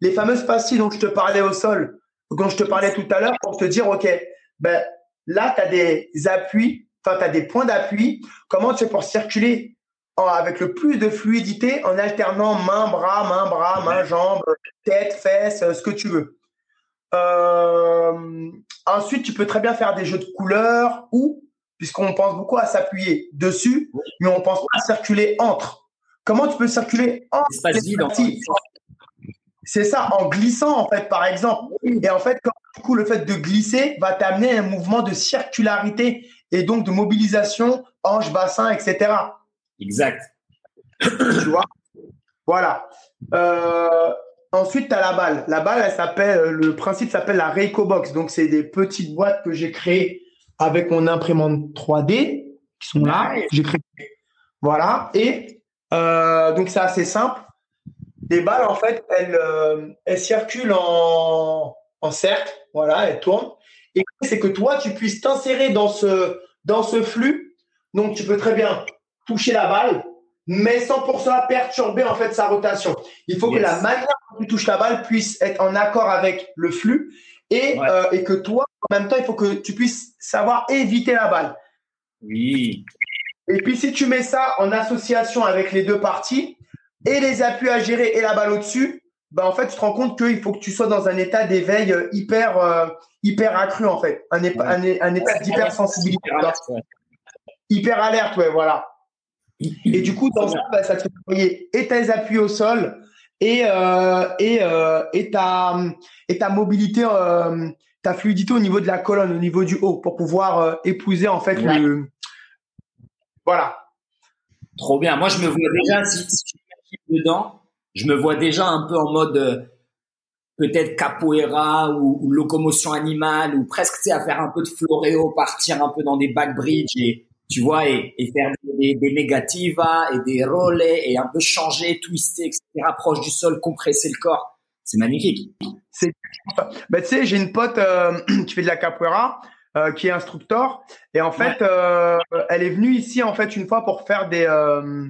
A: Les fameuses pastilles dont je te parlais au sol, dont je te parlais tout à l'heure, pour te dire, OK, ben, là, tu as des appuis, enfin, tu as des points d'appui. Comment tu fais pour circuler avec le plus de fluidité en alternant main, bras, main, bras, main, jambe, tête, fesses, ce que tu veux? Euh, ensuite, tu peux très bien faire des jeux de couleurs ou, puisqu'on pense beaucoup à s'appuyer dessus, mais on pense pas à circuler entre. Comment tu peux circuler entre C'est ça, en glissant en fait, par exemple. Et en fait, du coup, le fait de glisser va t'amener un mouvement de circularité et donc de mobilisation, hanche, bassin, etc.
B: Exact.
A: tu vois? Voilà. Euh, Ensuite, tu as la balle. La balle, elle s'appelle, euh, le principe s'appelle la Reiko Box. Donc, c'est des petites boîtes que j'ai créées avec mon imprimante 3D qui sont là. J'ai créé. Voilà. Et euh, donc, c'est assez simple. Les balles, en fait, elles, euh, elles circulent en, en cercle. Voilà, elles tournent. Et c'est que toi, tu puisses t'insérer dans ce, dans ce flux. Donc, tu peux très bien toucher la balle, mais sans pour cela perturber en fait sa rotation. Il faut que la manière dont tu touches la balle puisse être en accord avec le flux et, euh, et que toi, en même temps, il faut que tu puisses savoir éviter la balle.
B: Oui.
A: Et puis si tu mets ça en association avec les deux parties et les appuis à gérer et la balle au-dessus, bah en fait, tu te rends compte qu'il faut que tu sois dans un état d'éveil euh, hyper euh, hyper accru en fait, un, un, un état d'hypersensibilité. Hyper alerte, ouais, voilà. Et du coup, dans ça, bah, ça te fait travailler et tes appuis au sol et, euh, et, euh, et, ta, et ta mobilité, euh, ta fluidité au niveau de la colonne, au niveau du haut, pour pouvoir épouser en fait le. Voilà.
B: Trop bien. Moi, je me vois déjà, si, si je dedans, je me vois déjà un peu en mode peut-être capoeira ou, ou, locomotion animale ou presque, tu sais, à faire un peu de floréo, partir un peu dans des back bridge et tu vois, et, et faire des, des negativas et des relais et un peu changer, twister, etc., proche du sol, compresser le corps. C'est magnifique.
A: C'est, bah, tu sais, j'ai une pote euh, qui fait de la capoeira, euh, qui est instructeur, et en fait, euh, elle est venue ici en fait une fois pour faire des, euh,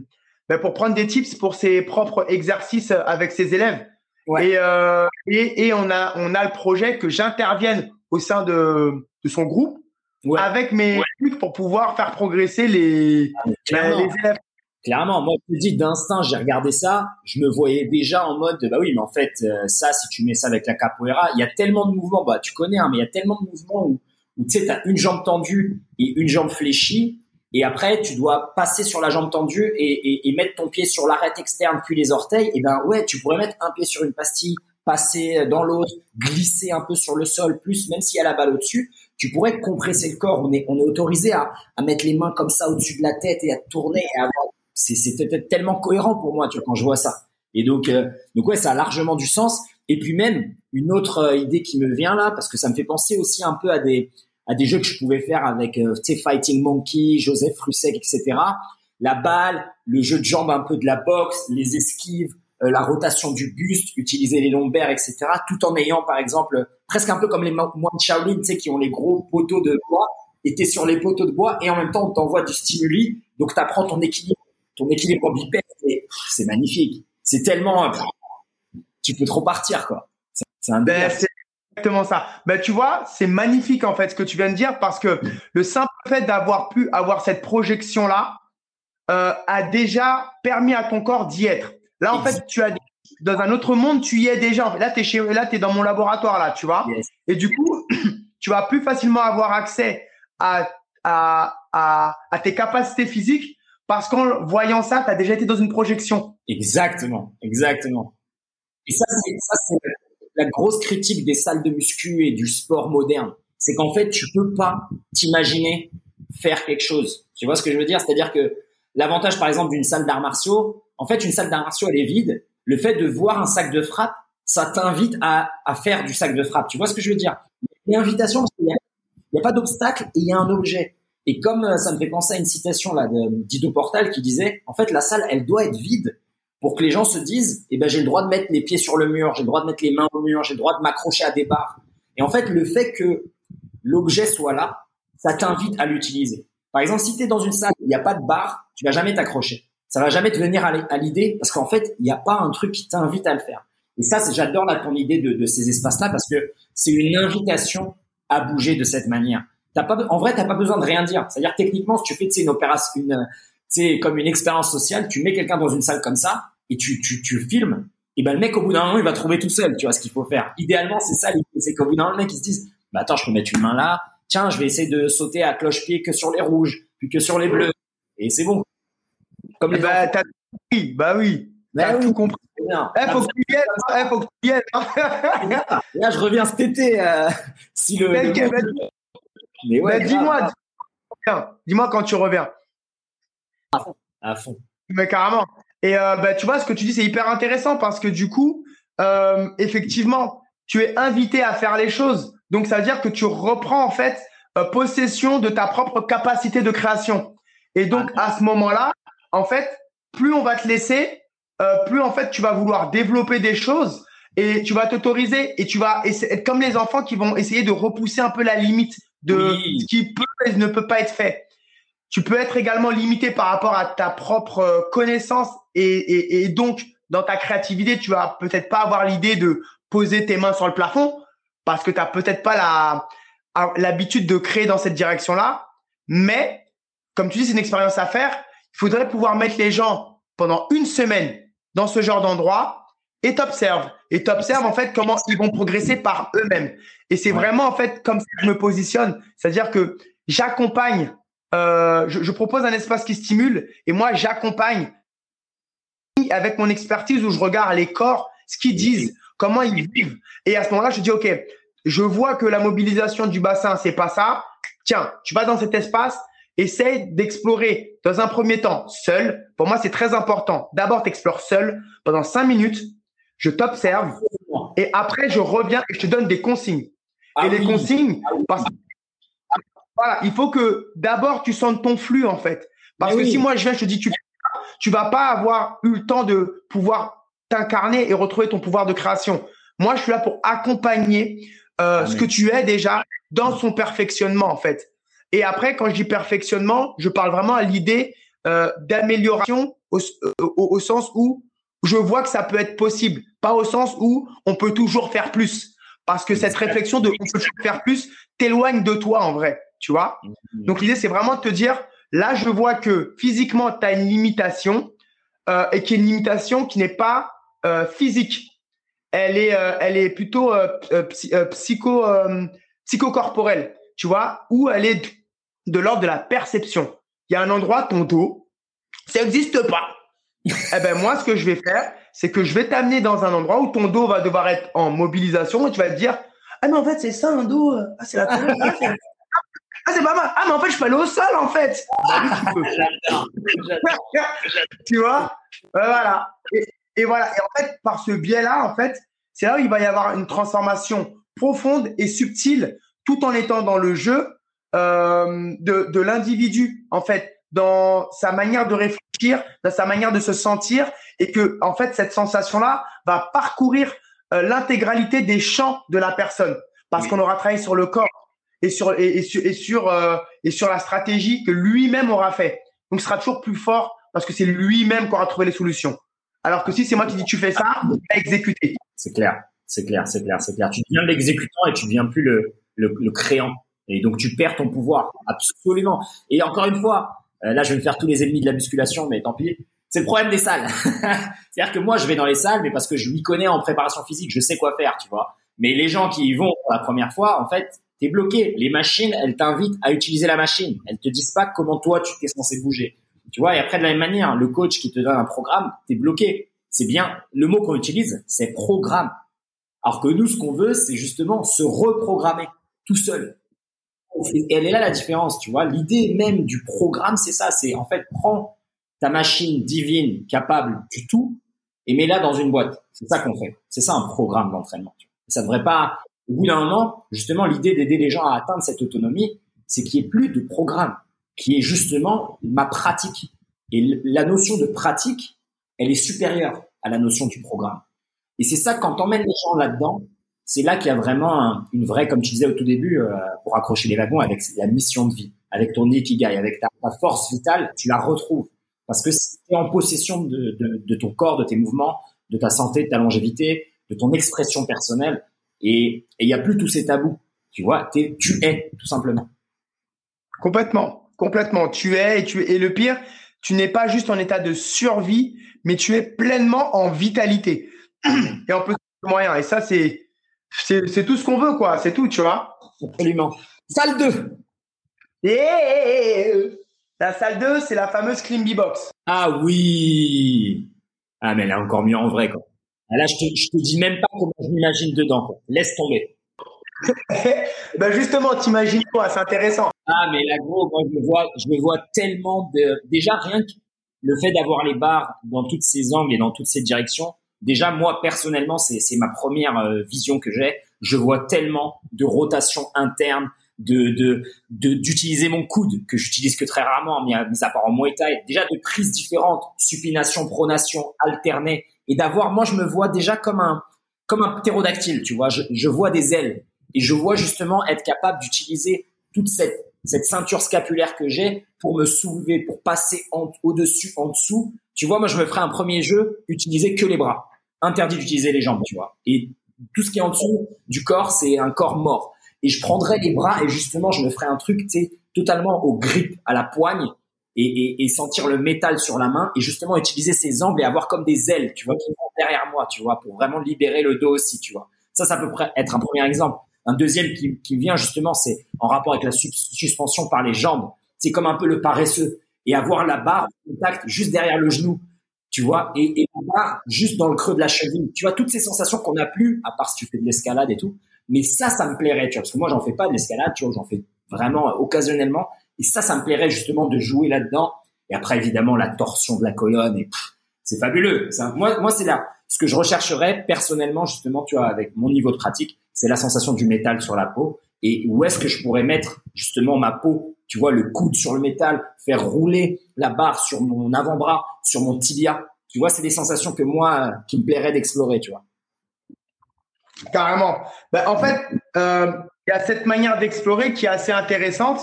A: bah, pour prendre des tips pour ses propres exercices avec ses élèves. Ouais. Et, euh, et, et on a on a le projet que j'intervienne au sein de, de son groupe ouais. avec mes trucs pour pouvoir faire progresser les,
B: ah, clairement. les élèves. Clairement, moi je te dis d'instinct, j'ai regardé ça, je me voyais déjà en mode bah oui, mais en fait euh, ça, si tu mets ça avec la capoeira, il y a tellement de mouvements, bah tu connais, hein, mais il y a tellement de mouvements où, où tu sais, t'as une jambe tendue et une jambe fléchie, et après tu dois passer sur la jambe tendue et, et, et mettre ton pied sur l'arête externe puis les orteils. Et ben ouais, tu pourrais mettre un pied sur une pastille, passer dans l'autre, glisser un peu sur le sol, plus même s'il y a la balle au-dessus, tu pourrais compresser le corps. On est, on est autorisé à, à mettre les mains comme ça au-dessus de la tête et à tourner. Et à c'est, c'est tellement cohérent pour moi, tu vois, quand je vois ça. Et donc, euh, donc ouais, ça a largement du sens. Et puis même une autre euh, idée qui me vient là, parce que ça me fait penser aussi un peu à des à des jeux que je pouvais faire avec, euh, Fighting Monkey, Joseph Russek, etc. La balle, le jeu de jambes un peu de la boxe, les esquives, la rotation du buste, utiliser les lombaires, etc. Tout en ayant, par exemple, presque un peu comme les moines Shaolin, tu sais, qui ont les gros poteaux de bois, et t'es sur les poteaux de bois, et en même temps, on t'envoie du stimuli, donc tu apprends ton équilibre, ton équilibre bipède, et c'est magnifique. C'est tellement, tu peux trop partir, quoi.
A: C'est un ben, exactement ça. Ben, tu vois, c'est magnifique en fait ce que tu viens de dire parce que le simple fait d'avoir pu avoir cette projection-là euh, a déjà permis à ton corps d'y être. Là, en fait, tu as dans un autre monde, tu y es déjà. Là, tu es chez là, es dans mon laboratoire là, tu vois. Et du coup, tu vas plus facilement avoir accès à à, à, à tes capacités physiques parce qu'en voyant ça, tu as déjà été dans une projection.
B: Exactement, exactement. Et ça, c'est la grosse critique des salles de muscu et du sport moderne. C'est qu'en fait, tu peux pas t'imaginer faire quelque chose. Tu vois ce que je veux dire? C'est-à-dire que l'avantage, par exemple, d'une salle d'arts martiaux, en fait, une salle d'arts martiaux, elle est vide. Le fait de voir un sac de frappe, ça t'invite à, à faire du sac de frappe. Tu vois ce que je veux dire? Il y a parce qu'il n'y a, pas d'obstacle et il y a un objet. Et comme euh, ça me fait penser à une citation là Dido Portal qui disait, en fait, la salle, elle doit être vide pour que les gens se disent, eh ben, j'ai le droit de mettre les pieds sur le mur, j'ai le droit de mettre les mains au mur, j'ai le droit de m'accrocher à des barres. Et en fait, le fait que l'objet soit là, ça t'invite à l'utiliser. Par exemple, si tu es dans une salle il n'y a pas de barre, tu vas jamais t'accrocher. Ça va jamais te venir à l'idée parce qu'en fait, il n'y a pas un truc qui t'invite à le faire. Et ça, j'adore là ton idée de, de ces espaces-là parce que c'est une invitation à bouger de cette manière. T'as pas, en vrai, t'as pas besoin de rien dire. C'est-à-dire techniquement, si tu fais une opération, une, c'est comme une expérience sociale, tu mets quelqu'un dans une salle comme ça et tu, tu, tu filmes, et ben le mec au bout d'un moment il va trouver tout seul, tu vois ce qu'il faut faire. Idéalement c'est ça, c'est qu'au bout d'un moment le mec il se dise, bah attends je peux mettre une main là, tiens je vais essayer de sauter à cloche-pied que sur les rouges, puis que sur les bleus, et c'est bon.
A: Comme les bah t'as oui, bah oui, bah t'as tout compris. Eh, faut que tu aies, eh, faut que tu y aies.
B: là je reviens cet été euh, si le.
A: Mais ouais. dis-moi, dis-moi quand tu reviens.
B: À fond. À fond.
A: Mais carrément. Et euh, bah, tu vois, ce que tu dis, c'est hyper intéressant parce que du coup, euh, effectivement, tu es invité à faire les choses. Donc, ça veut dire que tu reprends en fait euh, possession de ta propre capacité de création. Et donc, à ce moment-là, en fait, plus on va te laisser, plus en fait, tu vas vouloir développer des choses et tu vas t'autoriser et tu vas être comme les enfants qui vont essayer de repousser un peu la limite de ce qui peut et ne peut pas être fait. Tu peux être également limité par rapport à ta propre euh, connaissance et, et, donc dans ta créativité, tu vas peut-être pas avoir l'idée de poser tes mains sur le plafond parce que tu n'as peut-être pas la l'habitude de créer dans cette direction-là. Mais comme tu dis, c'est une expérience à faire. Il faudrait pouvoir mettre les gens pendant une semaine dans ce genre d'endroit et t'observes. Et t'observes en fait comment ils vont progresser par eux-mêmes. Et c'est vraiment en fait comme ça que je me positionne. C'est-à-dire que j'accompagne euh, je, propose un espace qui stimule et moi j'accompagne avec mon expertise où je regarde les corps, ce qu'ils disent, comment ils vivent. Et à ce moment-là, je dis ok, je vois que la mobilisation du bassin c'est pas ça. Tiens, tu vas dans cet espace, essaye d'explorer dans un premier temps seul. Pour moi, c'est très important. D'abord, tu explores seul pendant cinq minutes. Je t'observe et après, je reviens et je te donne des consignes. et les consignes, parce que voilà, il faut que d'abord tu sentes ton flux en fait. Parce que si moi je viens, je te dis tu tu vas pas avoir eu le temps de pouvoir t'incarner et retrouver ton pouvoir de création. Moi, je suis là pour accompagner euh, ce que tu es déjà dans son perfectionnement en fait. Et après, quand je dis perfectionnement, je parle vraiment à l'idée euh, d'amélioration au, au, sens où je vois que ça peut être possible, pas au sens où on peut toujours faire plus. Parce que cette réflexion de on peut toujours faire plus t'éloigne de toi en vrai tu vois? Mhm. Donc l'idée, c'est vraiment de te dire, là, je vois que physiquement, tu as une limitation euh, et qui est une limitation qui n'est pas euh, physique. Elle est, euh, elle est plutôt psycho, psychocorporelle, tu vois, ou elle est de l'ordre de la perception. Il y a un endroit, ton dos, ça n'existe pas. eh ben moi, ce que je vais faire, c'est que je vais t'amener dans un endroit où ton dos va devoir être en mobilisation et tu vas te dire, ah mais en fait c'est ça un dos, ah c'est la Ah, c'est pas mal. Ah, mais en fait, je peux aller au sol, en fait. Bah tu vois? Voilà. Et, voilà. Et en fait, par ce biais-là, en fait, c'est là où il va y avoir une transformation profonde et subtile, tout en étant dans le jeu euh, de, de l'individu, en fait, dans sa manière de réfléchir, dans sa manière de se sentir, et que, en fait, cette sensation-là va parcourir euh, l'intégralité des champs de la personne, parce qu'on aura travaillé sur le corps, et sur et, sur et sur, euh, et sur la stratégie que lui-même aura fait. Donc, ce sera toujours plus fort parce que c'est lui-même qui aura trouvé les solutions. Alors que si c'est moi qui dis tu fais ça, tu vas exécuter.
B: C'est clair, c'est clair, c'est clair, c'est clair. Tu deviens l'exécutant et tu deviens plus le, le, le créant. Et donc, tu perds ton pouvoir. Absolument. Et encore une fois, euh, là, je vais me faire tous les ennemis de la musculation, mais tant pis. C'est le problème des salles. C'est-à-dire que moi, je vais dans les salles, mais parce que je m'y connais en préparation physique, je sais quoi faire, tu vois. Mais les gens qui y vont pour la première fois, en fait, t'es bloqué. Les machines, elles t'invitent à utiliser la machine. Elles te disent pas comment toi, tu t'es censé bouger. Tu vois, et après, de la même manière, le coach qui te donne un programme, t'es bloqué. C'est bien, le mot qu'on utilise, c'est programme. Alors que nous, ce qu'on veut, c'est justement se reprogrammer tout seul. Et elle est là la différence, tu vois. L'idée même du programme, c'est ça. C'est en fait, prends ta machine divine capable du tout et mets-la dans une boîte. C'est ça qu'on fait. C'est ça un programme d'entraînement. Ça devrait pas. Au bout d'un moment, justement, l'idée d'aider les gens à atteindre cette autonomie, c'est qu'il n'y ait plus de programme, qui est justement ma pratique. Et la notion de pratique, elle est supérieure à la notion du programme. Et c'est ça, quand emmènes les gens là-dedans, c'est là qu'il y a vraiment une vraie, comme tu disais au tout début, euh, pour accrocher les wagons, avec la mission de vie, avec ton ikigai, avec ta, force vitale, tu la retrouves. Parce que si tu es en possession de, de, de, ton corps, de tes mouvements, de ta santé, de ta longévité, de ton expression personnelle, et il n'y a plus tous ces tabous. Tu vois, tu es, tout simplement.
A: Complètement, complètement. Tu es et tu es. Et le pire, tu n'es pas juste en état de survie, mais tu es pleinement en vitalité. Et en plus moyen. Et ça, c'est c'est tout ce qu'on veut, quoi. C'est tout, tu vois.
B: Absolument. Salle 2.
A: Et la salle 2, c'est la fameuse Climby Box.
B: Ah oui. Ah, mais elle est encore mieux en vrai, quoi. Ah, là, je te, je te dis même pas comment je m'imagine dedans, quoi. Laisse tomber.
A: ben justement, t'imagines quoi C'est intéressant.
B: Ah, mais là, gros, moi, je me vois, je me vois tellement de. Déjà, rien que le fait d'avoir les barres dans toutes ces angles et dans toutes ces directions, déjà moi personnellement, c'est ma première euh, vision que j'ai. Je vois tellement de rotation interne, de d'utiliser mon coude que j'utilise que très rarement, mis à, mis à part en Muay Thai. Déjà de prises différentes, supination, pronation, alternée, et d'avoir. Moi, je me vois déjà comme un comme un ptérodactyle, tu vois. Je, je vois des ailes et je vois justement être capable d'utiliser toute cette cette ceinture scapulaire que j'ai pour me soulever, pour passer au-dessus, en dessous. Tu vois, moi, je me ferais un premier jeu, utiliser que les bras interdit d'utiliser les jambes, tu vois. Et tout ce qui est en dessous du corps, c'est un corps mort. Et je prendrais les bras et justement, je me ferais un truc, tu sais, totalement au grip, à la poigne, et, sentir le métal sur la main, et justement utiliser ces angles et avoir comme des ailes, tu vois, qui vont derrière moi, tu vois, pour vraiment libérer le dos aussi, tu vois. Ça, ça peut être un premier exemple. Un deuxième qui vient justement, c'est en rapport avec la suspension par les jambes. C'est comme un peu le paresseux et avoir la barre contact juste derrière le genou tu vois, et, et barre juste dans le creux de la cheville. Tu vois, toutes ces sensations qu'on n'a plus, à part si tu fais de l'escalade et tout. Mais ça, ça me plairait, tu vois, parce que moi, j'en fais pas de l'escalade, tu vois, j'en fais vraiment occasionnellement. Et ça, ça me plairait justement de jouer là-dedans. Et après, évidemment, la torsion de la colonne, et c'est fabuleux. moi, moi, c'est là. Ce que je rechercherais personnellement, justement, tu vois, avec mon niveau de pratique, c'est la sensation du métal sur la peau. Et où est-ce que je pourrais mettre justement ma peau? Tu vois, le coude sur le métal, faire rouler la barre sur mon avant-bras, sur mon tibia. Tu vois, c'est des sensations que moi, qui me plairait d'explorer, tu vois.
A: Carrément. Ben, en fait, euh, il y a cette manière d'explorer qui est assez intéressante.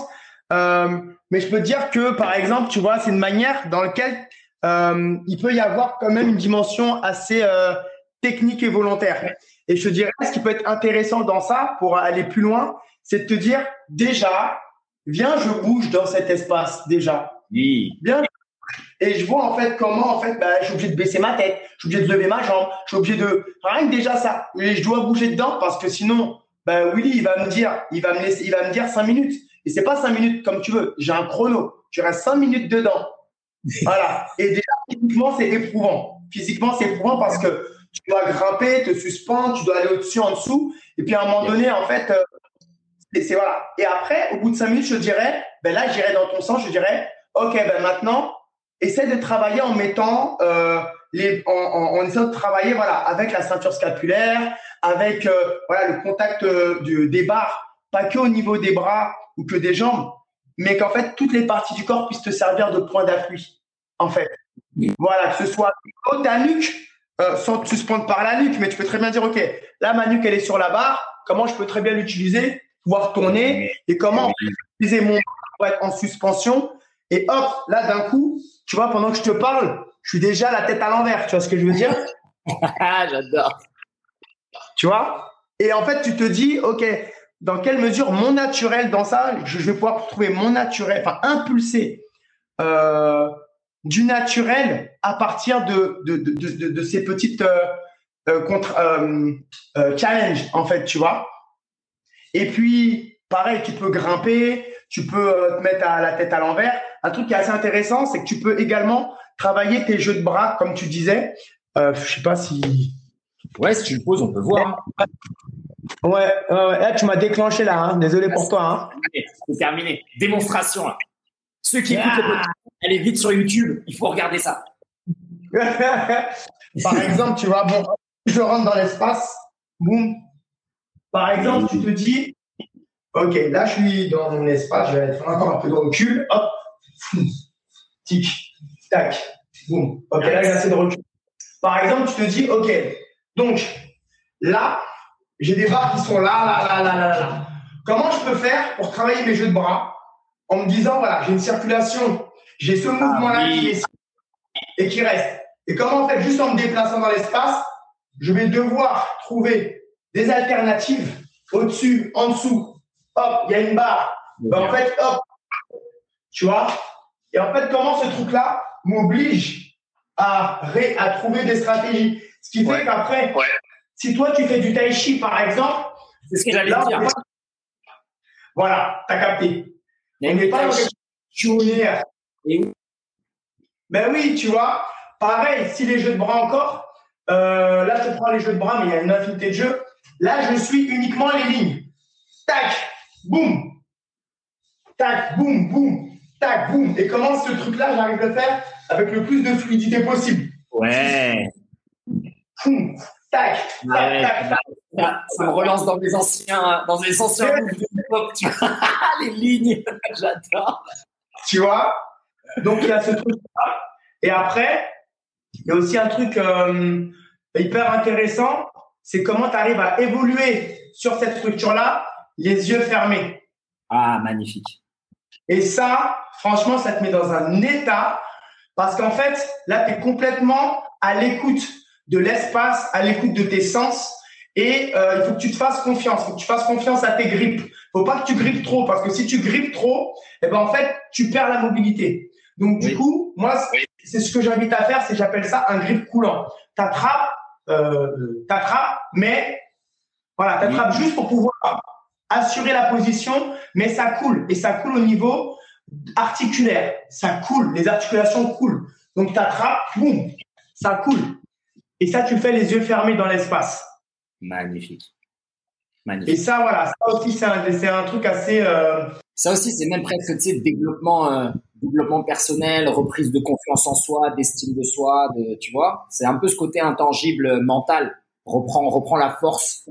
A: Euh, mais je peux dire que, par exemple, tu vois, c'est une manière dans laquelle euh, il peut y avoir quand même une dimension assez technique et volontaire. Et je te dirais, ce qui peut être intéressant dans ça, pour aller plus loin, c'est de te dire, déjà, viens, je bouge dans cet espace déjà.
B: Oui.
A: Viens. Et je vois en fait comment en fait bah, je suis obligé de baisser ma tête, je suis obligé de lever ma jambe, je suis obligé de rien que déjà ça. Et je dois bouger dedans parce que sinon, bah, Willy il va me dire, il va me laisser, il va me dire cinq minutes. Et c'est pas cinq minutes comme tu veux. J'ai un chrono. Tu restes cinq minutes dedans. voilà. Et déjà physiquement c'est éprouvant. Physiquement c'est éprouvant parce que tu dois grimper, te suspendre, tu dois aller au-dessus, en dessous. Et puis à un moment donné en fait, euh, c'est voilà. Et après, au bout de cinq minutes, je dirais, ben là, j'irai dans ton sens, je dirais, ok, ben maintenant, essaie de travailler en mettant euh, les, en, en, en, essayant de travailler voilà avec la ceinture scapulaire, avec euh, voilà le contact euh, du, des barres, pas que au niveau des bras ou que des jambes, mais qu'en fait toutes les parties du corps puissent te servir de point d'appui. En fait, voilà, que ce soit ta nuque, euh, sans te suspendre par la nuque, mais tu peux très bien dire, ok, là ma nuque elle est sur la barre, comment je peux très bien l'utiliser pouvoir tourner et comment utiliser mon pour être en suspension? Et hop, là, d'un coup, tu vois, pendant que je te parle, je suis déjà la tête à l'envers. Tu vois ce que je veux dire?
B: J'adore.
A: Tu vois? Et en fait, tu te dis, OK, dans quelle mesure mon naturel dans ça, je vais pouvoir trouver mon naturel, enfin impulser euh, du naturel à partir de, de, de, de, ces petites euh, euh, contre, euh, challenges, en fait, tu vois. Et puis, pareil, tu peux grimper, tu peux te mettre à la tête à l'envers. Un truc qui est assez intéressant, c'est que tu peux également travailler tes jeux de bras, comme tu disais. Je sais pas si.
B: Ouais, si tu le poses, on peut voir.
A: Ouais, ouais, eh, tu m'as déclenché là. Hein. Désolé pour toi.
B: Hein. C'est terminé. Démonstration. Ceux qui écoutent le allez vite sur YouTube. Il faut regarder ça.
A: Par exemple, tu vois, bon, je rentre dans l'espace. Boum. Par exemple, tu te dis, ok, là, je suis dans mon espace. Je vais être encore un peu de recul. Hop. Tic. Tac. Boum. Ok, là, j'ai assez de recul. Par exemple, tu te dis, ok, donc là, j'ai des barres qui sont là, là, là, là, là, là. Comment je peux faire pour travailler mes jeux de bras en me disant, voilà, j'ai une circulation, j'ai ce mouvement-là qui est et qui reste. Et comment en fait, juste en me déplaçant dans l'espace, je vais devoir trouver des alternatives au-dessus, en dessous. Hop, il y a une barre. Ben, en fait, hop, tu vois? Et en fait, comment ce truc-là m'oblige à, à trouver des stratégies? Ce qui fait qu'après, si toi tu fais du tai chi par exemple,
B: c'est ce que j'allais dire.
A: Voilà, t'as capté. N'est pas quelque Ben oui, tu vois. Pareil, si les jeux de bras encore, euh, là je te prends les jeux de bras, mais il y a une infinité de jeux. Là, je suis uniquement les lignes. Tac, boum, tac, boum, boum, tac, boum. Et comment ce truc-là, j'arrive à le faire avec le plus de fluidité possible.
B: Ouais.
A: Boum, tac, tac, tac, tac.
B: Ça me relance dans les anciens, dans les anciens tu vois. les lignes, j'adore.
A: Tu vois? Donc il y a ce truc-là. Et après, il y a aussi un truc euh, hyper intéressant, c'est comment tu arrives à évoluer sur cette structure-là, les yeux fermés.
B: Ah, magnifique.
A: Et ça, franchement, ça te met dans un état parce qu'en fait, là, tu es complètement à l'écoute de l'espace, à l'écoute de tes sens. Et euh, il faut que tu te fasses confiance. Il faut que tu fasses confiance à tes grippes. Il faut pas que tu grippes trop parce que si tu grippes trop, eh ben en fait, tu perds la mobilité. Donc du coup, moi, c'est ce que j'invite à faire, c'est j'appelle ça un grip coulant. T'attrapes, euh, t'attrapes, mais voilà, t'attrapes juste pour pouvoir assurer la position, mais ça coule et ça coule au niveau articulaire. Ça coule, les articulations coulent. Donc tu attrapes, boum, ça coule. Et ça, tu fais les yeux fermés dans l'espace.
B: Magnifique.
A: Magnifique. Et ça, voilà, ça aussi, c'est un, un, truc assez. Euh,
B: ça aussi, c'est même presque, tu sais, développement, euh, développement personnel, reprise de confiance en soi, d'estime de soi, de, tu vois. C'est un peu ce côté intangible mental. Reprends, reprends la force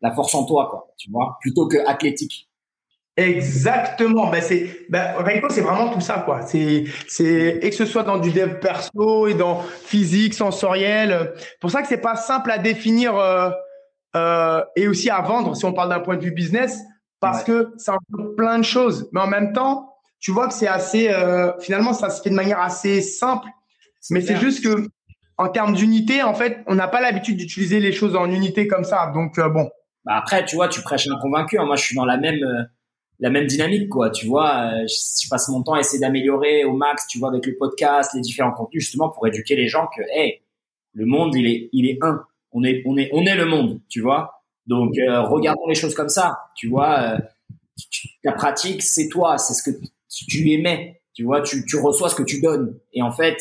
B: la force en toi, quoi, tu vois, plutôt que athlétique.
A: Exactement. Ben c'est, ben, c'est vraiment tout ça, quoi. C'est, c'est, et que ce soit dans du dev perso et dans physique, sensoriel. Pour ça que c'est pas simple à définir euh, euh, et aussi à vendre si on parle d'un point de vue business, parce que ça plein de choses. Mais en même temps, tu vois que c'est assez, euh, finalement, ça se fait de manière assez simple. Mais c'est juste que en termes d'unité, en fait, on n'a pas l'habitude d'utiliser les choses en unité comme ça. Donc bon,
B: bah après, tu vois, tu prêches un convaincu. Hein. Moi, je suis dans la même euh, la même dynamique, quoi. Tu vois, euh, je, passe mon temps à essayer d'améliorer au max, tu vois, avec le podcast, les différents contenus, justement pour éduquer les gens que, hey, le monde, il est il est un. On est on est on est le monde, tu vois. Donc euh, regardons les choses comme ça, tu vois. ta pratique, c'est toi, c'est ce que tu émets, tu vois. Tu tu reçois ce que tu donnes. Et en fait,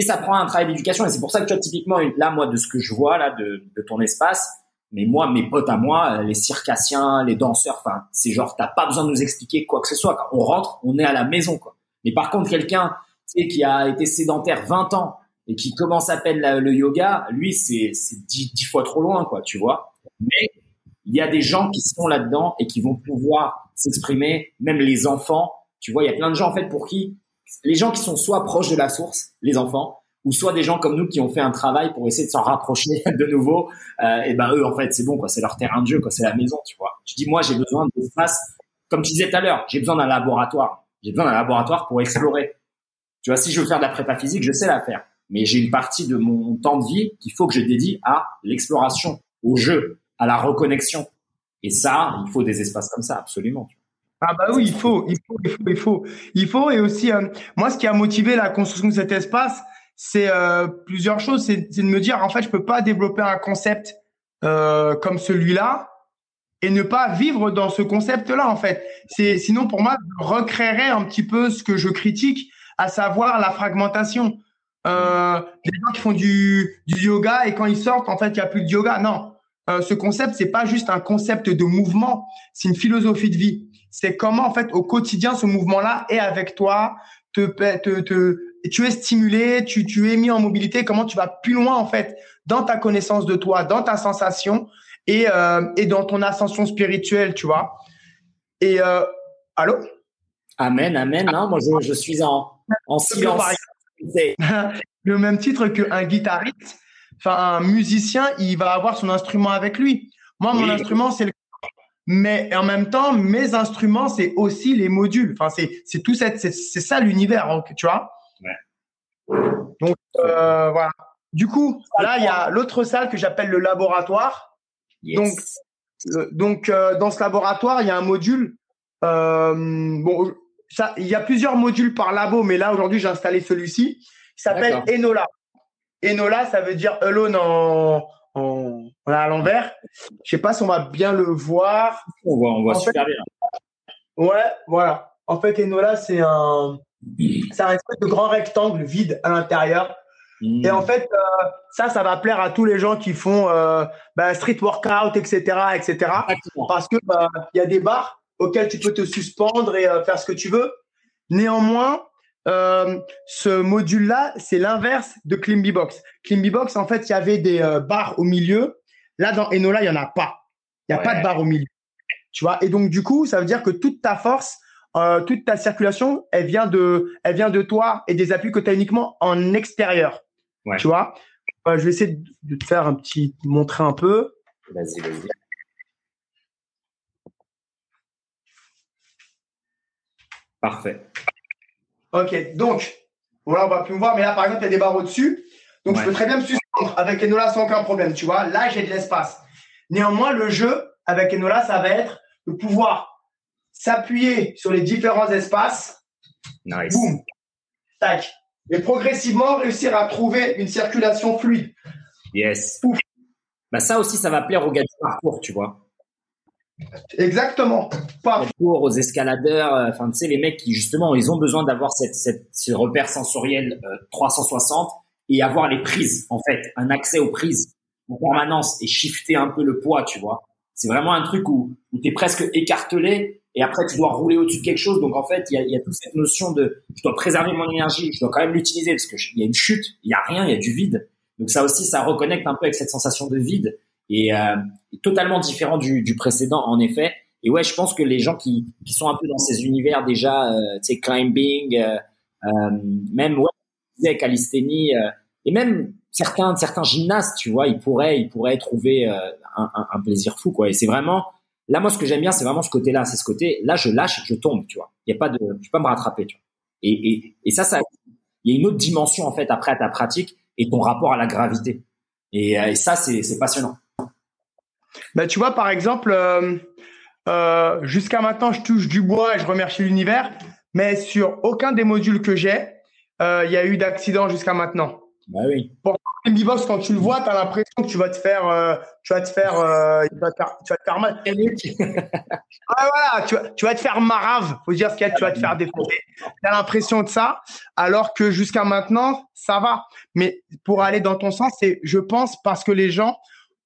B: ça prend un travail d'éducation. Et c'est pour ça que tu vois typiquement là, moi, de ce que je vois là de, de ton espace mais moi, mes potes à moi, les circassiens, les danseurs, enfin, c'est genre, t'as pas besoin de nous expliquer quoi que ce soit. Quand on rentre, on est à la maison, quoi. Mais par contre, quelqu'un, tu sais, qui a été sédentaire 20 ans et qui commence à peine le yoga, lui, c'est, c'est 10, fois trop loin, quoi, tu vois. Mais il y a des gens qui sont là-dedans et qui vont pouvoir s'exprimer, même les enfants. Tu vois, il y a plein de gens, en fait, pour qui, les gens qui sont soit proches de la source, les enfants, ou soit des gens comme nous qui ont fait un travail pour essayer de s'en rapprocher de nouveau. Euh, et ben eux, en fait, c'est bon, quoi. C'est leur terrain de jeu, quoi. C'est la maison, tu vois. Je dis, moi, j'ai besoin d'espace. Comme tu disais tout à l'heure, j'ai besoin d'un laboratoire. J'ai besoin d'un laboratoire pour explorer. Tu vois, si je veux faire de la prépa physique, je sais la faire. Mais j'ai une partie de mon temps de vie qu'il faut que je dédie à l'exploration, au jeu, à la reconnexion. Et ça, il faut des espaces comme ça, absolument.
A: Ah bah oui, il faut, il faut, il faut, il faut, il faut. Et aussi, euh, moi, ce qui a motivé la construction de cet espace, c'est euh, plusieurs choses. C'est de me dire, en fait, je peux pas développer un concept euh, comme celui-là et ne pas vivre dans ce concept-là, en fait. C'est sinon pour moi, je recréerais un petit peu ce que je critique, à savoir la fragmentation. Euh, les gens qui font du, du yoga et quand ils sortent, en fait, il n'y a plus de yoga. Non, euh, ce concept, c'est pas juste un concept de mouvement, c'est une philosophie de vie. C'est comment, en fait, au quotidien, ce mouvement-là est avec toi, te, te, te, tu es stimulé, tu, tu es mis en mobilité, comment tu vas plus loin, en fait, dans ta connaissance de toi, dans ta sensation et, euh, et dans ton ascension spirituelle, tu vois. Et, euh, allô?
B: Amen, amen. Non, moi, je, je suis en, en silence.
A: le même titre qu'un guitariste, enfin un musicien, il va avoir son instrument avec lui. Moi, mon instrument, c'est le mais en même temps, mes instruments, c'est aussi les modules. Enfin, c'est tout cette c'est ça l'univers, hein, tu vois. Donc euh, voilà. Du coup, là, il y a l'autre salle que j'appelle le laboratoire. Donc donc euh, dans ce laboratoire, il y a un module. Euh, bon, ça, il y a plusieurs modules par labo, mais là aujourd'hui j'ai installé celui-ci. Il s'appelle Enola. Enola, ça veut dire alone en, en, à l'envers. Je sais pas si on va bien le voir.
B: On voit, on voit super bien.
A: Ouais, voilà. En fait, Enola, c'est un, c'est un espèce de grand rectangle vide à l'intérieur. Et en hmm. fait, euh, ça, ça va plaire à tous les gens qui font euh, bah, street workout, etc., etc. Parce que bah, il y a des bars auquel tu peux te suspendre et euh, faire ce que tu veux. Néanmoins, ce module-là, c'est l'inverse de Climby Box. Climby Box, en fait, il y avait des barres au milieu. Là, dans Enola, il n'y en a pas. Il n'y a pas de barre au milieu. Tu vois? Et donc, du coup, ça veut dire que toute ta force, toute ta circulation, elle vient de, elle vient de toi et des appuis que tu as uniquement en extérieur. Tu vois? Je vais essayer de te faire un petit, montrer un peu.
B: Vas-y, vas-y. Parfait.
A: Ok, donc, voilà, on va plus me voir, mais là, par exemple, il y a des barres au-dessus. Donc, je peux très bien me suspendre avec Enola sans aucun problème, tu vois. Là, j'ai de l'espace. Néanmoins, le jeu avec Enola, ça va être de pouvoir s'appuyer sur les différents espaces.
B: Nice.
A: Boum. Tac. Et progressivement réussir à trouver une circulation fluide.
B: Yes. Bah ça aussi, ça va plaire aux gars du parcours, tu vois.
A: Exactement.
B: Pas aux escaladeurs, euh, enfin tu sais les mecs qui justement ils ont besoin d'avoir cette, cette ce repère sensoriel 360 euh, et avoir les prises en fait, un accès aux prises en permanence et shifter un peu le poids, tu vois. C'est vraiment un truc où, où tu es presque écartelé et après tu dois rouler au-dessus de quelque chose. Donc en fait, il y a, y a toute cette notion de je dois préserver mon énergie, je dois quand même l'utiliser parce que il y a une chute, il y a rien, il y a du vide. Donc ça aussi, ça reconnecte un peu avec cette sensation de vide et euh, totalement différent du, du, précédent en effet. Et ouais, je pense que les gens qui, qui sont un peu dans ces univers déjà, euh, tu sais, climbing, euh, euh même ouais, calisthénie, euh, et même certains certains gymnastes, tu vois, ils pourraient ils pourraient trouver un, un, un, plaisir fou quoi. Et c'est vraiment là moi ce que j'aime bien, c'est vraiment ce côté-là, c'est ce côté là je lâche, je tombe, tu vois. Il y a pas de, je peux pas me rattraper, tu vois. Et, et, ça, ça, il y a une autre dimension en fait après à ta pratique et ton rapport à la gravité. Et, et ça, c'est passionnant.
A: Ben, tu vois, par exemple, euh, euh, jusqu'à maintenant, je touche du bois et je remercie l'univers, mais sur aucun des modules que j'ai, euh, il y a eu d'accident jusqu'à maintenant.
B: Bah oui.
A: Pourtant, box quand tu le vois, tu as l'impression que tu vas te faire, euh, tu vas te faire, euh, tu vas te faire, tu vas te faire mal. ah, voilà, tu vas, tu vas te faire marave. Faut dire ce qu'il y a, tu vas te faire défoncer. Tu as l'impression de ça, alors que jusqu'à maintenant, ça va. Mais pour aller dans ton sens, c'est, je pense, parce que les gens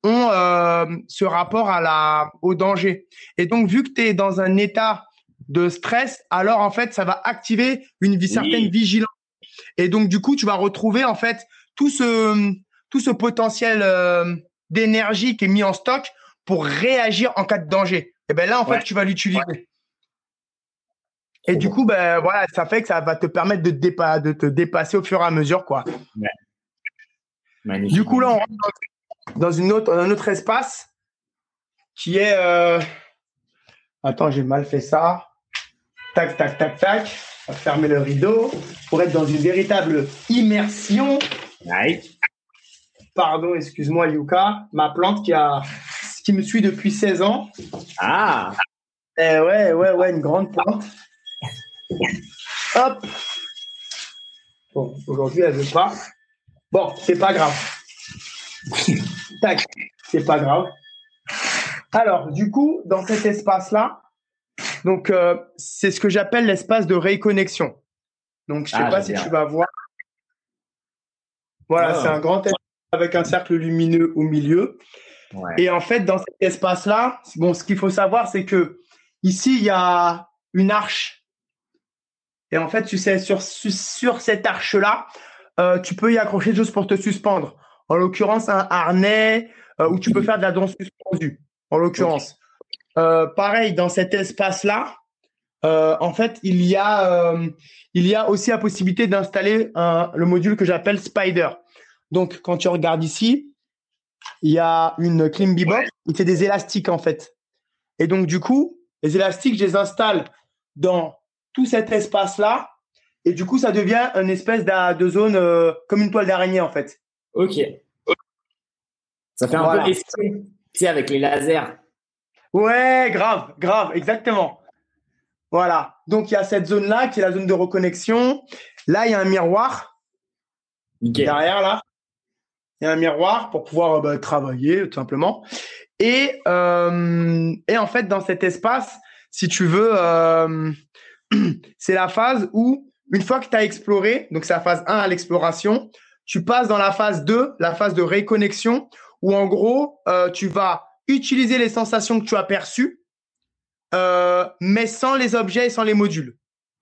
A: ont euh, ce rapport à la, au danger. Et donc, vu que tu es dans un état de stress, alors en fait, ça va activer une certaine vigilance. Et donc, du coup, tu vas retrouver en fait tout ce, tout ce potentiel euh, d'énergie qui est mis en stock pour réagir en cas de danger. Et ben là, en fait, tu vas l'utiliser. Et du coup, ben voilà, ça fait que ça va te permettre de, de te dépasser au fur et à mesure, quoi. Du coup, là, on rentre dans dans une autre, un autre espace qui est. Euh... Attends, j'ai mal fait ça. Tac, tac, tac, tac. Fermer le rideau pour être dans une véritable immersion. Pardon, excuse-moi, Yuka. Ma plante qui a qui me suit depuis 16 ans.
B: Ah
A: eh Ouais, ouais, ouais, une grande pointe. Hop Bon, aujourd'hui, elle veut pas. Bon, c'est pas grave. Tac, c'est pas grave. Alors, du coup, dans cet espace-là, donc euh, c'est ce que j'appelle l'espace de réconnexion. Donc, je sais ah, pas si tu vas voir. Voilà, ah. c'est un grand espace avec un cercle lumineux au milieu. Et en fait, dans cet espace-là, bon, ce qu'il faut savoir, c'est que ici, il y a une arche. Et en fait, tu sais, sur, sur cette arche-là, euh, tu peux y accrocher des choses pour te suspendre. En l'occurrence, un harnais euh, où tu peux faire de la danse suspendue. En l'occurrence. Euh, pareil, dans cet espace-là, en fait, il y, a, il y a aussi la possibilité d'installer le module que j'appelle Spider. Donc, quand tu regardes ici, il y a une clean box qui fait des élastiques en fait. Et donc, du coup, les élastiques, je les installe dans tout cet espace-là. Et du coup, ça devient une espèce de, zone euh, comme une toile d'araignée en fait.
B: Ok. Ça fait un peu effet, tu sais, avec les lasers.
A: Ouais, grave, grave, exactement. Voilà. Donc, il y a cette zone-là qui est la zone de reconnexion. Là, il y a un miroir. Derrière, là et un miroir pour pouvoir euh, bah, travailler tout simplement. Et, euh, et en fait, dans cet espace, si tu veux, euh, c'est la phase où, une fois que tu as exploré, donc c'est la phase 1 à l'exploration, tu passes dans la phase 2, la phase de réconnexion, où en gros, euh, tu vas utiliser les sensations que tu as perçues, euh, mais sans les objets et sans les modules.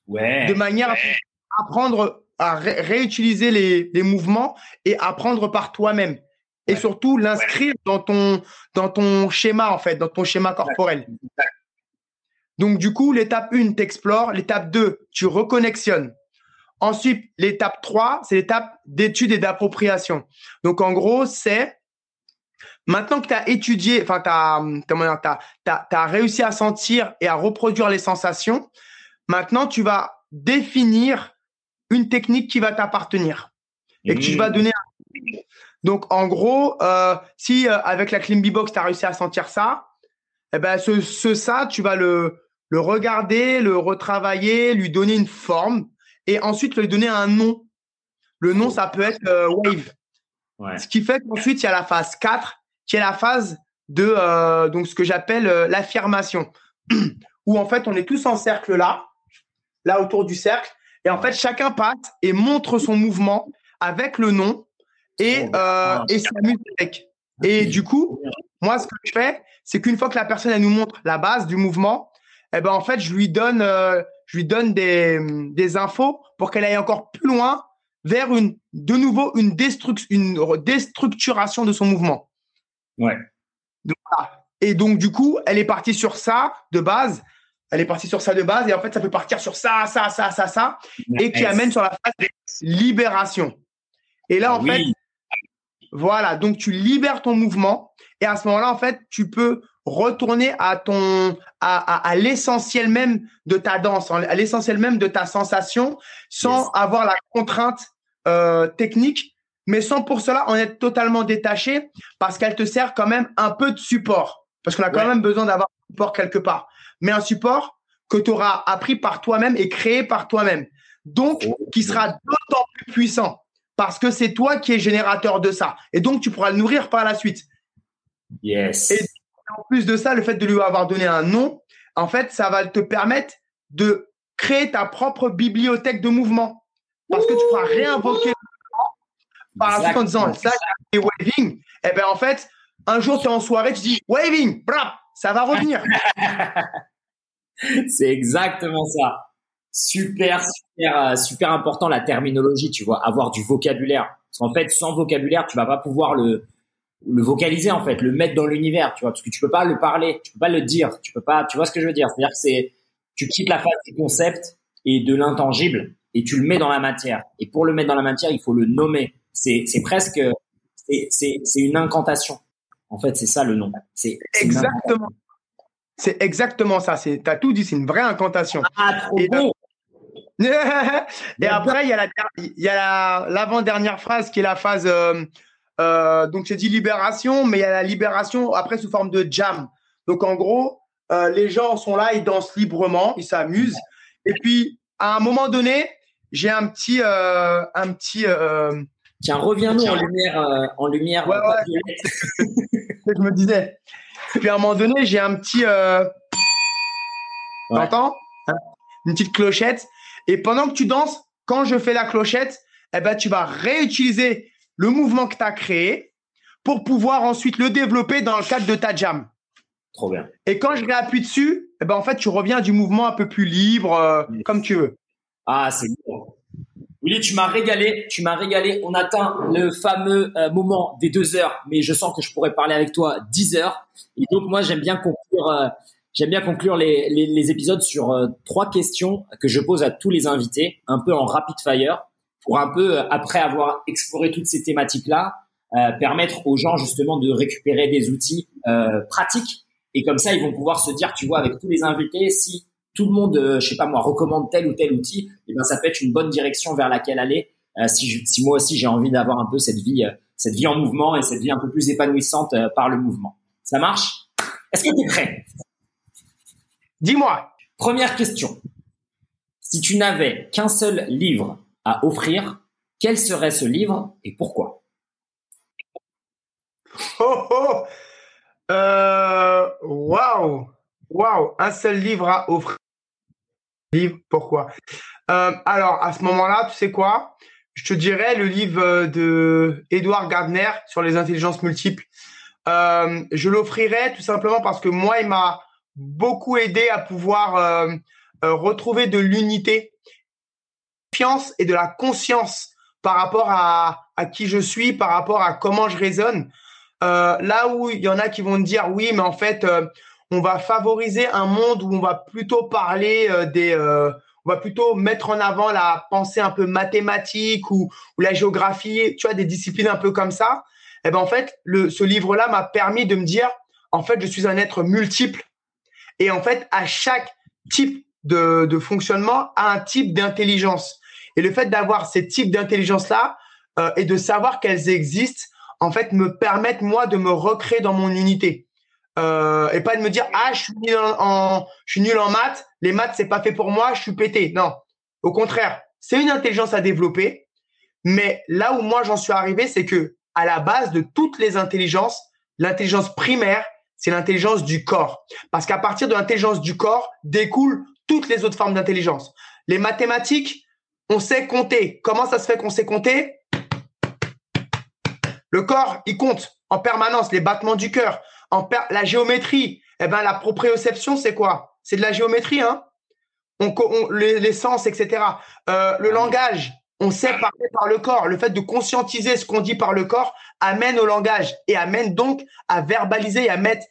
B: Ouais.
A: De manière
B: ouais.
A: à apprendre à réutiliser les, les, mouvements et apprendre par toi-même. Et surtout l'inscrire dans ton dans ton schéma en fait, dans ton schéma corporel. Donc du coup, l'étape 1, t'explores, l'étape 2, tu reconnexionnes. Ensuite, l'étape 3, c'est l'étape d'étude et d'appropriation. Donc en gros, c'est maintenant que tu as étudié, enfin tu as, as, as, réussi à sentir et à reproduire les sensations, maintenant tu vas définir une technique qui va t'appartenir et que tu vas mmh. donner. Donc, en gros, euh, si euh, avec la Clean Box, tu as réussi à sentir ça, eh ben, ce, ce, ça, tu vas le, le regarder, le retravailler, lui donner une forme et ensuite lui donner un nom. Le nom, ça peut être euh, Wave. Ouais. Ce qui fait qu'ensuite, il y a la phase 4, qui est la phase de euh, donc ce que j'appelle euh, l'affirmation, où en fait, on est tous en cercle là, là autour du cercle, et en fait, chacun passe et montre son mouvement avec le nom et, oh, euh, et s'amuse avec. Et du coup, moi, ce que je fais, c'est qu'une fois que la personne elle nous montre la base du mouvement, eh ben en fait, je lui donne, euh, je lui donne des, des infos pour qu'elle aille encore plus loin vers une, de nouveau une, une déstructuration de son mouvement.
B: Ouais.
A: Donc, et donc, du coup, elle est partie sur ça de base. Elle est partie sur ça de base et en fait ça peut partir sur ça, ça, ça, ça, ça et qui amène sur la phase de libération. Et là en fait, voilà, donc tu libères ton mouvement et à ce moment-là en fait tu peux retourner à ton à, à, l'essentiel même de ta danse, à l'essentiel même de ta sensation sans avoir la contrainte euh, technique, mais sans pour cela en être totalement détaché parce qu'elle te sert quand même un peu de support parce qu'on a quand même besoin d'avoir support quelque part mais un support que tu auras appris par toi-même et créé par toi-même. Donc, qui sera d'autant plus puissant parce que c'est toi qui es générateur de ça. Et donc, tu pourras le nourrir par la suite.
B: Yes.
A: Et en plus de ça, le fait de lui avoir donné un nom, en fait, ça va te permettre de créer ta propre bibliothèque de mouvements. Parce que tu pourras réinvoquer par la suite en disant ça, c'est waving. Et eh bien, en fait, un jour, tu es en soirée, tu dis waving, brap, ça va revenir.
B: c'est exactement ça. Super, super, euh, super important la terminologie, tu vois, avoir du vocabulaire. Parce qu'en fait, sans vocabulaire, tu vas pas pouvoir le, le vocaliser en fait, le mettre dans l'univers, tu vois, parce que tu peux pas le parler, tu peux pas le dire, tu peux pas, tu vois ce que je veux dire? C'est-à-dire que c'est, tu quittes la phase du concept et de l'intangible et tu le mets dans la matière. Et pour le mettre dans la matière, il faut le nommer. C'est, c'est presque, c'est, c'est, c'est une incantation. En fait, c'est ça le nom. C'est
A: exactement. C'est exactement ça. C'est t'as tout dit. C'est une vraie incantation.
B: Ah, trop et, bon.
A: et après, il y a la, il y a l'avant-dernière phrase qui est la phase euh, Euh, donc j'ai dit libération, mais il y a la libération après sous forme de jam. Donc en gros, euh, les gens sont là, ils dansent librement, ils s'amusent. Et puis à un moment donné, j'ai un petit, un petit.
B: Tiens, reviens-nous en lumière, en lumière.
A: Ouais, ouais. que je me disais. Puis à un moment donné, j'ai un petit. T'entends Une petite clochette. Et pendant que tu danses, quand je fais la clochette, eh ben, tu vas réutiliser le mouvement que tu as créé pour pouvoir ensuite le développer dans le cadre de ta jam.
B: Trop bien.
A: Et quand je réappuie dessus, eh ben, en fait, tu reviens du mouvement un peu plus libre, euh, comme tu veux.
B: Ah, c'est bon. Tu m'as régalé, tu m'as régalé. On atteint le fameux euh, moment des deux heures, mais je sens que je pourrais parler avec toi dix heures. Et donc, moi, j'aime bien conclure, euh, j'aime bien conclure les, les, épisodes sur trois questions que je pose à tous les invités, un peu en rapid fire pour un peu, après avoir exploré toutes ces thématiques-là, euh, permettre aux gens justement de récupérer des outils euh, pratiques. Et comme ça, ils vont pouvoir se dire, tu vois, avec tous les invités, si tout le monde, euh, je sais pas moi, recommande tel ou tel outil, et eh ben ça peut être une bonne direction vers laquelle aller. Euh, si, je, si moi aussi j'ai envie d'avoir un peu cette vie, euh, cette vie en mouvement et cette vie un peu plus épanouissante par le mouvement. Ça marche? Est-ce que tu es prêt?
A: Dis-moi.
B: Première question. Si tu n'avais qu'un seul livre à offrir, quel serait ce livre et pourquoi?
A: Oh oh euh, Waouh Waouh Un seul livre à offrir. Livre, pourquoi? Euh, Alors, à ce moment-là, tu sais quoi? Je te dirais le livre de Edouard Gardner sur les intelligences multiples. Euh, je l'offrirais tout simplement parce que moi, il m'a beaucoup aidé à pouvoir retrouver de l'unité et de la conscience par rapport à, à qui je suis, par rapport à comment je raisonne. Euh, là où il y en a qui vont me dire oui, mais en fait, euh, on va favoriser un monde où on va plutôt parler euh, des, on va plutôt mettre en avant la pensée un peu mathématique ou, ou la géographie, tu vois, des disciplines un peu comme ça. Et eh ben en fait, le, ce livre-là m'a permis de me dire, en fait, je suis un être multiple et en fait, à chaque type de, de fonctionnement, à un type d'intelligence. Et le fait d'avoir ces types d'intelligence-là euh, et de savoir qu'elles existent, en fait, me permettent, moi, de me recréer dans mon unité. Euh, et pas de me dire, ah, je suis nul en, maths, les maths, c'est pas fait pour moi, je suis pété. Non. Au contraire, c'est une intelligence à développer. Mais là où moi, j'en suis arrivé, c'est que, à la base de toutes les intelligences, l'intelligence primaire, c'est l'intelligence du corps. Parce qu'à partir de l'intelligence du corps découlent toutes les autres formes d'intelligence. Les mathématiques, on sait compter. Comment ça se fait qu'on sait compter? Le corps, il compte en permanence les battements du cœur, en la géométrie. Eh ben la proprioception, c'est quoi? C'est de la géométrie, hein? On, les, sens, etc. Euh, le langage, on sait parler par le corps. Le fait de conscientiser ce qu'on dit par le corps amène au langage et amène donc à verbaliser et à mettre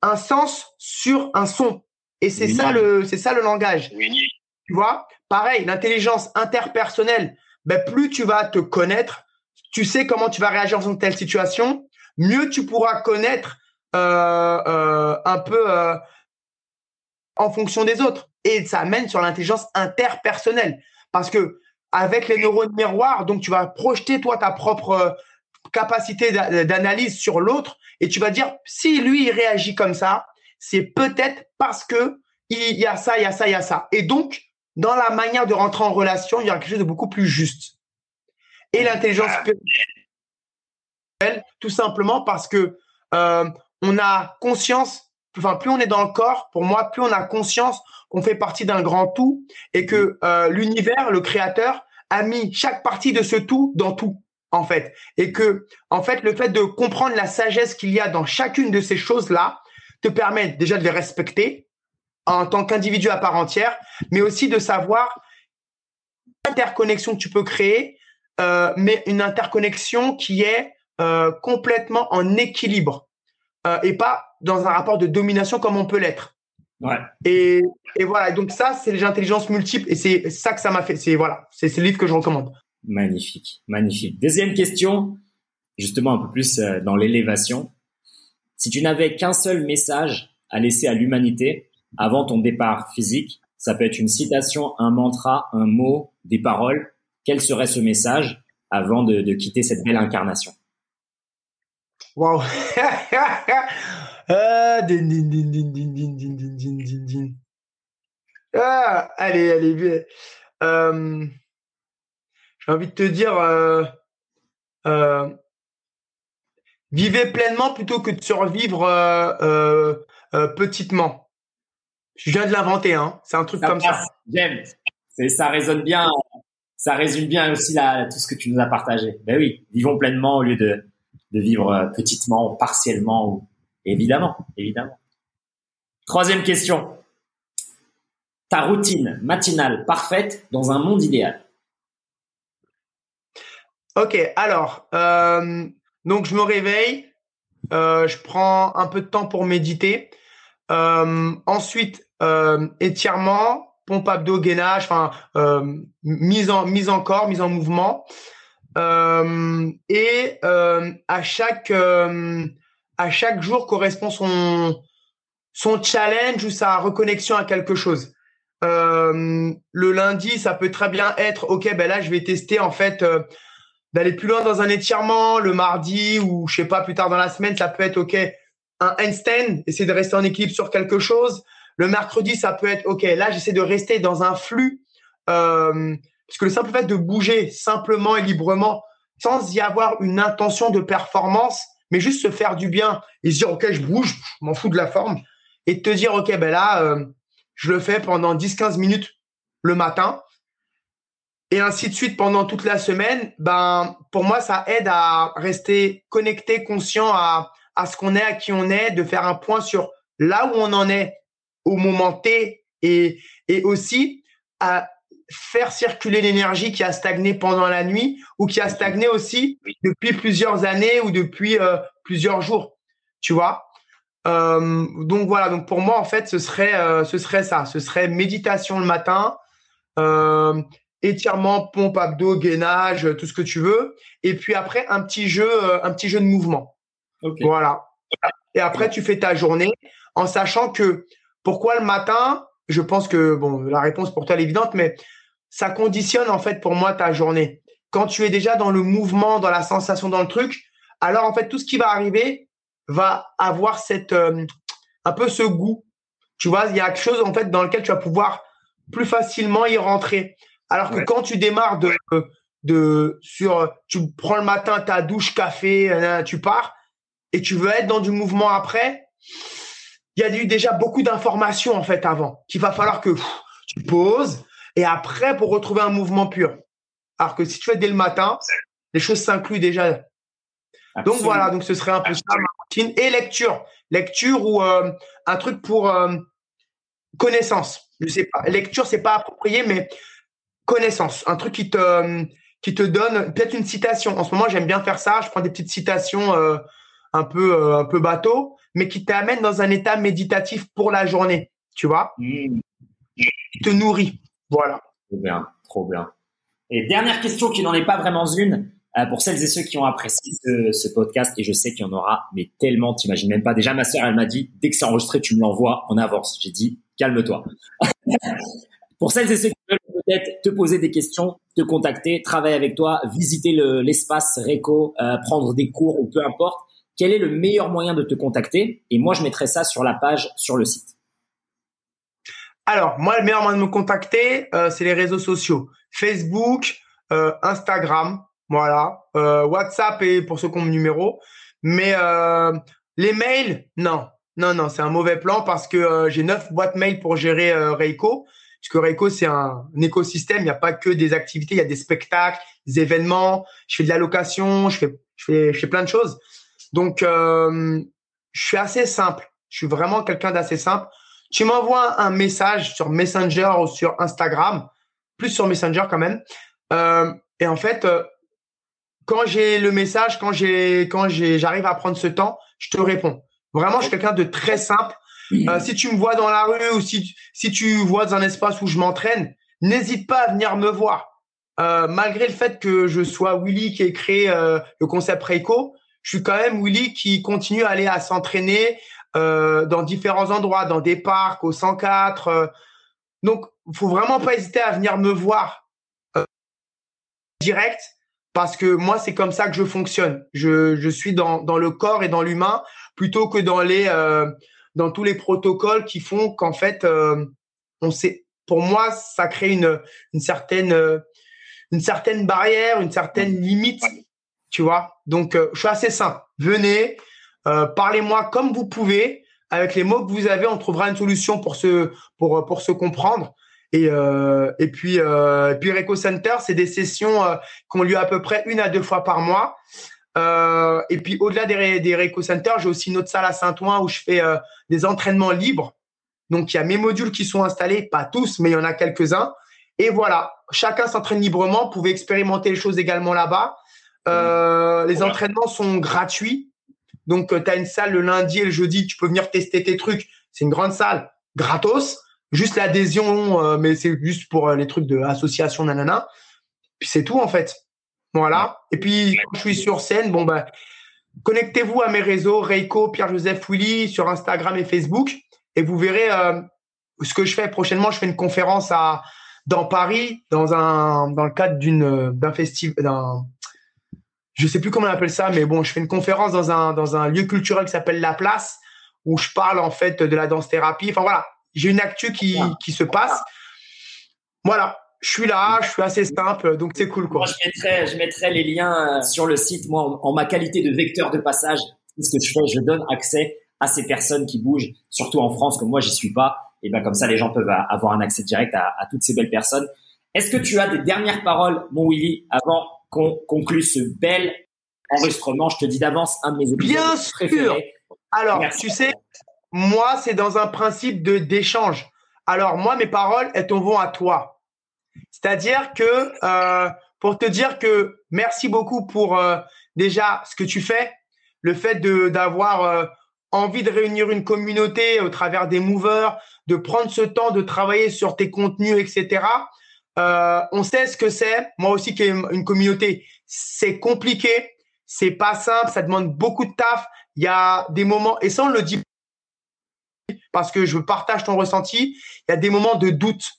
A: un sens sur un son. Et c'est ça le, c'est ça le langage. Tu vois? Pareil, l'intelligence interpersonnelle, ben, plus tu vas te connaître, tu sais comment tu vas réagir dans une telle situation, mieux tu pourras connaître un peu euh, en fonction des autres. Et ça amène sur l'intelligence interpersonnelle. Parce que avec les neurones miroirs, donc tu vas projeter toi ta propre capacité d'analyse sur l'autre et tu vas dire si lui il réagit comme ça, c'est peut-être parce que il y a ça, il y a ça, il y a ça. Et donc dans la manière de rentrer en relation, il y aura quelque chose de beaucoup plus juste. Et l'intelligence spirituelle, tout simplement parce que euh, on a conscience, enfin plus on est dans le corps, pour moi, plus on a conscience qu'on fait partie d'un grand tout et que euh, l'univers, le créateur, a mis chaque partie de ce tout dans tout en fait, et que en fait le fait de comprendre la sagesse qu'il y a dans chacune de ces choses là te permet déjà de les respecter, en tant qu'individu à part entière, mais aussi de savoir l'interconnexion que tu peux créer, euh, mais une interconnexion qui est euh, complètement en équilibre euh, et pas dans un rapport de domination comme on peut l'être.
B: Ouais.
A: Et, et, voilà. Donc ça, c'est les intelligences multiples et c'est ça que ça m'a fait. C'est voilà, c'est le livre que je recommande.
B: Magnifique, magnifique. Deuxième question, justement un peu plus dans l'élévation. Si tu n'avais qu'un seul message à laisser à l'humanité, avant ton départ physique. Ça peut être une citation, un mantra, un mot, des paroles. Quel serait ce message avant de, quitter cette belle incarnation?
A: Waouh. ah, din, din, din, din, din, din, din, din, din, din, din. Ah, allez, allez, bien. Euh, J'ai envie de te dire, euh, euh, vivez pleinement plutôt que de survivre euh, euh, euh, petitement. Je viens de l'inventer, hein. C'est un truc
B: Ça
A: comme
B: passe.
A: ça.
B: J'aime. C'est- Ça résonne bien. Ça résume bien aussi la, tout ce que tu nous as partagé. Ben oui, vivons pleinement au lieu de, de vivre euh, petitement, partiellement. Ou... Évidemment, évidemment. Troisième question. Ta routine matinale parfaite dans un monde idéal.
A: Ok, alors, euh, donc je me réveille, euh, je prends un peu de temps pour méditer. Ensuite, étirement, pompe abdos, gainage, enfin mise en mise en corps, mise en mouvement. Euh, et euh, à chaque euh, à chaque jour correspond son son challenge ou sa reconnexion à quelque chose. Euh, le lundi, ça peut très bien être ok, ben là je vais tester en fait euh, d'aller plus loin dans un étirement. Le mardi ou je sais pas plus tard dans la semaine, ça peut être ok un handstand, essayer de rester en équilibre sur quelque chose. Le mercredi, ça peut être ok. Là, j'essaie de rester dans un flux euh, parce que le simple fait de bouger simplement et librement, sans y avoir une intention de performance, mais juste se faire du bien et se dire ok, je bouge, je m'en fous de la forme, et te dire ok, ben là, euh, je le fais pendant 10-15 minutes le matin et ainsi de suite pendant toute la semaine, ben pour moi ça aide à rester connecté, conscient à, à ce qu'on est, à qui on est, de faire un point sur là où on en est au moment T et, et aussi à faire circuler l'énergie qui a stagné pendant la nuit ou qui a stagné aussi depuis plusieurs années ou depuis euh, plusieurs jours, tu vois? Euh, donc voilà, donc pour moi en fait ce serait euh, ce serait ça, ce serait méditation le matin, étirement, pompe, abdos, gainage, tout ce que tu veux. Et puis après, un petit jeu, un petit jeu de mouvement. Voilà. Et après, tu fais ta journée en sachant que pourquoi le matin, je pense que, bon, la réponse pour toi elle est évidente, mais ça conditionne en fait pour moi ta journée. Quand tu es déjà dans le mouvement, dans la sensation, dans le truc, alors en fait, tout ce qui va arriver va avoir cette, euh, un peu ce goût. Tu vois, il y a quelque chose en fait dans lequel tu vas pouvoir plus facilement y rentrer. Alors que
B: Ouais.
A: quand tu démarres de, de sur, tu prends le matin ta douche, café, tu pars et tu veux être dans du mouvement après, il y a eu déjà beaucoup d'informations en fait avant qu'il va falloir que pff, tu poses et après pour retrouver un mouvement pur. Alors que si tu fais dès le matin, les choses s'incluent déjà. Donc voilà, donc ce serait un peu ça ma routine et lecture, lecture ou euh, un truc pour euh, connaissance. Je sais pas, lecture c'est pas approprié, mais connaissance, un truc qui te qui te donne peut-être une citation. En ce moment, j'aime bien faire ça. Je prends des petites citations euh, un peu un peu bateau, mais qui t'amènent dans un état méditatif pour la journée. Tu vois,
B: Mmh.
A: qui te nourrit. Voilà.
B: Trop bien, trop bien. Et dernière question qui n'en est pas vraiment une, euh, pour celles et ceux qui ont apprécié ce, ce podcast, et je sais qu'il y en aura, mais tellement, t'imagines même pas. Déjà, ma sœur, elle m'a dit, dès que c'est enregistré, tu me l'envoies en avance. J'ai dit, calme-toi. pour celles et ceux qui veulent peut-être te poser des questions, te contacter, travailler avec toi, visiter le- l'espace Réco, euh, prendre des cours ou peu importe, quel est le meilleur moyen de te contacter? Et moi, je mettrai ça sur la page sur le site.
A: Alors, moi, le meilleur moyen de me contacter, euh, c'est les réseaux sociaux. Facebook, euh, Instagram, voilà. Euh, WhatsApp et pour ceux qui ont mon numéro. Mais euh, les mails, non. Non, non, c'est un mauvais plan parce que euh, j'ai neuf boîtes mail pour gérer euh, Reiko. Parce que Reiko, c'est un, écosystème. Il n'y a pas que des activités, il y a des spectacles, des événements. Je fais de la location, je fais, je fais, je fais plein de choses. Donc, je suis assez simple. Je suis vraiment quelqu'un d'assez simple tu m'envoies un message sur Messenger ou sur Instagram, plus sur Messenger quand même. Euh, et en fait, euh, quand j'ai le message, quand j'ai, quand j'ai, j'arrive à prendre ce temps, je te réponds. Vraiment, je suis quelqu'un de très simple. Euh, si tu me vois dans la rue ou si, si tu vois dans un espace où je m'entraîne, n'hésite pas à venir me voir. Euh, malgré le fait que je sois Willy qui ait créé euh, le concept Reiko, je suis quand même Willy qui continue à aller à s'entraîner, euh, dans différents endroits, dans des parcs, au 104. euh. donc, faut vraiment pas hésiter à venir me voir euh, direct parce que moi, c'est comme ça que je fonctionne. Je, je suis dans, dans le corps et dans l'humain plutôt que dans les euh, dans tous les protocoles qui font qu'en fait, euh, on sait. Pour moi, ça crée une une certaine une certaine barrière, une certaine limite, tu vois. Donc, je suis assez simple. Venez, parlez-moi comme vous pouvez, avec les mots que vous avez, on trouvera une solution pour se pour pour se comprendre. Et, euh, et puis, euh, puis Reco Center, c'est des sessions euh, qui ont lieu à peu près une à deux fois par mois. Euh, et puis, au-delà des, des Reco Center, j'ai aussi une autre salle à Saint-Ouen où je fais euh, des entraînements libres. Donc, il y a mes modules qui sont installés, pas tous, mais il y en a quelques-uns. Et voilà, chacun s'entraîne librement. Vous pouvez expérimenter les choses également là-bas. Euh, les entraînements sont gratuits. Donc, tu as une salle le lundi et le jeudi, tu peux venir tester tes trucs. C'est une grande salle, gratos juste l'adhésion, euh, mais c'est juste pour euh, les trucs de association, nanana. Puis c'est tout en fait. Voilà. Et puis quand je suis sur scène, bon ben, connectez-vous à mes réseaux Reiko, Pierre-Joseph Willy sur Instagram et Facebook, et vous verrez euh, ce que je fais prochainement. Je fais une conférence à dans Paris, dans un le cadre d'un festival, je sais plus comment on appelle ça, mais bon, je fais une conférence dans un dans un lieu culturel qui s'appelle La Place où je parle en fait de la danse thérapie. Enfin voilà, j'ai une actu qui, qui se passe. Voilà, je suis là, je suis assez simple, donc c'est cool. Quoi.
B: Moi, je mettrai, je mettrai les liens euh, sur le site. Moi, en, ma qualité de vecteur de passage, ce que je fais, je donne accès à ces personnes qui bougent, surtout en France, comme moi, j'y suis pas. Et ben comme ça, les gens peuvent avoir un accès direct à, à toutes ces belles personnes. Est-ce que tu as des dernières paroles, mon Willy, avant qu'on conclue ce bel enregistrement Je te dis d'avance un de mes épisodes
A: Bien sûr. Alors, tu sais, moi, c'est dans un principe de d'échange. Alors, moi, mes paroles, elles vont à toi. C'est-à-dire que, euh, pour te dire que merci beaucoup pour euh, déjà ce que tu fais, le fait de d'avoir euh, envie de réunir une communauté au travers des movers, de prendre ce temps de travailler sur tes contenus, etc. Euh, on sait ce que c'est. Moi aussi, qui ai une communauté, c'est compliqué, c'est pas simple, ça demande beaucoup de taf. Il y a des moments, et ça on le dit parce que je partage ton ressenti. Il y a des moments de doute,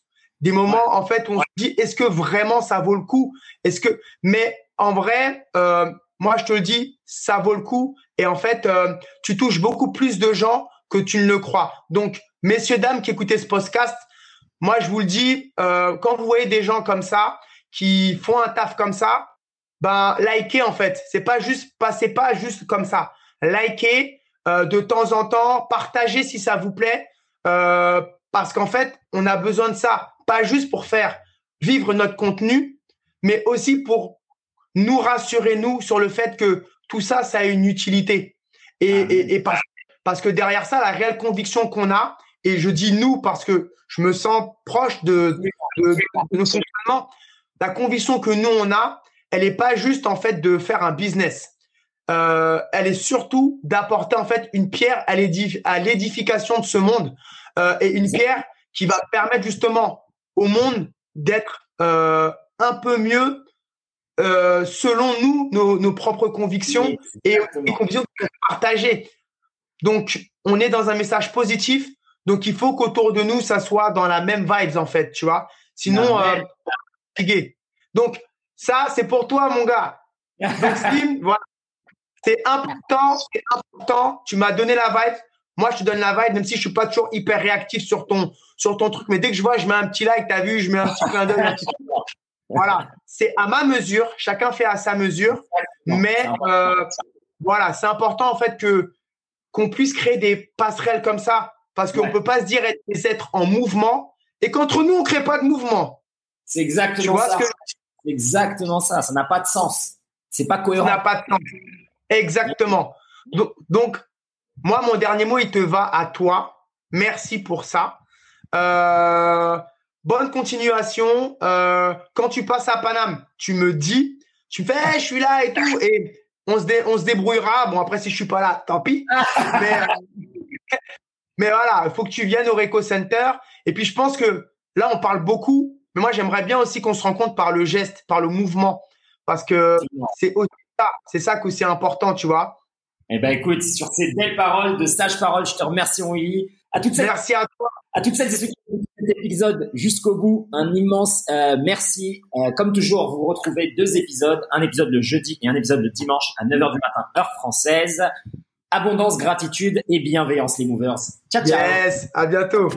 A: des moments en fait où on se dit est-ce que vraiment ça vaut le coup? Est-ce que mais en vrai, euh, moi je te le dis, ça vaut le coup et en fait euh, tu touches beaucoup plus de gens que tu ne le crois. Donc messieurs dames qui écoutez ce podcast, moi je vous le dis, euh, quand vous voyez des gens comme ça qui font un taf comme ça, ben likez en fait. C'est pas juste passez pas juste comme ça. Likez, euh, de temps en temps, partagez si ça vous plaît, euh, parce qu'en fait, on a besoin de ça, pas juste pour faire vivre notre contenu, mais aussi pour nous rassurer, nous, sur le fait que tout ça, ça a une utilité. Et, ah et, parce, parce, que derrière ça, la réelle conviction qu'on a, et je dis nous parce que je me sens proche de, de, de nos fonctionnements, la conviction que nous, on a, elle n'est pas juste en fait de faire un business. Euh, elle est surtout d'apporter en fait une pierre à l'édification de ce monde euh, et une pierre qui va permettre justement au monde d'être euh, un peu mieux selon nous, nos, propres convictions et les convictions partagées. Donc, on est dans un message positif. Donc, il faut qu'autour de nous, ça soit dans la même vibes en fait, tu vois. Sinon, donc ça, c'est pour toi, mon gars. Donc, Slim, voilà. C'est important, c'est important. Tu m'as donné la vibe. Moi, je te donne la vibe, même si je suis pas toujours hyper réactif sur ton, sur ton truc. Mais dès que je vois, je mets un petit like, t'as vu, je mets un petit clin d'œil. Voilà. C'est à ma mesure. Chacun fait à sa mesure. Mais, euh, voilà, c'est important, en fait, que, qu'on puisse créer des passerelles comme ça. Parce qu'on ne peut pas se dire être des êtres en mouvement et qu'entre nous, on ne crée pas de mouvement.
B: C'est exactement ça. C'est exactement ça. Ça n'a pas de sens. C'est pas cohérent.
A: Ça n'a pas de sens. Exactement. Donc, moi, mon dernier mot, il te va à toi. Merci pour ça. Euh, bonne continuation. Euh, quand tu passes à Paname, tu me dis, tu fais, je suis là et tout, et on se, on se débrouillera. Bon, après, si je suis pas là, tant pis. mais, euh, mais voilà, il faut que tu viennes au Reco Center. Et puis, je pense que là, on parle beaucoup, mais moi, j'aimerais bien aussi qu'on se rencontre par le geste, par le mouvement, parce que c'est aussi c'est ça que c'est important, tu vois.
B: Eh ben, écoute, sur ces belles paroles de sage parole, je te remercie, Willy.
C: À toutes celles,
D: Merci à toi.
C: à toutes celles et ceux qui ont écouté cet épisode jusqu'au bout, un immense euh, merci. Euh, comme toujours, vous retrouvez deux épisodes, un épisode le jeudi et un épisode le dimanche à 9h du matin, heure française. Abondance, gratitude et bienveillance, les movers. Ciao, ciao.
D: Yes, à bientôt.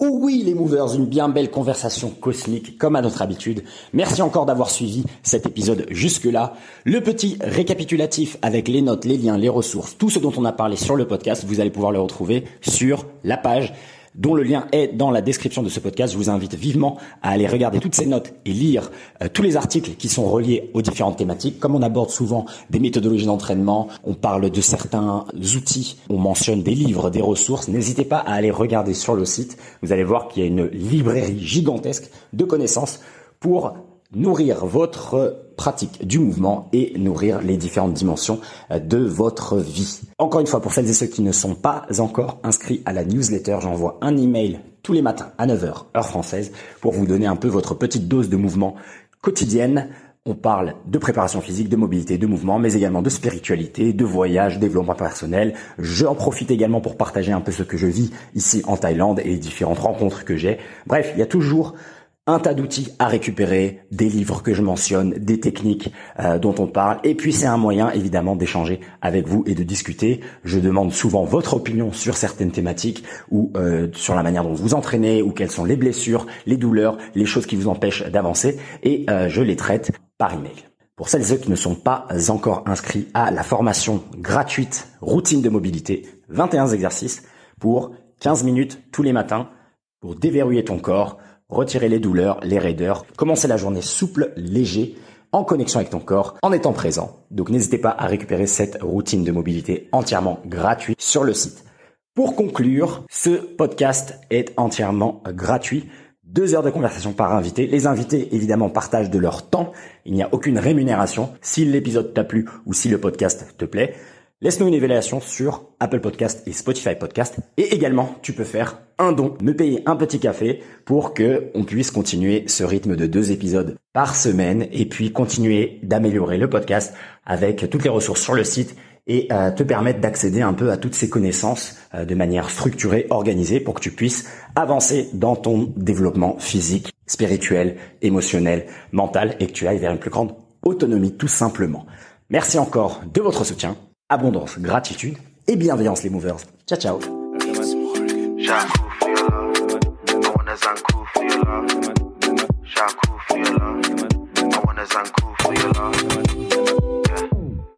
C: Oh oui les movers, une bien belle conversation cosmique comme à notre habitude. Merci encore d'avoir suivi cet épisode jusque-là. Le petit récapitulatif avec les notes, les liens, les ressources, tout ce dont on a parlé sur le podcast, vous allez pouvoir le retrouver sur la page dont le lien est dans la description de ce podcast. Je vous invite vivement à aller regarder toutes ces notes et lire euh, tous les articles qui sont reliés aux différentes thématiques. Comme on aborde souvent des méthodologies d'entraînement, on parle de certains outils, on mentionne des livres, des ressources. N'hésitez pas à aller regarder sur le site. Vous allez voir qu'il y a une librairie gigantesque de connaissances pour nourrir votre pratique du mouvement et nourrir les différentes dimensions de votre vie. Encore une fois, pour celles et ceux qui ne sont pas encore inscrits à la newsletter, j'envoie un email tous les matins à 9h, heure française, pour vous donner un peu votre petite dose de mouvement quotidienne. On parle de préparation physique, de mobilité, de mouvement, mais également de spiritualité, de voyage, développement personnel. J'en profite également pour partager un peu ce que je vis ici en Thaïlande et les différentes rencontres que j'ai. Bref, il y a toujours un tas d'outils à récupérer, des livres que je mentionne, des techniques euh, dont on parle, et puis c'est un moyen évidemment d'échanger avec vous et de discuter. Je demande souvent votre opinion sur certaines thématiques ou euh, sur la manière dont vous entraînez ou quelles sont les blessures, les douleurs, les choses qui vous empêchent d'avancer, et euh, je les traite par email. Pour celles et ceux qui ne sont pas encore inscrits à la formation gratuite routine de mobilité, 21 exercices pour 15 minutes tous les matins pour déverrouiller ton corps, retirer les douleurs, les raideurs, commencer la journée souple, léger, en connexion avec ton corps, en étant présent. Donc n'hésitez pas à récupérer cette routine de mobilité entièrement gratuite sur le site. Pour conclure, ce podcast est entièrement gratuit. Deux heures de conversation par invité. Les invités, évidemment, partagent de leur temps. Il n'y a aucune rémunération. Si l'épisode t'a plu ou si le podcast te plaît, Laisse-nous une évaluation sur Apple Podcast et Spotify Podcast. Et également, tu peux faire un don, me payer un petit café pour que on puisse continuer ce rythme de deux épisodes par semaine et puis continuer d'améliorer le podcast avec toutes les ressources sur le site et euh, te permettre d'accéder un peu à toutes ces connaissances euh, de manière structurée, organisée pour que tu puisses avancer dans ton développement physique, spirituel, émotionnel, mental et que tu ailles vers une plus grande autonomie tout simplement. Merci encore de votre soutien abondance, gratitude et bienveillance les movers. Ciao ciao.